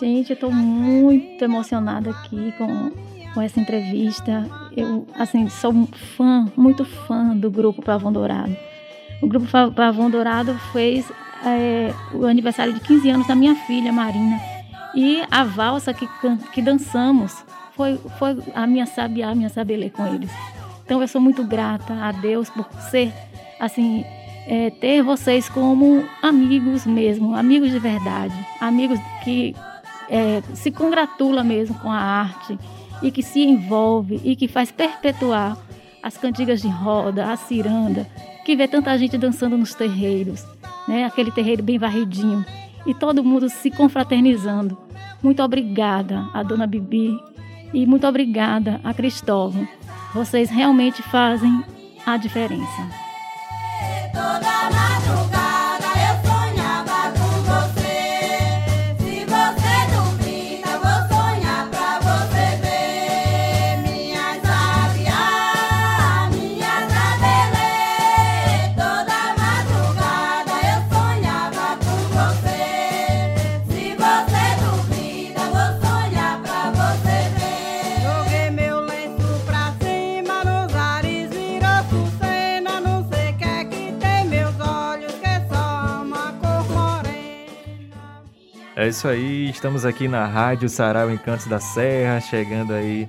Gente, eu estou muito emocionada aqui com, com essa entrevista. Eu, assim, sou fã, muito fã do grupo Pavão Dourado. O grupo Pa- Pavão Dourado fez é, o aniversário de 15 anos da minha filha, Marina. E a valsa que, que dançamos foi, foi a minha sabiá, a minha sabelê com eles. Então eu sou muito grata a Deus por ser, assim, é, ter vocês como amigos mesmo, amigos de verdade, amigos que é, se congratula mesmo com a arte e que se envolve e que faz perpetuar as cantigas de roda, a ciranda, que vê tanta gente dançando nos terreiros, né? Aquele terreiro bem varridinho e todo mundo se confraternizando. Muito obrigada a Dona Bibi e muito obrigada a Cristóvão. Vocês realmente fazem a diferença. Toda madrugada É isso aí, estamos aqui na Rádio Sarau Encantos da Serra, chegando aí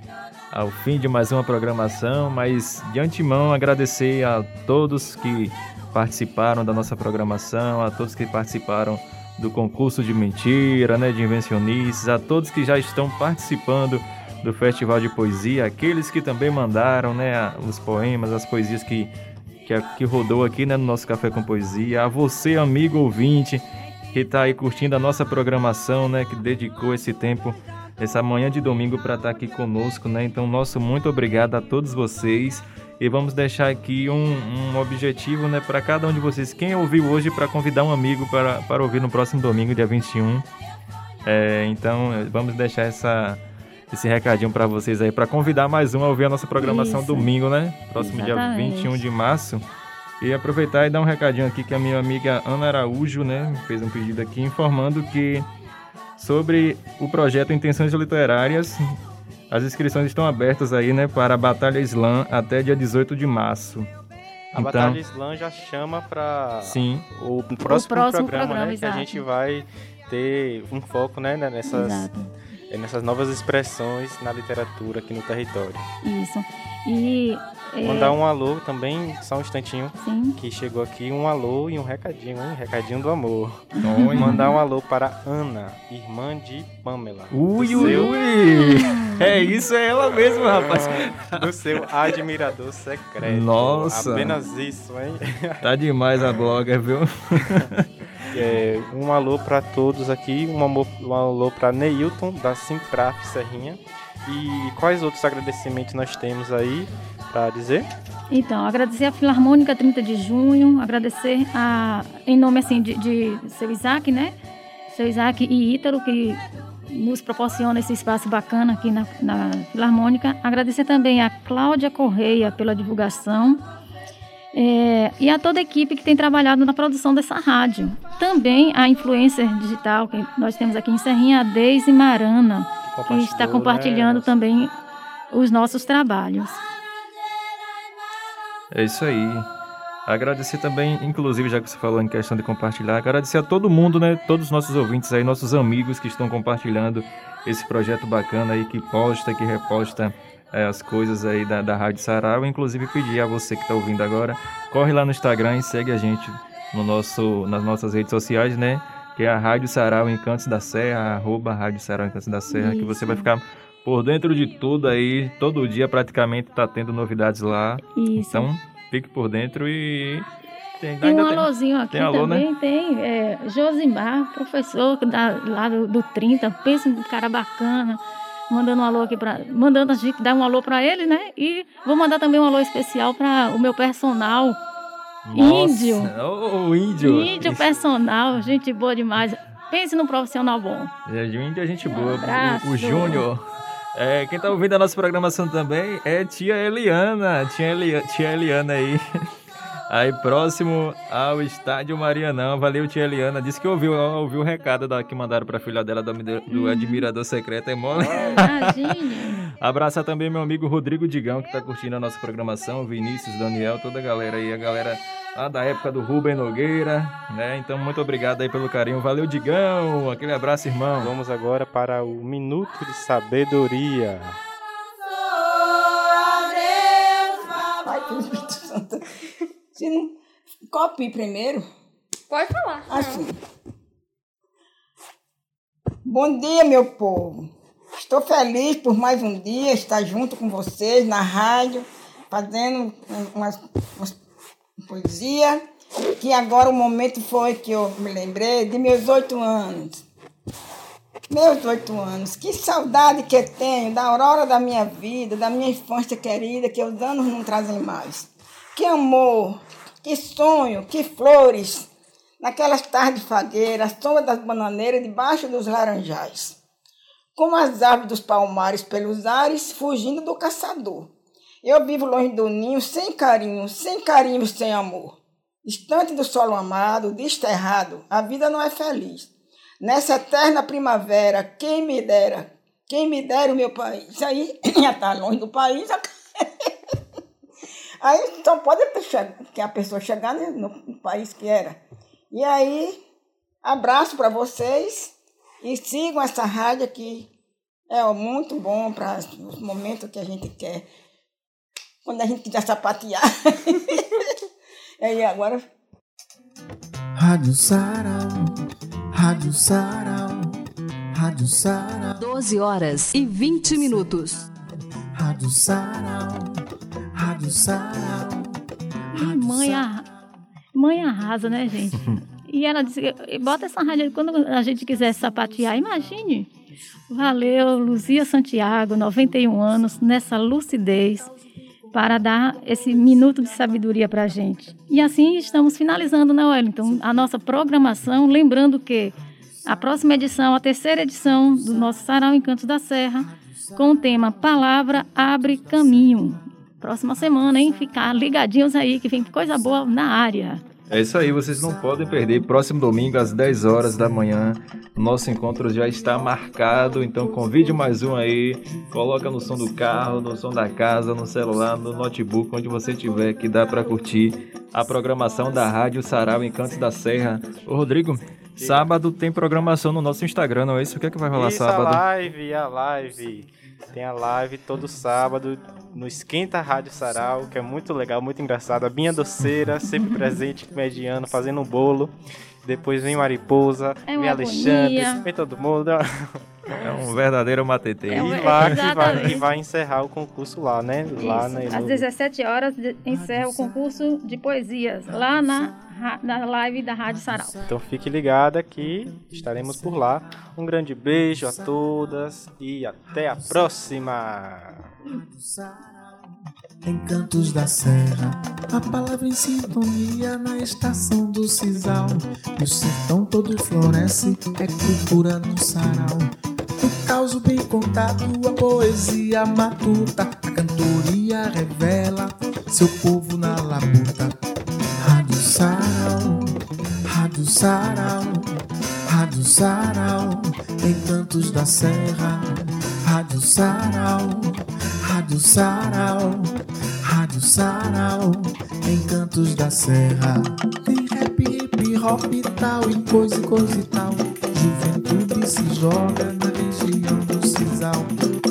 ao fim de mais uma programação, mas de antemão agradecer a todos que participaram da nossa programação, a todos que participaram do concurso de mentira, né, de invencionistas, a todos que já estão participando do Festival de Poesia, aqueles que também mandaram, né, os poemas, as poesias que que, que rodou aqui, né, no nosso Café com Poesia, a você, amigo ouvinte, que está aí curtindo a nossa programação, né, que dedicou esse tempo essa manhã de domingo para estar tá aqui conosco, né? Então, nosso muito obrigado a todos vocês. E vamos deixar aqui um, um objetivo, né, para cada um de vocês. Quem ouviu hoje, para convidar um amigo para, para ouvir no próximo domingo, dia 21. É, então, vamos deixar essa, esse recadinho para vocês aí, para convidar mais um a ouvir a nossa programação Isso. domingo, né? Próximo Exatamente. dia 21 de março. E aproveitar e dar um recadinho aqui que a minha amiga Ana Araújo, né, fez um pedido aqui informando que sobre o projeto Intenções Literárias. As inscrições estão abertas aí, né, para a Batalha Slam até dia 18 de março. A então, Batalha Slam já chama para sim. o próximo, o próximo programa, programa né, que a gente vai ter um foco, né, nessas exato. nessas novas expressões na literatura aqui no território. Isso. E é... Mandar um alô também, só um instantinho. Sim. Que chegou aqui um alô e um recadinho, hein? Recadinho do amor. Oi. Mandar um alô para Ana, irmã de Pamela. Ui, ui, seu... ui! É isso, é ela mesma, rapaz. do seu admirador secreto. Nossa! Apenas isso, hein? Tá demais a blogger, viu? É, um alô para todos aqui, um, amor, um alô para Neilton, da Simpraf Serrinha. E quais outros agradecimentos nós temos aí para dizer? Então, agradecer a Filarmônica 30 de junho, agradecer a, em nome assim de, de seu Isaac, né? Seu Isaac e Ítalo, que nos proporciona esse espaço bacana aqui na, na Filarmônica. Agradecer também a Cláudia Correia pela divulgação. É, e a toda a equipe que tem trabalhado na produção dessa rádio. Também a influencer digital que nós temos aqui em Serrinha, a Deise Marana, que está compartilhando né? também os nossos trabalhos. É isso aí. Agradecer também, inclusive, já que você falou em questão de compartilhar, agradecer a todo mundo, né? Todos os nossos ouvintes aí, nossos amigos que estão compartilhando esse projeto bacana aí, que posta, que reposta é, as coisas aí da, da Rádio Sarau. Inclusive, pedir a você que está ouvindo agora, corre lá no Instagram e segue a gente no nosso, nas nossas redes sociais, né? Que é a Rádio Sarau Encantos da Serra, arroba Rádio Sarau Encantos da Serra, Isso. que você vai ficar por dentro de tudo aí, todo dia praticamente tá tendo novidades lá. Isso. Então, fique por dentro e tem, tem um alôzinho aqui tem alô, também, né? tem é, Josimar, professor da, lá do, do 30, pensa um cara bacana, mandando um alô aqui para, mandando a gente dar um alô para ele, né? E vou mandar também um alô especial para o meu personal Nossa, índio. O índio. Índio personal, gente boa demais. Pense num profissional bom. É, o índio é gente boa. Um o, o Júnior. É, quem tá ouvindo a nossa programação também é tia Eliana. Tia, Eli, tia Eliana aí. Aí próximo ao estádio Marianão. Valeu, tia Eliana. Disse que ouviu, ouviu o recado da, que mandaram pra filha dela do, do Admirador Secreto. É mole. Imagina. Abraçar também meu amigo Rodrigo Digão, que tá curtindo a nossa programação. Vinícius, Daniel, toda a galera aí. A galera lá da época do Rubem Nogueira, né? Então, muito obrigado aí pelo carinho. Valeu, Digão. Aquele abraço, irmão. Vamos agora para o Minuto de Sabedoria. Se não... Copie primeiro. Pode falar. Assim. Bom dia, meu povo. Estou feliz por mais um dia estar junto com vocês na rádio, fazendo umas, umas poesia, que agora o momento foi que eu me lembrei de meus oito anos. Meus oito anos, que saudade que eu tenho da aurora da minha vida, da minha infância querida, que os anos não trazem mais. Que amor, que sonho, que flores, naquelas tardes fagueiras, sombra das bananeiras, debaixo dos laranjais. Como as aves dos palmares pelos ares, fugindo do caçador. Eu vivo longe do ninho, sem carinho, sem carinho, sem amor. Distante do solo amado, desterrado, a vida não é feliz. Nessa eterna primavera, quem me dera, quem me dera o meu país. Aí já está longe do país. Aí só pode que a pessoa chegar no país que era. E aí, abraço para vocês E sigam essa rádio aqui. É muito bom para os momentos que a gente quer. Quando a gente quiser sapatear. e aí agora. Rádio Sarau, Rádio Sarau, Rádio Sarau. 12 horas e 20 minutos. Rádio Sarau, Sarau. Ih, mãe, a... mãe arrasa, né, gente? e ela disse, bota essa rádio aí quando a gente quiser sapatear, imagine. Valeu, Luzia Santiago, 91 anos, nessa lucidez, para dar esse minuto de sabedoria para a gente. E assim estamos finalizando, né, Wellington, a nossa programação, lembrando que a próxima edição, a terceira edição do nosso Sarau Encantos da Serra, com o tema Palavra Abre Caminho. Próxima semana, hein? Ficar ligadinhos aí, que vem coisa boa na área. É isso aí, vocês não podem perder. Próximo domingo, às 10 horas da manhã, o nosso encontro já está marcado. Então convide mais um aí. Coloca no som do carro, no som da casa, no celular, no notebook, onde você tiver, que dá para curtir a programação da Rádio Sarau Encantos da Serra. Ô Rodrigo, sábado tem programação no nosso Instagram, não é isso? O que é que vai rolar Isso, sábado? a live, a live. Tem a live todo sábado no Esquenta Rádio Sarau, que é muito legal, muito engraçado. A Binha Doceira, sempre presente, mediano, fazendo um bolo. Depois vem Mariposa, É vem Alexandre, vem todo mundo. É um verdadeiro matete. É um- e, lá, que vai, e vai encerrar o concurso lá, né? Lá Isso. né, Às no- 17 horas encerra o concurso de poesias, lá na, na live da Rádio Sarau. Então fique ligada que estaremos por lá. Um grande beijo a todas e até a próxima. Encantos da Serra, a palavra em sintonia na estação do Cisal. E o sertão todo floresce, é cultura no sarau. O caos bem contado, a poesia matuta, a cantoria revela seu povo na labuta. Rádio Sarau, Rádio Sarau, Rádio Sarau, Encantos da Serra, Rádio Sarau, Rádio Sarau, Rádio Sarau, Encantos da Serra. Tem rap, hip hop e tal, e coisa e coisa e tal. Juventude se joga na região do Cisal.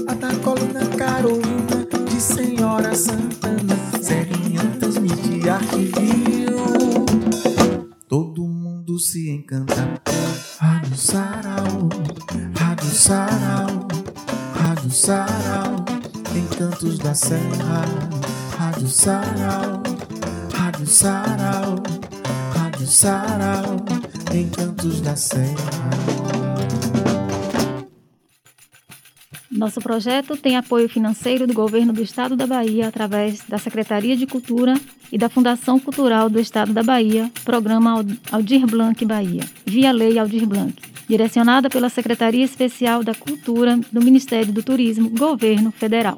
A da colina Carolina, de Senhora Santana, Serrinha transmite arquivio. Todo mundo se encanta. Rádio Sarau, Rádio Sarau, Rádio Sarau, Encantos da Serra. Rádio Sarau, Rádio Sarau, Rádio Sarau, Encantos da Serra. Nosso projeto tem apoio financeiro do Governo do Estado da Bahia através da Secretaria de Cultura e da Fundação Cultural do Estado da Bahia, Programa Al- Aldir Blanc Bahia, via Lei Aldir Blanc, direcionada pela Secretaria Especial da Cultura do Ministério do Turismo, Governo Federal.